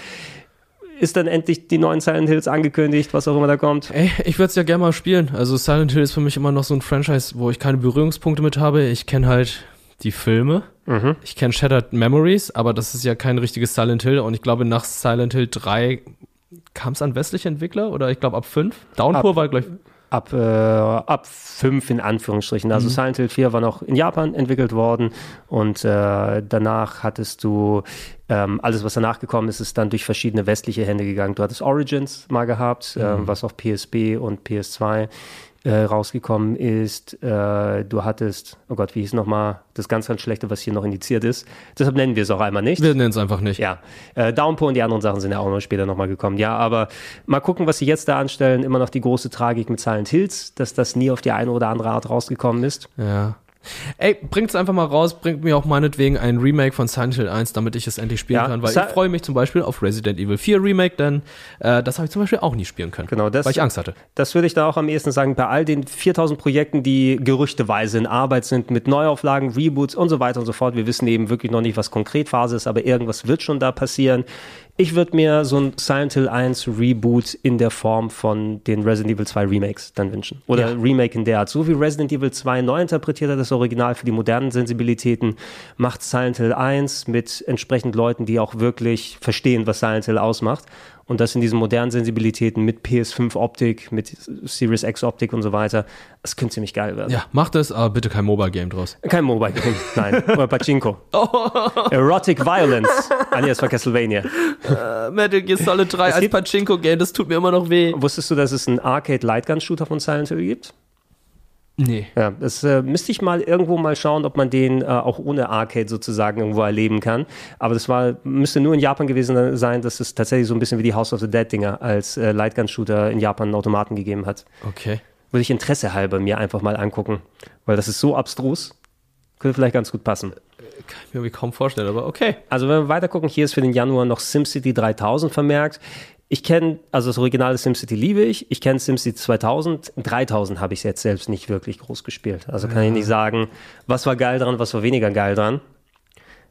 ist dann endlich die neuen Silent Hills angekündigt, was auch immer da kommt. Ey, ich würde es ja gerne mal spielen. Also Silent Hill ist für mich immer noch so ein Franchise, wo ich keine Berührungspunkte mit habe. Ich kenne halt die Filme. Mhm. Ich kenne Shattered Memories, aber das ist ja kein richtiges Silent Hill. Und ich glaube, nach Silent Hill 3 kam es an westliche Entwickler oder ich glaube ab 5. Downpour Ab- war gleich. Ab, äh, ab fünf in Anführungsstrichen. Also Mhm. Silent Hill 4 war noch in Japan entwickelt worden und äh, danach hattest du ähm, alles, was danach gekommen ist, ist dann durch verschiedene westliche Hände gegangen. Du hattest Origins mal gehabt, ähm, Mhm. was auf PSP und PS2 äh, rausgekommen ist. Äh, du hattest, oh Gott, wie hieß nochmal das ganz, ganz Schlechte, was hier noch indiziert ist. Deshalb nennen wir es auch einmal nicht. Wir nennen es einfach nicht. Ja, äh, Downpour und die anderen Sachen sind ja auch noch später nochmal gekommen. Ja, aber mal gucken, was sie jetzt da anstellen. Immer noch die große Tragik mit Silent Hills, dass das nie auf die eine oder andere Art rausgekommen ist. Ja. Ey, bringt's einfach mal raus, bringt mir auch meinetwegen ein Remake von Silent Hill 1, damit ich es endlich spielen Ja, kann, weil ich freue mich zum Beispiel auf Resident Evil 4 Remake, denn äh, das habe ich zum Beispiel auch nie spielen können. Genau, das, weil ich Angst hatte. Das würde ich da auch am ehesten sagen, bei all den 4000 Projekten, die gerüchteweise in Arbeit sind, mit Neuauflagen, Reboots und so weiter und so fort. Wir wissen eben wirklich noch nicht, was konkret Phase ist, aber irgendwas wird schon da passieren. Ich würde mir so ein Silent Hill 1 Reboot in der Form von den Resident Evil 2 Remakes dann wünschen. Oder Ja. Remake in der Art. So wie Resident Evil 2 neu interpretiert hat, das Original für die modernen Sensibilitäten, macht Silent Hill 1 mit entsprechend Leuten, die auch wirklich verstehen, was Silent Hill ausmacht. Und das in diesen modernen Sensibilitäten mit PS5-Optik, mit Series X-Optik und so weiter. Das könnte ziemlich geil werden. Ja, macht es, aber bitte kein Mobile-Game draus. Kein Mobile Game, nein. Oder Pachinko. Erotic Violence. Ah, nee, das war Castlevania. Äh, Metal Gear Solid 3 Es als Pachinko-Game, das tut mir immer noch weh. Wusstest du, dass es einen Arcade-Lightgun-Shooter von Silent Hill gibt? Nee. Ja, das äh, müsste ich mal irgendwo mal schauen, ob man den äh, auch ohne Arcade sozusagen irgendwo erleben kann. Aber das war, müsste nur in Japan gewesen sein, dass es tatsächlich so ein bisschen wie die House of the Dead-Dinger als äh, Lightgun-Shooter in Japan einen Automaten gegeben hat. Okay. Würde ich Interesse halber mir einfach mal angucken, weil das ist so abstrus. Könnte vielleicht ganz gut passen. Kann ich mir irgendwie kaum vorstellen, aber okay. Also wenn wir weiter gucken, hier ist für den Januar noch SimCity 3000 vermerkt. Ich kenne, also das originale SimCity liebe ich. Ich kenne SimCity 2000. 3000 habe ich jetzt selbst nicht wirklich groß gespielt. Also kann ich nicht sagen, was war geil dran, was war weniger geil dran.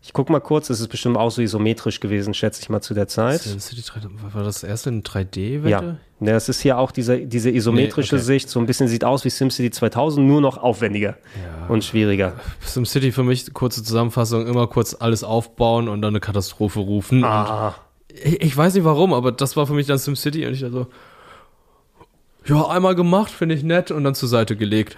Ich gucke mal kurz, es ist bestimmt auch so isometrisch gewesen, schätze ich mal zu der Zeit. SimCity 3, war das erste in 3D, Ja? Ja, es ist hier auch diese, diese isometrische Nee, okay. Sicht, so ein bisschen sieht aus wie SimCity 2000, nur noch aufwendiger und schwieriger. SimCity für mich, kurze Zusammenfassung, immer kurz alles aufbauen und dann eine Katastrophe rufen. Ah. Ich, ich weiß nicht warum, aber das war für mich dann SimCity und ich dachte so, ja, einmal gemacht, finde ich nett und dann zur Seite gelegt.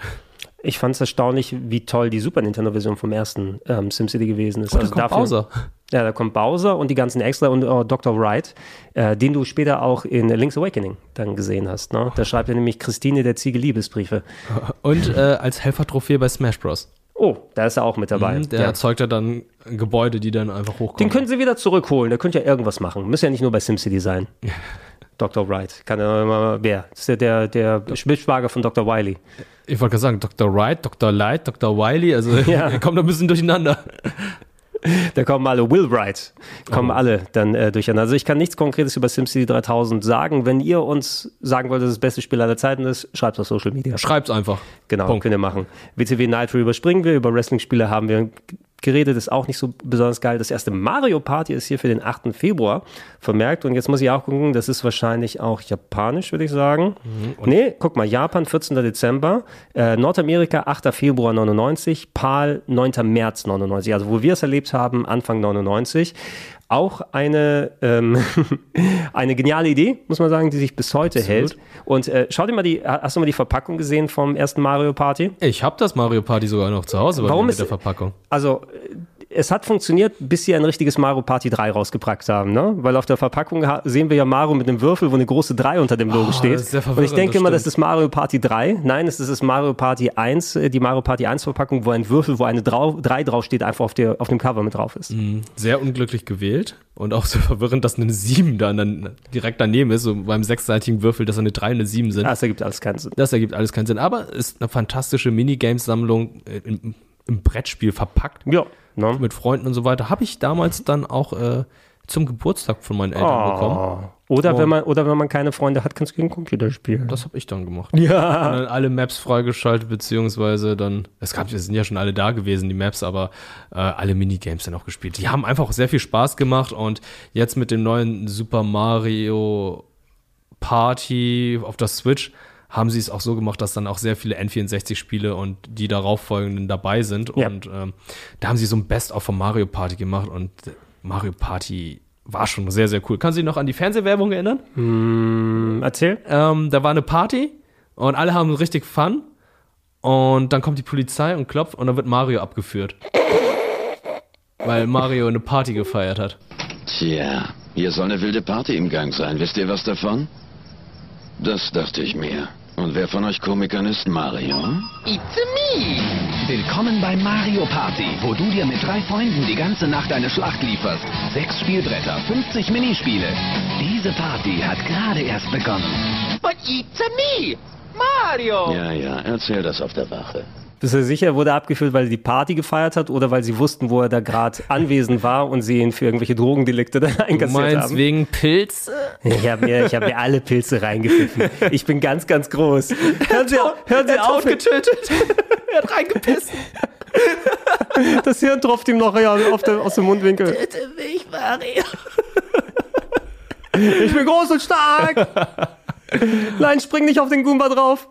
Ich fand es erstaunlich, wie toll die Super Nintendo-Version vom ersten ähm, SimCity gewesen ist. Oh, da kommt Bowser. Ja, da kommt Bowser und die ganzen Extra und äh, Dr. Wright, äh, den du später auch in Link's Awakening dann gesehen hast. Ne? Da schreibt er nämlich Christine der Ziege Liebesbriefe. Und äh, als Helfertrophäe bei Smash Bros. Oh, da ist er auch mit dabei. Mhm, Der ja. erzeugt ja dann Gebäude, die dann einfach hochkommen. Den können sie wieder zurückholen. Der könnte ja irgendwas machen. Muss ja nicht nur bei SimCity sein. Dr. Wright. Kann er immer, wer? Das ist ja der, der Mitschwager von Dr. Wiley. Ich wollte gerade sagen, Dr. Wright, Dr. Light, Dr. Wiley, also Ja. er kommt ein bisschen durcheinander. Da kommen alle, Will Wright, kommen Oh. alle dann äh, durcheinander. Also ich kann nichts Konkretes über SimCity 3000 sagen. Wenn ihr uns sagen wollt, dass es das beste Spiel aller Zeiten ist, schreibt es auf Social Media. Schreibt's einfach. Genau, Punkt. könnt ihr machen. WCW Nitro überspringen wir, über Wrestling-Spiele haben wir geredet, ist auch nicht so besonders geil. Das erste Mario Party ist hier für den 8. Februar vermerkt. Und jetzt muss ich auch gucken, das ist wahrscheinlich auch japanisch, würde ich sagen. nee, guck mal, Japan 14. Dezember, äh, Nordamerika 8. Februar 99, PAL 9. März 99. Also wo wir es erlebt haben, Anfang 99. Auch eine, ähm, eine geniale Idee, muss man sagen, die sich bis heute Absolut. hält. Und äh, schau dir mal die, hast du mal die Verpackung gesehen vom ersten Mario Party? Ich habe das Mario Party sogar noch zu Hause bei Warum mir ist- mit der Verpackung. Also, es hat funktioniert, bis sie ein richtiges Mario Party 3 rausgepackt haben, ne? Weil auf der Verpackung sehen wir ja Mario mit einem Würfel, wo eine große 3 unter dem Logo Oh, steht. Und ich denke das immer, das ist Mario Party 3. Nein, es ist das Mario Party 1, äh, die Mario Party 1 Verpackung, wo ein Würfel, wo eine 3 draufsteht, einfach auf, der, auf dem Cover mit drauf ist. Mhm. Sehr unglücklich gewählt und auch so verwirrend, dass eine 7 dann, dann direkt daneben ist, so beim sechsseitigen Würfel, dass eine 3 und eine 7 sind. Das ergibt alles keinen Sinn. Das ergibt alles keinen Sinn, aber ist eine fantastische Minigames-Sammlung äh, im, im Brettspiel verpackt. Ja. Ne? Mit Freunden und so weiter. Habe ich damals dann auch äh, zum Geburtstag von meinen Eltern bekommen. Oder, wenn man, oder wenn man keine Freunde hat, kannst du gegen Computer spielen. Das habe ich dann gemacht. Ja. Und dann alle Maps freigeschaltet, beziehungsweise dann, es gab, es sind ja schon alle da gewesen, die Maps, aber äh, alle Minigames dann auch gespielt. Die haben einfach sehr viel Spaß gemacht und jetzt mit dem neuen Super Mario Party auf der Switch haben sie es auch so gemacht, dass dann auch sehr viele N64-Spiele und die darauffolgenden dabei sind. Ja. Und ähm, da haben sie so ein Best-of von Mario Party gemacht und Mario Party war schon sehr, sehr cool. Kannst du dich noch an die Fernsehwerbung erinnern? Hm, erzähl. Ähm, da war eine Party und alle haben richtig Fun. Und dann kommt die Polizei und klopft und dann wird Mario abgeführt. Weil Mario eine Party gefeiert hat. Tja, hier soll eine wilde Party im Gang sein. Wisst ihr was davon? Das dachte ich mir. Und wer von euch Komikern ist Mario? It's me! Willkommen bei Mario Party, wo du dir mit drei Freunden die ganze Nacht eine Schlacht lieferst. Sechs Spielbretter, 50 Minispiele. Diese Party hat gerade erst begonnen. But it's me, Mario! Ja, ja, erzähl das auf der Wache. Bist du sicher, wurde abgeführt, weil er die Party gefeiert hat oder weil sie wussten, wo er da gerade anwesend war und sie ihn für irgendwelche Drogendelikte dann Du einkassiert meinst haben? wegen Pilze? Ich habe mir, ich hab mir alle Pilze reingepfiffen. Ich bin ganz, ganz groß. Hören Sie, hören Sie er hat auf. getötet. er hat reingepisst. Das Hirn tropft ihm noch ja, auf der, aus dem Mundwinkel. Bitte mich, Mario. Ich bin groß und stark. Nein, spring nicht auf den Goomba drauf.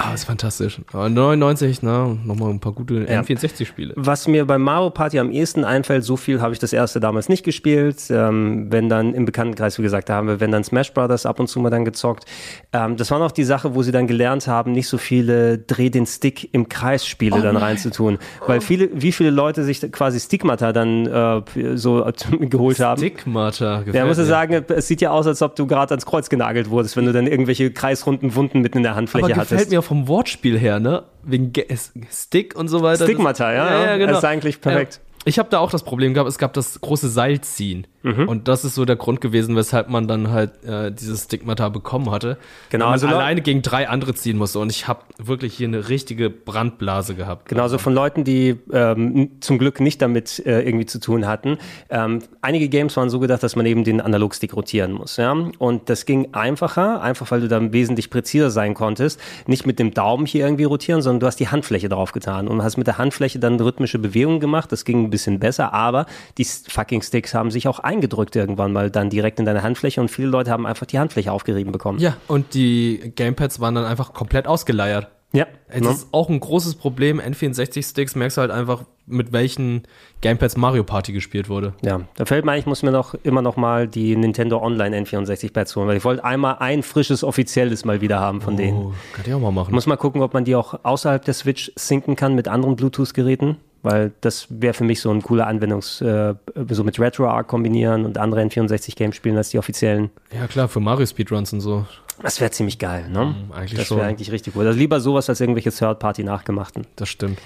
Ah, ist fantastisch. Aber 99, na, nochmal ein paar gute Ja. N64-Spiele. Was mir bei Mario Party am ehesten einfällt, so viel habe ich das erste damals nicht gespielt. Ähm, wenn dann im Bekanntenkreis, wie gesagt, da haben wir, wenn dann Smash Brothers ab und zu mal dann gezockt. Ähm, das war noch die Sache, wo sie dann gelernt haben, nicht so viele Dreh den Stick im Kreis Spiele Oh dann reinzutun. Weil viele, wie viele Leute sich quasi Stigmata dann äh, so geholt haben. Stigmata, Ja, muss ich sagen, es sieht ja aus, als ob du gerade ans Kreuz genagelt wurdest, wenn du dann irgendwelche kreisrunden Wunden mitten in der Handfläche Aber gefällt hattest. Vom Wortspiel her, ne? Wegen Ge Stick und so weiter. Stigmata, ja, ja. Das ist eigentlich perfekt. Ja. Ich habe da auch das Problem gehabt, es gab das große Seilziehen. Mhm. Und das ist so der Grund gewesen, weshalb man dann halt äh, dieses Stigmata bekommen hatte. Genau, man also alleine gegen drei andere ziehen musste. Und ich habe wirklich hier eine richtige Brandblase gehabt. Genauso von Leuten, die ähm, zum Glück nicht damit äh, irgendwie zu tun hatten. Ähm, einige Games waren so gedacht, dass man eben den Analogstick rotieren muss. Ja? Und das ging einfacher, einfach weil du dann wesentlich präziser sein konntest. Nicht mit dem Daumen hier irgendwie rotieren, sondern du hast die Handfläche drauf getan und hast mit der Handfläche dann rhythmische Bewegungen gemacht. Das ging ein bisschen besser, aber die fucking Sticks haben sich auch eingedrückt irgendwann mal dann direkt in deine Handfläche und viele Leute haben einfach die Handfläche aufgerieben bekommen. Ja, und die Gamepads waren dann einfach komplett ausgeleiert. Ja. Das ne? ist auch ein großes Problem. N64-Sticks merkst du halt einfach, mit welchen Gamepads Mario Party gespielt wurde. Ja, da fällt mir ein, ich muss mir noch immer noch mal die Nintendo Online N64 Pads holen, weil ich wollte einmal ein frisches offizielles mal wieder haben von denen. Oh, kann ich auch mal machen. Muss mal gucken, ob man die auch außerhalb der Switch synken kann mit anderen Bluetooth-Geräten, weil das wäre für mich so ein cooler Anwendungs, äh, so mit RetroArch kombinieren und andere N64-Games spielen als die offiziellen. Ja, klar, für Mario Speedruns und so. Das wäre ziemlich geil, ne? eigentlich das wäre eigentlich richtig cool. Also lieber sowas als irgendwelche Third-Party-Nachgemachten. Das stimmt.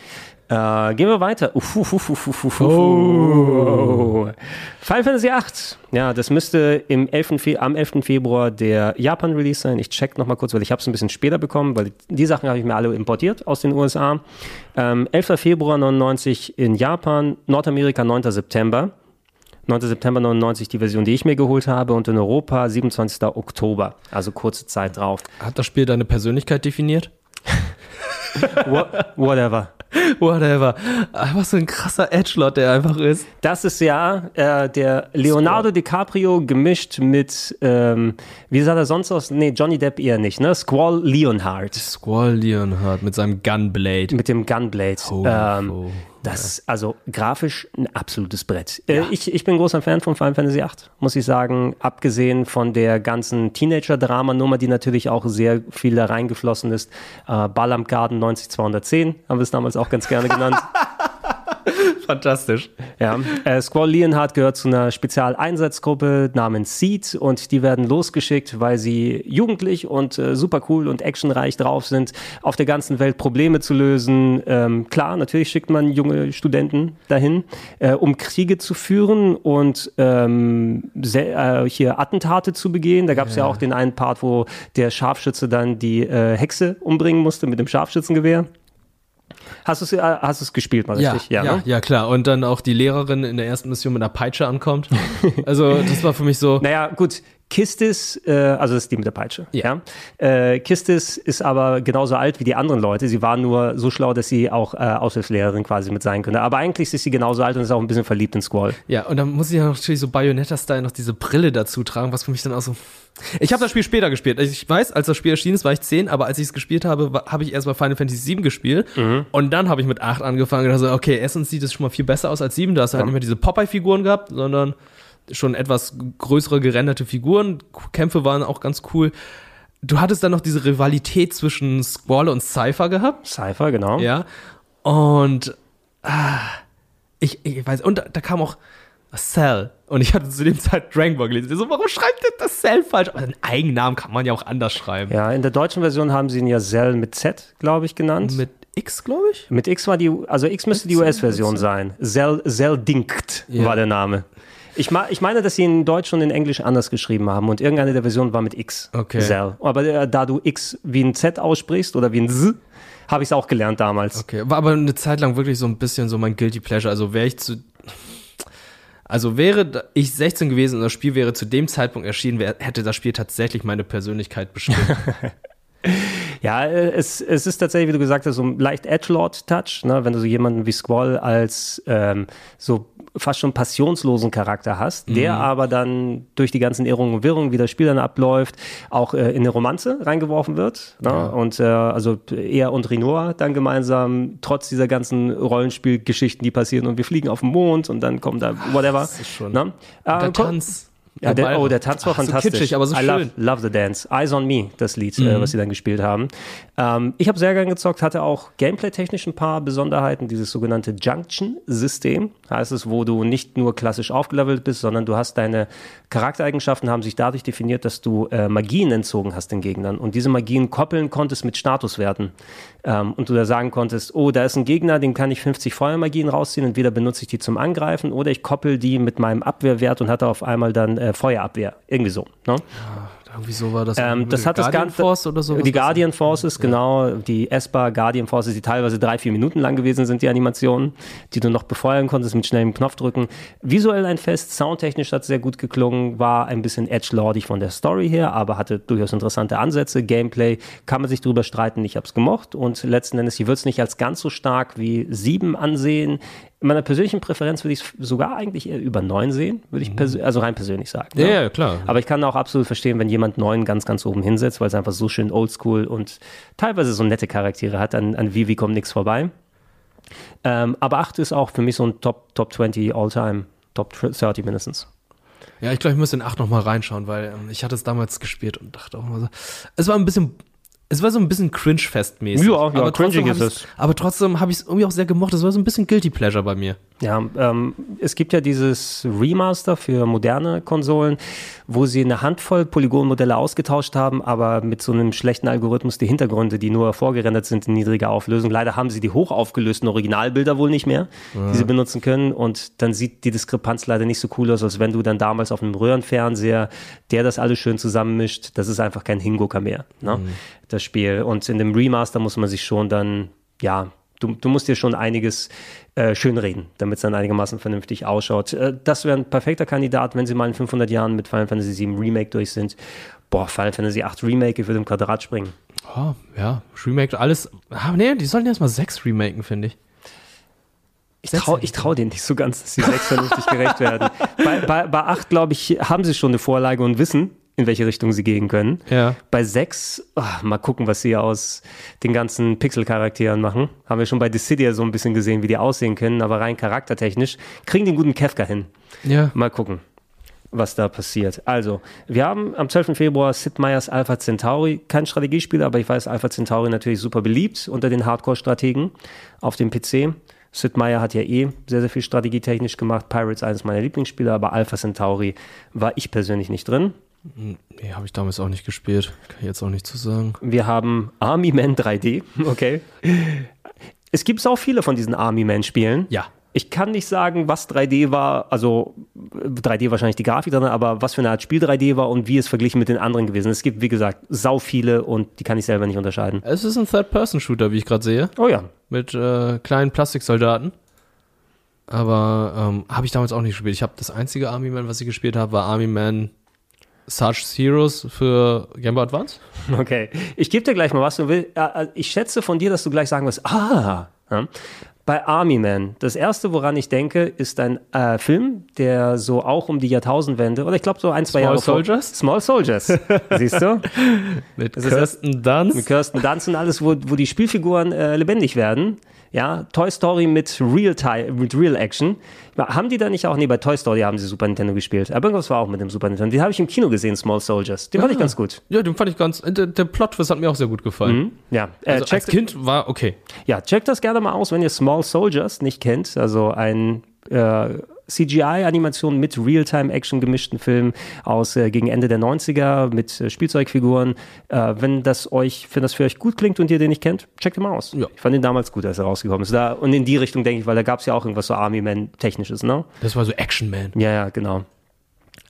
Äh, gehen wir weiter. Uff, uff, uff, uff, uff, uff, uff. Oh. Final Fantasy VIII. Ja, das müsste im 11. Fe am 11. Februar der Japan-Release sein. Ich check noch mal kurz, weil ich habe es ein bisschen später bekommen, weil die Sachen habe ich mir alle importiert aus den USA. Ähm, 11. Februar 99 in Japan, Nordamerika 9. September. 9. September 99 die Version, die ich mir geholt habe und in Europa 27. Oktober, also kurze Zeit drauf. Hat das Spiel deine Persönlichkeit definiert? Wha- Whatever. Whatever. Einfach so ein krasser Edgelord, der einfach ist. Das ist ja äh, der Leonardo DiCaprio gemischt mit, ähm, wie sah er sonst aus? Nee, Johnny Depp eher nicht, ne? Squall Leonhardt. Squall Leonhardt mit seinem Gunblade. Mit dem Gunblade. Oh, ähm, oh. Das, also grafisch ein absolutes Brett. Äh, ich, ich bin großer Fan von Final Fantasy VIII, muss ich sagen. Abgesehen von der ganzen Teenager-Drama-Nummer, die natürlich auch sehr viel da reingeflossen ist. Äh, Ball am Garten 90210 haben wir es damals auch ganz gerne genannt. Fantastisch. Ja, äh, Squall Leonhardt gehört zu einer Spezialeinsatzgruppe namens Seed und die werden losgeschickt, weil sie jugendlich und äh, super cool und actionreich drauf sind, auf der ganzen Welt Probleme zu lösen. Ähm, klar, natürlich schickt man junge Studenten dahin, äh, um Kriege zu führen und ähm, äh, hier Attentate zu begehen. Da gab es ja. Ja. auch den einen Part, wo der Scharfschütze dann die äh, Hexe umbringen musste mit dem Scharfschützengewehr. Hast du es äh, hast du's gespielt, mal Ja, richtig? ja, ne? ja, klar. Und dann auch die Lehrerin in der ersten Mission mit einer Peitsche ankommt. Also, das war für mich so. Naja, gut. Kistis, äh, also das ist die mit der Peitsche. Ja. Äh, Kistis ist aber genauso alt wie die anderen Leute. Sie war nur so schlau, dass sie auch äh, Aushilfslehrerin quasi mit sein könnte. Aber eigentlich ist sie genauso alt und ist auch ein bisschen verliebt in Squall. Ja, und dann muss ich ja natürlich so Bayonetta-Style noch diese Brille dazu tragen, was für mich dann auch so. Ich habe das Spiel später gespielt. Also Ich weiß, als das Spiel erschienen ist, war ich 10, aber als ich es gespielt habe, habe ich erst mal Final Fantasy 7 gespielt. Und dann habe ich mit 8 angefangen und dachte, so, okay, erstens sieht es schon mal viel besser aus als 7. Da hast du halt nicht mehr diese Popeye-Figuren gehabt, sondern schon etwas größere gerenderte Figuren. Kämpfe waren auch ganz cool. Du hattest dann noch diese Rivalität zwischen Squall und Cypher gehabt. Cypher, genau. Ja. Und ah, ich, ich weiß, und da, da kam auch Cell. Und ich hatte zu dem Zeit Dragon Ball gelesen. So, warum schreibt denn das Cell falsch? Aber einen Eigennamen kann man ja auch anders schreiben. Ja, in der deutschen Version haben sie ihn ja Zell mit Z, glaube ich, genannt. Mit X, glaube ich? Mit X war die, also X müsste die US-Version sein. Zell, Zell Dinkt Ja. war der Name. Ich, ich meine, dass sie in Deutsch und in Englisch anders geschrieben haben und irgendeine der Versionen war mit X. Okay. Zell. Aber äh, da du X wie ein Z aussprichst oder wie ein Z, habe ich es auch gelernt damals. Okay, war aber eine Zeit lang wirklich so ein bisschen so mein Guilty Pleasure. Also wäre ich zu. Also wäre ich 16 gewesen und das Spiel wäre zu dem Zeitpunkt erschienen, hätte das Spiel tatsächlich meine Persönlichkeit bestimmt. Ja, äh, es, es ist tatsächlich, wie du gesagt hast, so ein leicht Edgelord-Touch, ne? wenn du so jemanden wie Squall als ähm, so fast schon passionslosen Charakter hast, der Mhm. aber dann durch die ganzen Irrungen und Wirrungen, wie das Spiel dann abläuft, auch äh, in eine Romanze reingeworfen wird. Ne? Ja. Und äh, also er und Rinoa dann gemeinsam, trotz dieser ganzen Rollenspielgeschichten, die passieren und wir fliegen auf den Mond und dann kommt da whatever. das ist schon- Ne? Und der Ähm, Tanz. Ja, der, oh, der Tanz war Ach, so fantastisch. kitschig, aber so I love, schön. love the Dance. Eyes on Me, das Lied, äh, Mhm. was sie dann gespielt haben. Ähm, ich habe sehr gern gezockt, hatte auch gameplay-technisch ein paar Besonderheiten. Dieses sogenannte Junction-System heißt es, wo du nicht nur klassisch aufgelevelt bist, sondern du hast deine Charaktereigenschaften haben sich dadurch definiert, dass du äh, Magien entzogen hast den Gegnern und diese Magien koppeln konntest mit Statuswerten. Ähm, und du da sagen konntest, oh, da ist ein Gegner, den kann ich 50 Feuermagien rausziehen. Entweder benutze ich die zum Angreifen oder ich koppel die mit meinem Abwehrwert und hatte auf einmal dann äh, Feuerabwehr. Irgendwie so. Ne? Irgendwie so war das. Ähm, das hat das Guardian Ganze. Force oder so. Die Guardian Forces, genau. Die ESPA Guardian Forces, die teilweise drei, vier Minuten lang gewesen sind, die Animationen, die du noch befeuern konntest mit schnellem Knopfdrücken. Visuell ein Fest, soundtechnisch hat es sehr gut geklungen, war ein bisschen edgelordig von der Story her, aber hatte durchaus interessante Ansätze. Gameplay kann man sich drüber streiten, ich habe es gemocht und letzten Endes, ich würde es nicht als ganz so stark wie sieben ansehen. In meiner persönlichen Präferenz würde ich es sogar eigentlich eher über neun sehen, würde ich persö- also rein persönlich sagen. Ja, ja, klar. Aber ich kann auch absolut verstehen, wenn jemand neun ganz, ganz oben hinsetzt, weil es einfach so schön oldschool und teilweise so nette Charaktere hat. An, an Vivi kommt nichts vorbei. Ähm, aber 8 ist auch für mich so ein Top, Top 20 All-Time, Top 30 mindestens. Ja, ich glaube, ich muss in 8 nochmal reinschauen, weil ähm, ich hatte es damals gespielt und dachte auch mal so. Es war ein bisschen. Es war so ein bisschen Cringe-Fest-mäßig. Ja, ja, aber hab ist es. Aber trotzdem habe ich es irgendwie auch sehr gemocht. Es war so ein bisschen Guilty Pleasure bei mir. Ja, ähm, es gibt ja dieses Remaster für moderne Konsolen, wo sie eine Handvoll Polygonmodelle ausgetauscht haben, aber mit so einem schlechten Algorithmus die Hintergründe, die nur vorgerendert sind in niedriger Auflösung. Leider haben sie die hochaufgelösten Originalbilder wohl nicht mehr, Ja. die sie benutzen können. Und dann sieht die Diskrepanz leider nicht so cool aus, als wenn du dann damals auf einem Röhrenfernseher, der das alles schön zusammenmischt, das ist einfach kein Hingucker mehr, ne? Mhm. Das Spiel. Und in dem Remaster muss man sich schon dann, ja, du, du musst dir schon einiges äh, schönreden, damit es dann einigermaßen vernünftig ausschaut. Äh, das wäre ein perfekter Kandidat, wenn sie mal in 500 Jahren mit Final Fantasy VII Remake durch sind. Boah, Final Fantasy 8 Remake, ich würde im Quadrat springen. Oh, ja, Remake, alles. Ah, nee, die sollten erstmal 6 remaken, finde ich. Ich traue ich trau denen nicht so ganz, dass die 6 vernünftig gerecht werden. Bei, bei, bei 8, glaube ich, haben sie schon eine Vorlage und wissen, in welche Richtung sie gehen können. Ja. Bei 6, mal gucken, was sie aus den ganzen Pixel-Charakteren machen. Haben wir schon bei Dissidia so ein bisschen gesehen, wie die aussehen können, aber rein charaktertechnisch kriegen den guten Kefka hin. Ja. Mal gucken, was da passiert. Also, wir haben am 12. Februar Sid Meier's Alpha Centauri. Kein Strategiespiel, aber ich weiß, Alpha Centauri natürlich super beliebt unter den Hardcore-Strategen auf dem PC. Sid Meier hat ja eh sehr, sehr viel strategietechnisch gemacht. Pirates eines meiner Lieblingsspiele, aber Alpha Centauri war ich persönlich nicht drin. Nee, habe ich damals auch nicht gespielt. Kann ich jetzt auch nicht zu sagen. Wir haben Army Man 3D, okay. Es gibt auch viele von diesen Army Man Spielen. Ja. Ich kann nicht sagen, was 3D war, also 3D wahrscheinlich die Grafik drin, aber was für eine Art Spiel 3D war und wie es verglichen mit den anderen gewesen ist. Es gibt, wie gesagt, sau viele und die kann ich selber nicht unterscheiden. Es ist ein Third-Person-Shooter, wie ich gerade sehe. Oh ja. Mit äh, kleinen Plastiksoldaten. Aber ähm, habe ich damals auch nicht gespielt. Ich habe das einzige Army Man, was ich gespielt habe, war Army Man Sarge Heroes für Game Boy Advance. Okay, ich gebe dir gleich mal was. Du will, äh, ich schätze von dir, dass du gleich sagen wirst, ah, ja. bei Army Man, das erste, woran ich denke, ist ein äh, Film, der so auch um die Jahrtausendwende, oder ich glaube so ein, zwei Small Jahre vor- Soldiers? Small Soldiers, siehst du? Mit Das Kirsten Dunst. Mit Kirsten Dunst und alles, wo, wo die Spielfiguren äh, lebendig werden. Ja, Toy Story mit Real, mit Real Action. Haben die da nicht auch, nee, bei Toy Story haben sie Super Nintendo gespielt. Aber irgendwas war auch mit dem Super Nintendo. Den habe ich im Kino gesehen, Small Soldiers. Den fand ich Ah. ganz gut. Ja, den fand ich ganz. Der, der Plot-Twist hat mir auch sehr gut gefallen. Mhm. Ja, äh, Also als Kind war okay. Ja, checkt das gerne mal aus, wenn ihr Small Soldiers nicht kennt. Also ein äh, CGI-Animation mit Realtime-Action gemischten Film aus äh, gegen Ende der 90er mit äh, Spielzeugfiguren. Äh, wenn das euch, wenn das für euch gut klingt und ihr den nicht kennt, checkt ihn mal aus. Ich fand ihn damals gut, als er rausgekommen ist. Da, und in die Richtung denke ich, weil da gab es ja auch irgendwas so Army-Man-technisches, ne? Das war so Action Man. Ja, ja, genau.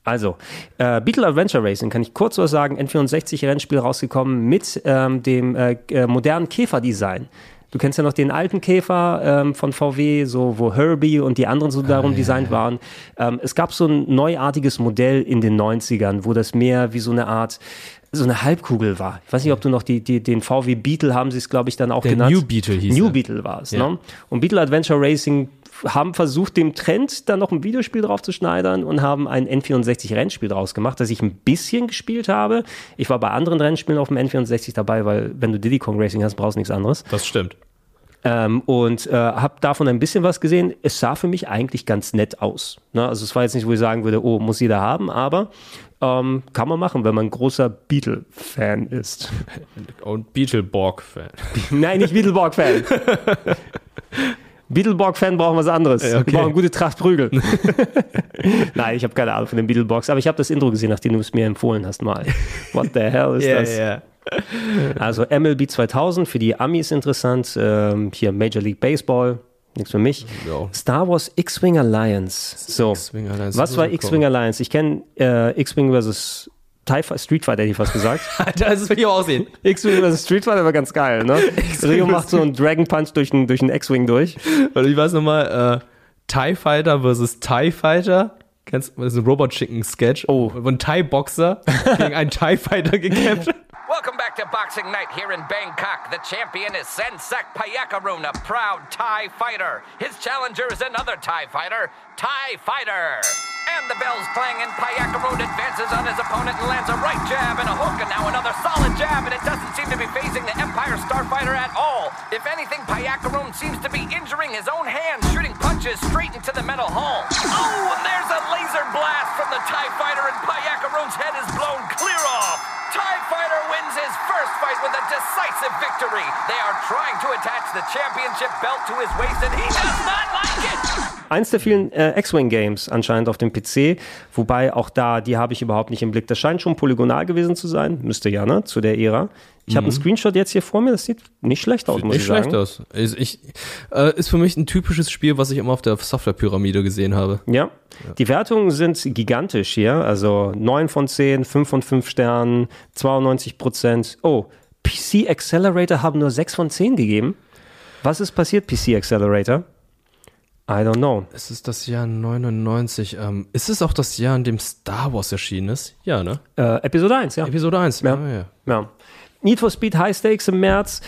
Also, äh, Beetle Adventure Racing kann ich kurz was sagen. N64-Rennspiel rausgekommen mit ähm, dem äh, äh, modernen Käferdesign. Du kennst ja noch den alten Käfer ähm, von VW, so wo Herbie und die anderen so darum ja, designt ja. waren. Ähm, es gab so ein neuartiges Modell in den 90ern, wo das mehr wie so eine Art so eine Halbkugel war. Ich weiß nicht, ob du noch die, die, den VW Beetle haben sie es, glaube ich, dann auch Der genannt. New Beetle hieß New er. Beetle war es. Ja. Ne? Und Beetle Adventure Racing haben versucht, dem Trend dann noch ein Videospiel drauf zu schneidern und haben ein N64-Rennspiel draus gemacht, das ich ein bisschen gespielt habe. Ich war bei anderen Rennspielen auf dem N64 dabei, weil wenn du Diddy Kong Racing hast, brauchst du nichts anderes. Das stimmt. Ähm, und äh, habe davon ein bisschen was gesehen. Es sah für mich eigentlich ganz nett aus. Ne? Also es war jetzt nicht, wo ich sagen würde, oh, muss jeder haben, aber ähm, kann man machen, wenn man ein großer Beatle-Fan ist. Und Beetleborg-Fan. Nein, nicht Beetleborg-Fan. Beetleborg-Fan brauchen was anderes. Okay. Wir brauchen gute Tracht Prügel. Nein, ich habe keine Ahnung von den Beetleborgs, aber ich habe das Intro gesehen, nachdem du es mir empfohlen hast mal. What the hell ist Ja, das? ja. Also MLB 2000 für die Amis interessant. Ähm, hier Major League Baseball. Nichts für mich. Ja. Star Wars X-Wing Alliance. So. X-Wing Alliance, Was war X-Wing Alliance? Ich kenne äh, X-Wing versus Street Fighter, hätte ich fast gesagt. Das will ich auch aussehen. X-Wing versus Street Fighter war ganz geil, ne? Rio macht so einen Dragon Punch durch einen durch einen X-Wing durch. Oder ich weiß nochmal, äh, TIE Fighter versus TIE Fighter. Kennst du, das ist ein Robot Chicken Sketch, oh. wo ein TIE Boxer gegen einen TIE Fighter gekämpft hat. Welcome back to Boxing Night here in Bangkok. The champion is Sensak Payakaroon, a proud Thai fighter. His challenger is another Thai fighter, Thai Fighter. And the bells clang and Payakaroon advances on his opponent and lands a right jab and a hook and now another solid jab and it doesn't seem to be phasing the Empire Starfighter at all. If anything, Payakaroon seems to be injuring his own hands, shooting punches straight into the metal hull. Oh, and there's a laser blast from the TIE Fighter and Payakaroon's head is blown clear off. TIE Fighter wins his first fight with a decisive victory. They are trying to attach the championship belt to his waist and he does not like it. Eins der vielen äh, X-Wing-Games anscheinend auf dem PC, wobei auch da, die habe ich überhaupt nicht im Blick. Das scheint schon polygonal gewesen zu sein, müsste ja, ne, zu der Ära. Ich habe Mhm. einen Screenshot jetzt hier vor mir, das sieht nicht schlecht aus, Sieht muss nicht ich sagen. schlecht aus. Ist, ich, äh, ist für mich ein typisches Spiel, was ich immer auf der Softwarepyramide gesehen habe. Ja. Die Wertungen sind gigantisch hier. Also 9 von 10, 5 von 5 Sternen, 92 Prozent. Oh, PC Accelerator haben nur 6 von 10 gegeben. Was ist passiert, PC Accelerator? I don't know. Es ist das Jahr 99. Ähm, ist es auch das Jahr, in dem Star Wars erschienen ist? Ja, ne? Äh, Episode 1, ja. Episode 1, ja. Ah, ja. ja. Need for Speed High Stakes im März.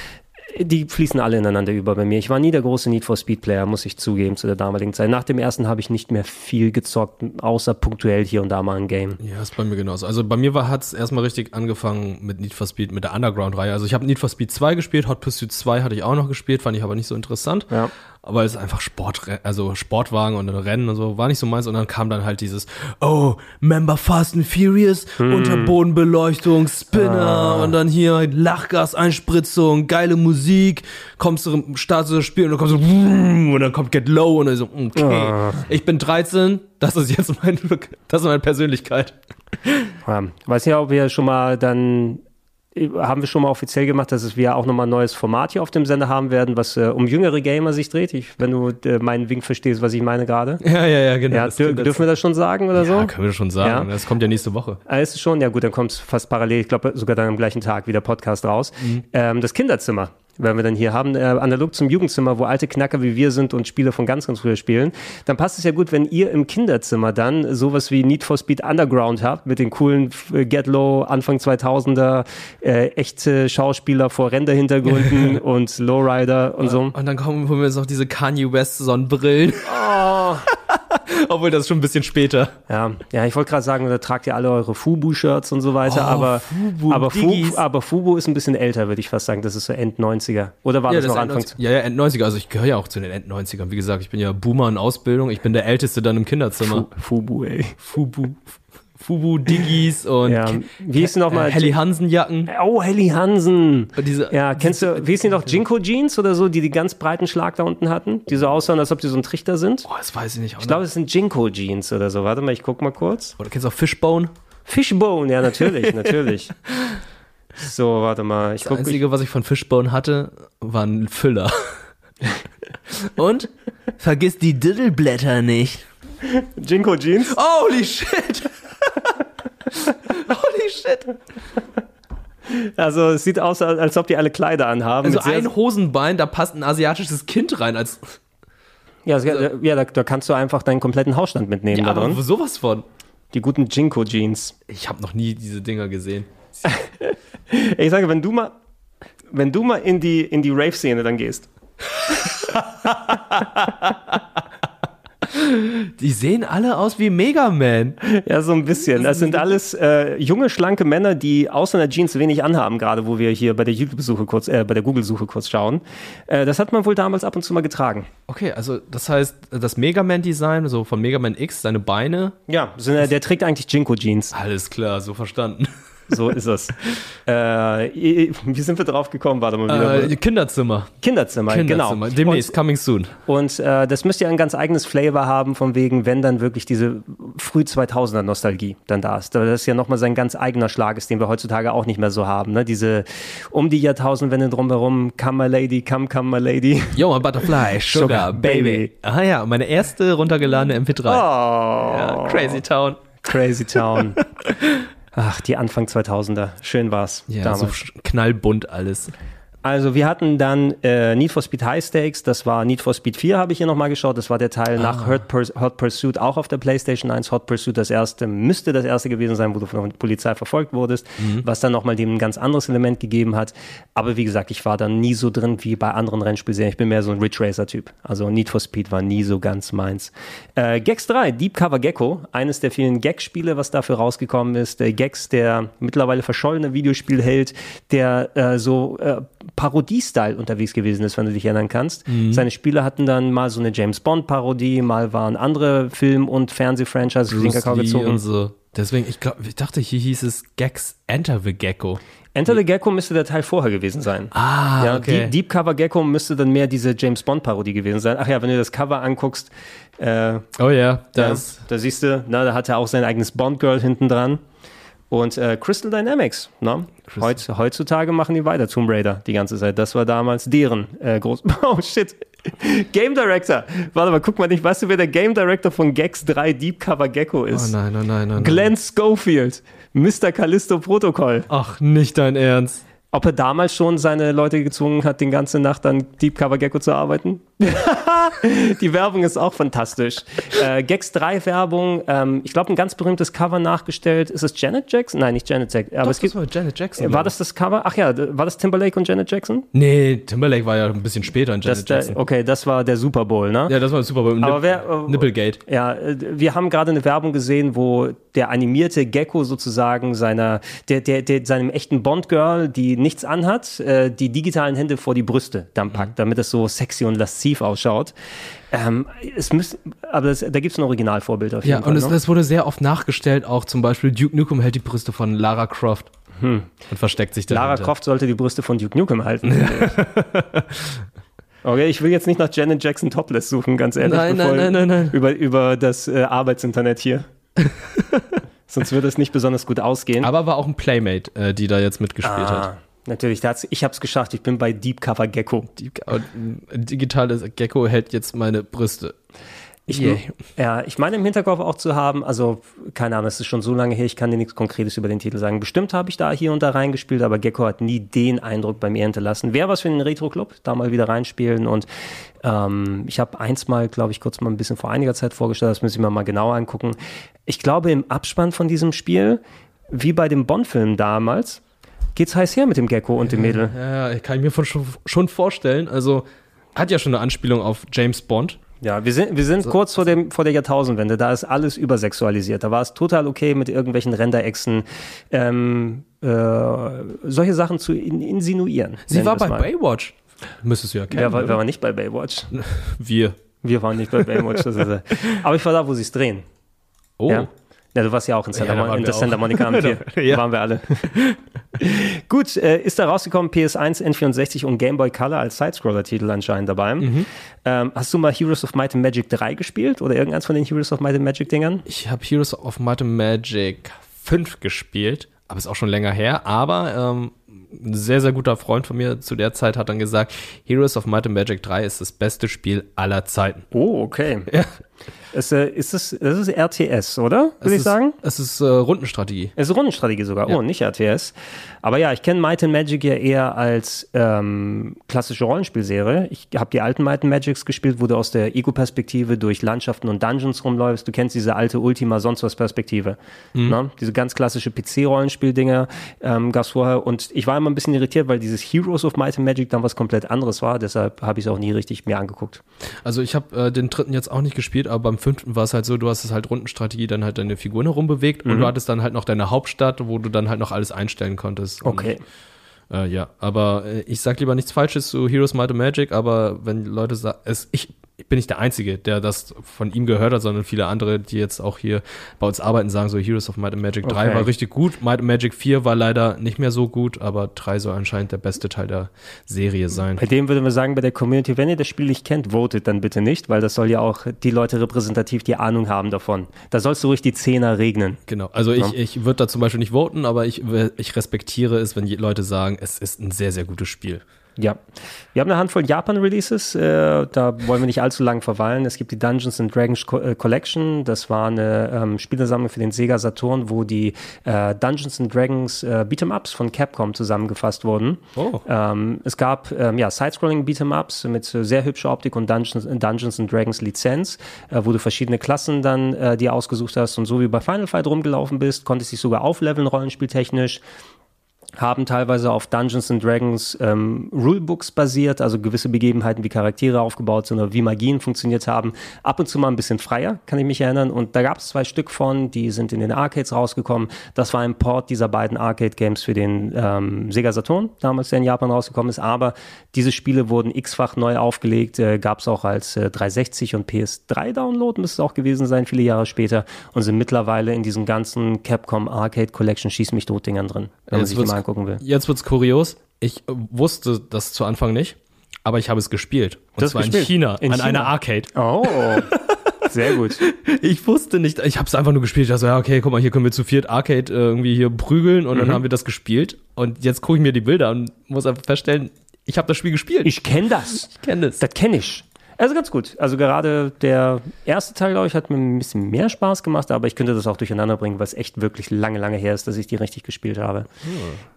Die fließen alle ineinander über bei mir. Ich war nie der große Need for Speed Player, muss ich zugeben, zu der damaligen Zeit. Nach dem ersten habe ich nicht mehr viel gezockt, außer punktuell hier und da mal ein Game. Ja, ist bei mir genauso. Also bei mir hat es erstmal richtig angefangen mit Need for Speed, mit der Underground-Reihe. Also ich habe Need for Speed 2 gespielt, Hot Pursuit 2 hatte ich auch noch gespielt, fand ich aber nicht so interessant. Ja. Aber es ist einfach Sport, also Sportwagen und Rennen und so, war nicht so meins. Und dann kam dann halt dieses, oh, Member Fast and Furious, Hm. Unterbodenbeleuchtung, Spinner Ah. und dann hier Lachgaseinspritzung, geile Musik, kommst du, startest du das Spiel und dann kommst du, und dann kommt Get Low und dann so, okay, Ah. ich bin 13, das ist jetzt mein, das ist meine Persönlichkeit. Ja, weiß nicht, ob wir schon mal dann haben wir schon mal offiziell gemacht, dass wir auch nochmal ein neues Format hier auf dem Sender haben werden, was äh, um jüngere Gamer sich dreht. Ich, wenn du äh, meinen Wink verstehst, was ich meine gerade. Ja, ja, ja, genau. Ja, dür dürfen wir das schon sagen oder so? Ja, können wir schon sagen. Ja. Das kommt ja nächste Woche. Ah, ist es schon? Ja gut, dann kommt es fast parallel, ich glaube sogar dann am gleichen Tag wie der Podcast raus. Ähm, das Kinderzimmer werden wir dann hier haben, äh, analog zum Jugendzimmer, wo alte Knacker wie wir sind und Spiele von ganz, ganz früher spielen. Dann passt es ja gut, wenn ihr im Kinderzimmer dann sowas wie Need for Speed Underground habt, mit den coolen äh, Get Low, Anfang 2000er, äh, echte Schauspieler vor Renderhintergründen und Lowrider und so. Und dann kommen wir jetzt noch diese Kanye West Sonnenbrillen. Oh. Obwohl das ist schon ein bisschen später. Ja, ja ich wollte gerade sagen, da tragt ihr alle eure Fubu-Shirts und so weiter, Oh, aber, Fubu, aber, Fu, Diggis. aber Fubu ist ein bisschen älter, würde ich fast sagen. Das ist so End-90er. Oder war ja, das noch ist Anfang? Ja, ja, End 90er. Also ich gehöre ja auch zu den End 90ern. Wie gesagt, ich bin ja Boomer in Ausbildung. Ich bin der Älteste dann im Kinderzimmer. Fubu, ey. Fubu. Fubu Diggis und Ja, wie hieß sie noch mal? äh, Helly Hansen Jacken. Oh, Helly Hansen. Diese, Ja, kennst du, wie hieß die noch? Jinko Jeans oder so, die die ganz breiten Schlag da unten hatten? Die so aussahen, als ob die so ein Trichter sind? Oh, das weiß ich nicht. Ich glaube, es sind Jinko Jeans oder so. Warte mal, ich guck mal kurz. Oder kennst du auch Fishbone? Fishbone, ja, natürlich, natürlich. So, warte mal. Ich Das guck, Einzige, was ich von Fishbone hatte, war ein Füller. und vergiss die Diddleblätter nicht. Jinko Jeans? Holy shit! Holy shit! Also, es sieht aus, als ob die alle Kleider anhaben. Also ein Hosenbein, da passt ein asiatisches Kind rein. Als, Ja, ja, ja da, da kannst du einfach deinen kompletten Hausstand mitnehmen ja, da aber sowas von. Die guten Jinko Jeans. Ich habe noch nie diese Dinger gesehen. Ich sage, wenn du mal, wenn du mal in die, in die Rave-Szene dann gehst. Die sehen alle aus wie Mega Man. Ja, so ein bisschen. Das sind alles äh, junge, schlanke Männer, die außer einer Jeans wenig anhaben, gerade wo wir hier bei der YouTube-Suche kurz, äh, bei der Google-Suche kurz schauen. Äh, das hat man wohl damals ab und zu mal getragen. Okay, also das heißt, das Mega Man-Design, so von Mega Man X, seine Beine. Ja, so, äh, der trägt eigentlich Jinko-Jeans. Alles klar, so verstanden. So ist es. äh, wie sind wir drauf gekommen? Warte mal wieder. Äh, Kinderzimmer. Kinderzimmer, Kinderzimmer. genau. Demnächst, coming soon. Und äh, das müsste ja ein ganz eigenes Flavor haben, von wegen, wenn dann wirklich diese früh 2000er Nostalgie dann da ist. Das ist ja nochmal sein ganz eigener Schlag ist, den wir heutzutage auch nicht mehr so haben. Ne? Diese um die Jahrtausendwende drumherum, Come my lady, come, come my lady. Yo, my Butterfly, Sugar, Sugar, Baby. Baby. Ah ja, meine erste runtergeladene MP3. Oh. Ja, Crazy Town. Crazy Town. Ach, die Anfang 2000er. Schön war's Ja, damals. so knallbunt alles. Also wir hatten dann äh, Need for Speed High Stakes, das war Need for Speed 4, habe ich hier nochmal geschaut, das war der Teil nach Hot, Purs Hot Pursuit, auch auf der PlayStation 1. Hot Pursuit, das erste, müsste das erste gewesen sein, wo du von der Polizei verfolgt wurdest, was dann nochmal dem ein ganz anderes Element gegeben hat. Aber wie gesagt, ich war da nie so drin wie bei anderen Rennspielserien. Ich bin mehr so ein Ridge Racer-Typ. Also Need for Speed war nie so ganz meins. Äh, Gex 3, Deep Cover Gecko, eines der vielen Gag-Spiele, was dafür rausgekommen ist. Der Gex, der mittlerweile verschollene Videospielheld, der äh, so äh, Parodie-Style unterwegs gewesen ist, wenn du dich erinnern kannst. Mhm. Seine Spiele hatten dann mal so eine James Bond-Parodie, mal waren andere Film- und Fernseh-Franchises den Kakao gezogen. und so. Deswegen, ich glaube, ich dachte, hier hieß es Gex Enter the Gecko. Enter the Gecko müsste der Teil vorher gewesen sein. Ah, ja, okay. Deep, Deep Cover Gecko müsste dann mehr diese James Bond-Parodie gewesen sein. Ach ja, wenn du das Cover anguckst, äh, Oh ja, da, das. da siehst du, na, da hat er auch sein eigenes Bond-Girl hinten dran. Und äh, Crystal Dynamics, ne? Heut, heutzutage machen die weiter Tomb Raider die ganze Zeit. Das war damals deren äh, groß. Oh shit. Game Director. Warte mal, guck mal nicht. Weißt du, wer der Game Director von Gex 3 Deep Cover Gecko Oh ist? nein, nein, nein, nein. Glenn Schofield. Mr. Callisto Protokoll. Ach, nicht dein Ernst. Ob er damals schon seine Leute gezwungen hat, die ganze Nacht an Deep Cover Gecko zu arbeiten? die Werbung ist auch fantastisch. Äh, Gex 3 Werbung, ähm, ich glaube, ein ganz berühmtes Cover nachgestellt. Ist es Janet Jackson? Nein, nicht Janet Jackson. Aber Doch, es gibt, war Janet Jackson. war glaub das das Cover? Ach ja, war das Timberlake und Janet Jackson? Nee, Timberlake war ja ein bisschen später in Janet Das, der, Jackson. okay, das war der Super Bowl, ne? Ja, das war super beim Aber Nip wer, äh, Nipplegate. Ja, äh, wir haben gerade eine Werbung gesehen, wo der animierte Gecko sozusagen seiner, der, der, der seinem echten Bond-Girl, die nichts anhat, äh, die digitalen Hände vor die Brüste dann packt, damit es so sexy und lasziv ausschaut. Ähm, es müssen, aber das, da gibt es ein Originalvorbild auf jeden Ja, Fall. und es, es wurde sehr oft nachgestellt, auch zum Beispiel Duke Nukem hält die Brüste von Lara Croft Hm. und versteckt sich Lara dahinter. Croft sollte die Brüste von Duke Nukem halten. Okay, ich will jetzt nicht nach Janet Jackson Topless suchen, ganz ehrlich. Nein, nein, nein, nein, nein. Über, über das äh, Arbeitsinternet hier. Sonst würde es nicht besonders gut ausgehen. Aber war auch ein Playmate, äh, die da jetzt mitgespielt Ah, hat. Natürlich, da hat's, ich habe es geschafft. Ich bin bei Deep Cover Gecko. Und ein digitales Gecko hält jetzt meine Brüste. Ich, Yeah. ja, ich meine im Hinterkopf auch zu haben, also keine Ahnung, es ist schon so lange her, ich kann dir nichts Konkretes über den Titel sagen. Bestimmt habe ich da hier und da reingespielt, aber Gecko hat nie den Eindruck bei mir hinterlassen. Wäre was für den Retro-Club, da mal wieder reinspielen und ähm, ich habe eins mal, glaube ich, kurz mal ein bisschen vor einiger Zeit vorgestellt, das müssen wir mal genauer angucken. Ich glaube, im Abspann von diesem Spiel, wie bei dem Bond-Film damals, geht's heiß her mit dem Gecko und dem Mädel. Ja, ja, kann ich mir von, schon, vorstellen. Also hat ja schon eine Anspielung auf James Bond. Ja, wir sind, wir sind kurz vor, dem, vor der Jahrtausendwende. Da ist alles übersexualisiert. Da war es total okay, mit irgendwelchen Renderechsen ähm, äh, solche Sachen zu in, insinuieren. Sie war bei mal. Baywatch. Müsstest du ja kennen. Wer war, war nicht bei Baywatch? Wir. Wir waren nicht bei Baywatch. Das ist, aber ich war da, wo sie es drehen. Oh. Ja. Ja, du warst ja auch in, Santa, Ja, in der Santa. Monica am. Ja. Waren wir alle. Gut, äh, ist da rausgekommen, PS1, N64 und Game Boy Color als Sidescroller-Titel anscheinend dabei. Mhm. Ähm, hast du mal Heroes of Might and Magic 3 gespielt oder irgendeins von den Heroes of Might and Magic Dingern? Ich habe Heroes of Might and Magic 5 gespielt, aber ist auch schon länger her. Aber ähm, ein sehr, sehr guter Freund von mir zu der Zeit hat dann gesagt, Heroes of Might and Magic 3 ist das beste Spiel aller Zeiten. Oh, okay. Es, äh, ist es, das ist RTS, oder? Es Würde ich ist- sagen? Es ist äh, Rundenstrategie. Es ist Rundenstrategie sogar. Ja. Oh, nicht RTS. Aber ja, ich kenne Might and Magic ja eher als ähm, klassische Rollenspielserie. Ich habe die alten Might and Magics gespielt, wo du aus der Ego-Perspektive durch Landschaften und Dungeons rumläufst. Du kennst diese alte Ultima sonst was Perspektive. Mhm. Ne? Diese ganz klassische PC-Rollenspiel-Dinger ähm, gab es vorher. Und ich war immer ein bisschen irritiert, weil dieses Heroes of Might and Magic dann was komplett anderes war. Deshalb habe ich es auch nie richtig mir angeguckt. Also ich habe äh, den dritten jetzt auch nicht gespielt, aber beim fünften war es halt so, du hast es halt Rundenstrategie, dann halt deine Figuren herumbewegt und Mhm. du hattest dann halt noch deine Hauptstadt, wo du dann halt noch alles einstellen konntest. Und, Okay. Äh, ja, aber äh, ich sag lieber nichts Falsches zu Heroes Might and Magic, aber wenn Leute sagen, ich bin nicht der Einzige, der das von ihm gehört hat, sondern viele andere, die jetzt auch hier bei uns arbeiten, sagen so Heroes of Might and Magic 3 Okay. war richtig gut, Might and Magic 4 war leider nicht mehr so gut, aber 3 soll anscheinend der beste Teil der Serie sein. Bei dem würden wir sagen, bei der Community, wenn ihr das Spiel nicht kennt, votet dann bitte nicht, weil das soll ja auch die Leute repräsentativ, die Ahnung haben davon. Da sollst du ruhig die Zehner regnen. Genau, also ich, Ja. ich würde da zum Beispiel nicht voten, aber ich, ich respektiere es, wenn die Leute sagen, es ist ein sehr, sehr gutes Spiel. Ja. Wir haben eine Handvoll Japan-Releases, äh, da wollen wir nicht allzu lang verweilen. Es gibt die Dungeons and Dragons Co äh, Collection, das war eine ähm, Spielesammlung für den Sega Saturn, wo die äh, Dungeons and Dragons äh, Beat'em-Ups von Capcom zusammengefasst wurden. Oh. Ähm, es gab ähm, ja, Sidescrolling Beat'em-Ups mit äh, sehr hübscher Optik und Dungeons, Dungeons and Dragons Lizenz, äh, wo du verschiedene Klassen dann äh, dir ausgesucht hast und so wie bei Final Fight rumgelaufen bist, konntest dich sogar aufleveln rollenspieltechnisch haben teilweise auf Dungeons and Dragons ähm, Rulebooks basiert, also gewisse Begebenheiten, wie Charaktere aufgebaut sind oder wie Magien funktioniert haben. Ab und zu mal ein bisschen freier, kann ich mich erinnern. Und da gab es zwei Stück von, die sind in den Arcades rausgekommen. Das war ein Port dieser beiden Arcade-Games für den ähm, Sega Saturn, damals der in Japan rausgekommen ist. Aber diese Spiele wurden x-fach neu aufgelegt, äh, gab es auch als äh, 360 und PS3-Download, müsste es auch gewesen sein, viele Jahre später. Und sind mittlerweile in diesem ganzen Capcom Arcade Collection Schieß mich tot Dingern drin, wenn man sich mal angucken will. Jetzt wird's kurios. Ich wusste das zu Anfang nicht, aber ich habe es gespielt. Und Du hast zwar gespielt? in China, In an China? einer Arcade. Oh, sehr gut. Ich wusste nicht, ich habe es einfach nur gespielt. Ich dachte so, ja, okay, guck mal, hier können wir zu viert Arcade äh, irgendwie hier prügeln und dann Mhm. haben wir das gespielt. Und jetzt gucke ich mir die Bilder und muss einfach feststellen, ich habe das Spiel gespielt. Ich kenne das. Ich kenne das. Das kenne ich. Also ganz gut. Also gerade der erste Teil, glaube ich, hat mir ein bisschen mehr Spaß gemacht, aber ich könnte das auch durcheinander bringen, weil es echt wirklich lange, lange her ist, dass ich die richtig gespielt habe.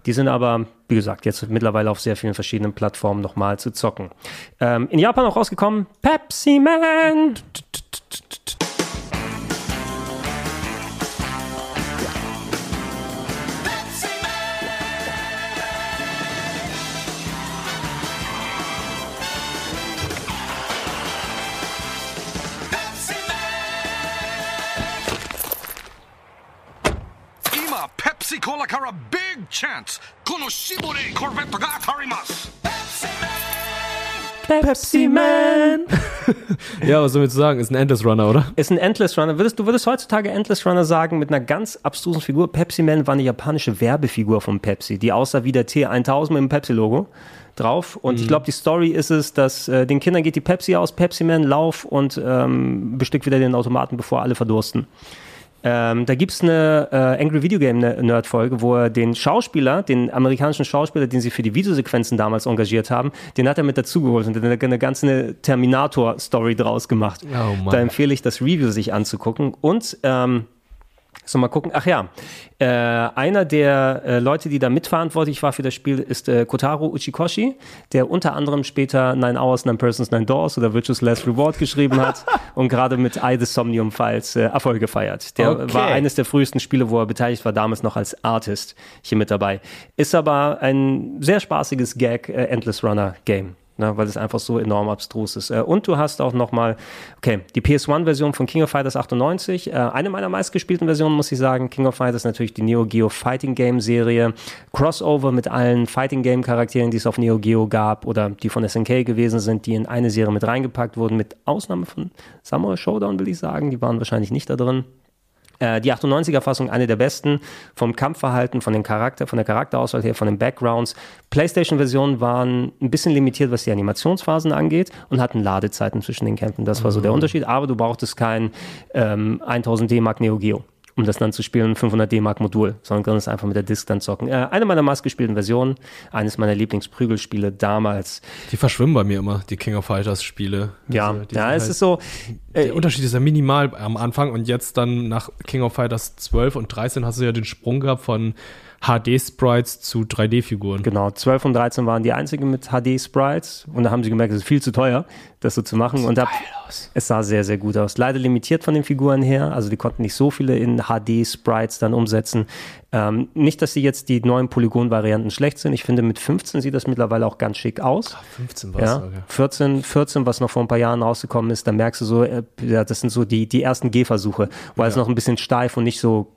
Die sind aber, wie gesagt, jetzt mittlerweile auf sehr vielen verschiedenen Plattformen nochmal zu zocken. Ähm, in Japan auch rausgekommen, Pepsi Man. Pepsi Cola Cara Big Chance この絞れコルベットが当たります Pepsi Man. Ja, was soll ich zu sagen? Ist ein Endless Runner, oder? Ist ein Endless Runner. Würdest, du würdest heutzutage Endless Runner sagen mit einer ganz abstrusen Figur. Pepsi Man war eine japanische Werbefigur von Pepsi, die aussah wie der T1000 mit dem Pepsi-Logo drauf. Und ich glaube, die Story ist es, dass äh, den Kindern geht die Pepsi aus, Pepsi Man, lauf und ähm, bestückt wieder den Automaten, bevor alle verdursten. Ähm, da gibt es eine äh, Angry Video Game Nerd-Folge, wo er den Schauspieler, den amerikanischen Schauspieler, den sie für die Videosequenzen damals engagiert haben, den hat er mit dazugeholt und hat eine, eine ganze Terminator-Story draus gemacht. Oh. Da empfehle ich, das Review sich anzugucken. Und ähm, so mal gucken. Ach ja, äh, einer der äh, Leute, die da mitverantwortlich war für das Spiel, ist äh, Kotaro Uchikoshi, der unter anderem später Nine Hours, Nine Persons, Nine Doors oder Virtuous Last Reward geschrieben hat und gerade mit I The Somnium Files äh, Erfolge feiert. Der Okay. war eines der frühesten Spiele, wo er beteiligt war, damals noch als Artist hier mit dabei. Ist aber ein sehr spaßiges Gag äh, Endless Runner Game. Ne, weil es einfach so enorm abstrus ist. Äh, Und du hast auch nochmal, okay, die PS1-Version von King of Fighters 98, äh, eine meiner meistgespielten Versionen, muss ich sagen. King of Fighters natürlich die Neo Geo Fighting Game Serie. Crossover mit allen Fighting Game Charakteren, die es auf Neo Geo gab oder die von SNK gewesen sind, die in eine Serie mit reingepackt wurden, mit Ausnahme von Samurai Showdown, will ich sagen. Die waren wahrscheinlich nicht da drin. Äh, die 98er-Fassung eine der besten vom Kampfverhalten, von, den Charakter, von der Charakterauswahl her, von den Backgrounds. PlayStation-Versionen waren ein bisschen limitiert, was die Animationsphasen angeht und hatten Ladezeiten zwischen den Kämpfen. Das war so der Mhm. Unterschied. Aber du brauchtest kein ähm, 1000 D-Mark Neo Geo um das dann zu spielen, 500 D-Mark Modul, sondern kannst einfach mit der Disc dann zocken. Äh, eine meiner meistgespielten Versionen, eines meiner Lieblingsprügelspiele damals. Die verschwimmen bei mir immer, die King of Fighters Spiele. Ja, Also, ja, es ist so. äh, Der Unterschied ist ja minimal am Anfang und jetzt dann nach King of Fighters 12 und 13 hast du ja den Sprung gehabt von HD-Sprites zu 3D-Figuren. Genau, 12 und 13 waren die einzigen mit HD-Sprites und da haben sie gemerkt, es ist viel zu teuer, das so zu machen. und da, es sah sehr, sehr gut aus. Leider limitiert von den Figuren her, also die konnten nicht so viele in HD-Sprites dann umsetzen. Ähm, nicht, dass die jetzt die neuen Polygon-Varianten schlecht sind. Ich finde, mit 15 sieht das mittlerweile auch ganz schick aus. 15 war's, ja, okay. 14, 14, was noch vor ein paar Jahren rausgekommen ist, da merkst du so, äh, ja, das sind so die, die ersten Gehversuche, wo es noch ein bisschen steif und nicht so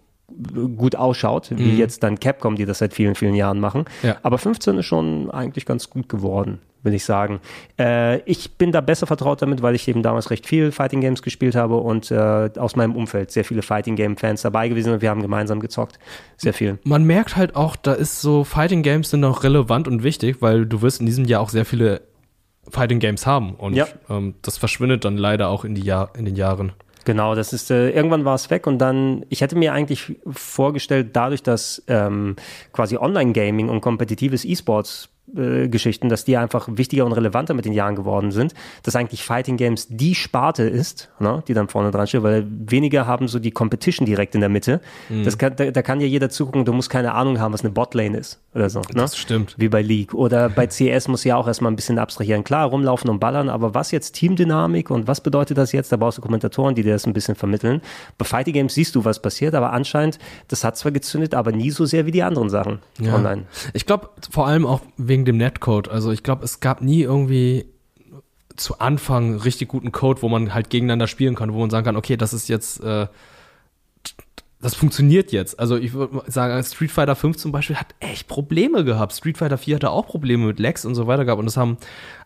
gut ausschaut, wie Mhm. jetzt dann Capcom, die das seit vielen, vielen Jahren machen. Ja. Aber 15 ist schon eigentlich ganz gut geworden, will ich sagen. Äh, ich bin da besser vertraut damit, weil ich eben damals recht viel Fighting Games gespielt habe und äh, aus meinem Umfeld sehr viele Fighting Game Fans dabei gewesen sind und wir haben gemeinsam gezockt. Sehr viel. Man merkt halt auch, da ist so Fighting Games sind auch relevant und wichtig, weil du wirst in diesem Jahr auch sehr viele Fighting Games haben und Ja. ähm, das verschwindet dann leider auch in, die Jahr, in den Jahren. Genau, das ist, äh, irgendwann war es weg und dann, ich hätte mir eigentlich vorgestellt, dadurch, dass ähm, quasi Online-Gaming und kompetitives E-Sports äh, Geschichten, dass die einfach wichtiger und relevanter mit den Jahren geworden sind, dass eigentlich Fighting Games die Sparte ist, ne, die dann vorne dran steht, weil weniger haben so die Competition direkt in der Mitte. Mhm. Das kann, da, da kann ja jeder zugucken, du musst keine Ahnung haben, was eine Botlane ist oder so. Ne? Das stimmt. Wie bei League. Oder bei CS muss ja auch erstmal ein bisschen abstrahieren. Klar, rumlaufen und ballern, aber was jetzt Teamdynamik und was bedeutet das jetzt? Da brauchst du Kommentatoren, die dir das ein bisschen vermitteln. Bei Fighting Games siehst du, was passiert, aber anscheinend, das hat zwar gezündet, aber nie so sehr wie die anderen Sachen Ja. online. Ich glaube vor allem auch wegen dem Netcode. Also ich glaube, es gab nie irgendwie zu Anfang richtig guten Code, wo man halt gegeneinander spielen kann, wo man sagen kann, okay, das ist jetzt, äh, das funktioniert jetzt. Also ich würde sagen, Street Fighter 5 zum Beispiel hat echt Probleme gehabt. Street Fighter 4 hatte auch Probleme mit Lags und so weiter gehabt. Und das haben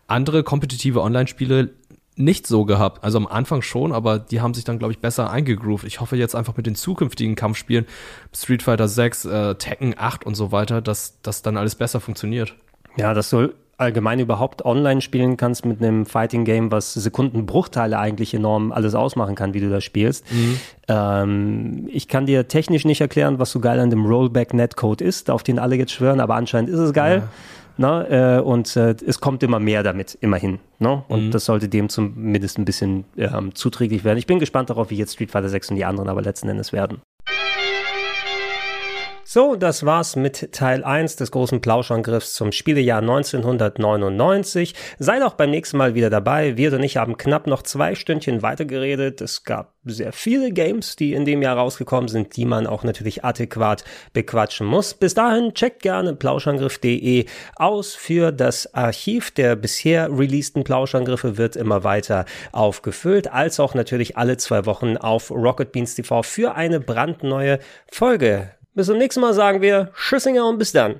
andere kompetitive Online-Spiele nicht so gehabt. Also am Anfang schon, aber die haben sich dann, glaube ich, besser eingegroovt. Ich hoffe jetzt einfach mit den zukünftigen Kampfspielen, Street Fighter 6, äh, Tekken 8 und so weiter, dass das dann alles besser funktioniert. Ja, dass du allgemein überhaupt online spielen kannst mit einem Fighting Game, was Sekundenbruchteile eigentlich enorm alles ausmachen kann, wie du das spielst. Mhm. Ähm, ich kann dir technisch nicht erklären, was so geil an dem Rollback Netcode ist, auf den alle jetzt schwören, aber anscheinend ist es geil. Ne? Äh, und äh, es kommt immer mehr damit, immerhin. Ne? Und Mhm. das sollte dem zumindest ein bisschen ähm, zuträglich werden. Ich bin gespannt darauf, wie jetzt Street Fighter 6 und die anderen aber letzten Endes werden. So, das war's mit Teil 1 des großen Plauschangriffs zum Spielejahr 1999. Seid auch beim nächsten Mal wieder dabei. Wir und ich haben knapp noch zwei Stündchen weitergeredet. Es gab sehr viele Games, die in dem Jahr rausgekommen sind, die man auch natürlich adäquat bequatschen muss. Bis dahin checkt gerne plauschangriff.de aus für das Archiv der bisher releaseden Plauschangriffe wird immer weiter aufgefüllt, als auch natürlich alle zwei Wochen auf Rocket Beans TV für eine brandneue Folge. Bis zum nächsten Mal sagen wir Tschüssinger und bis dann.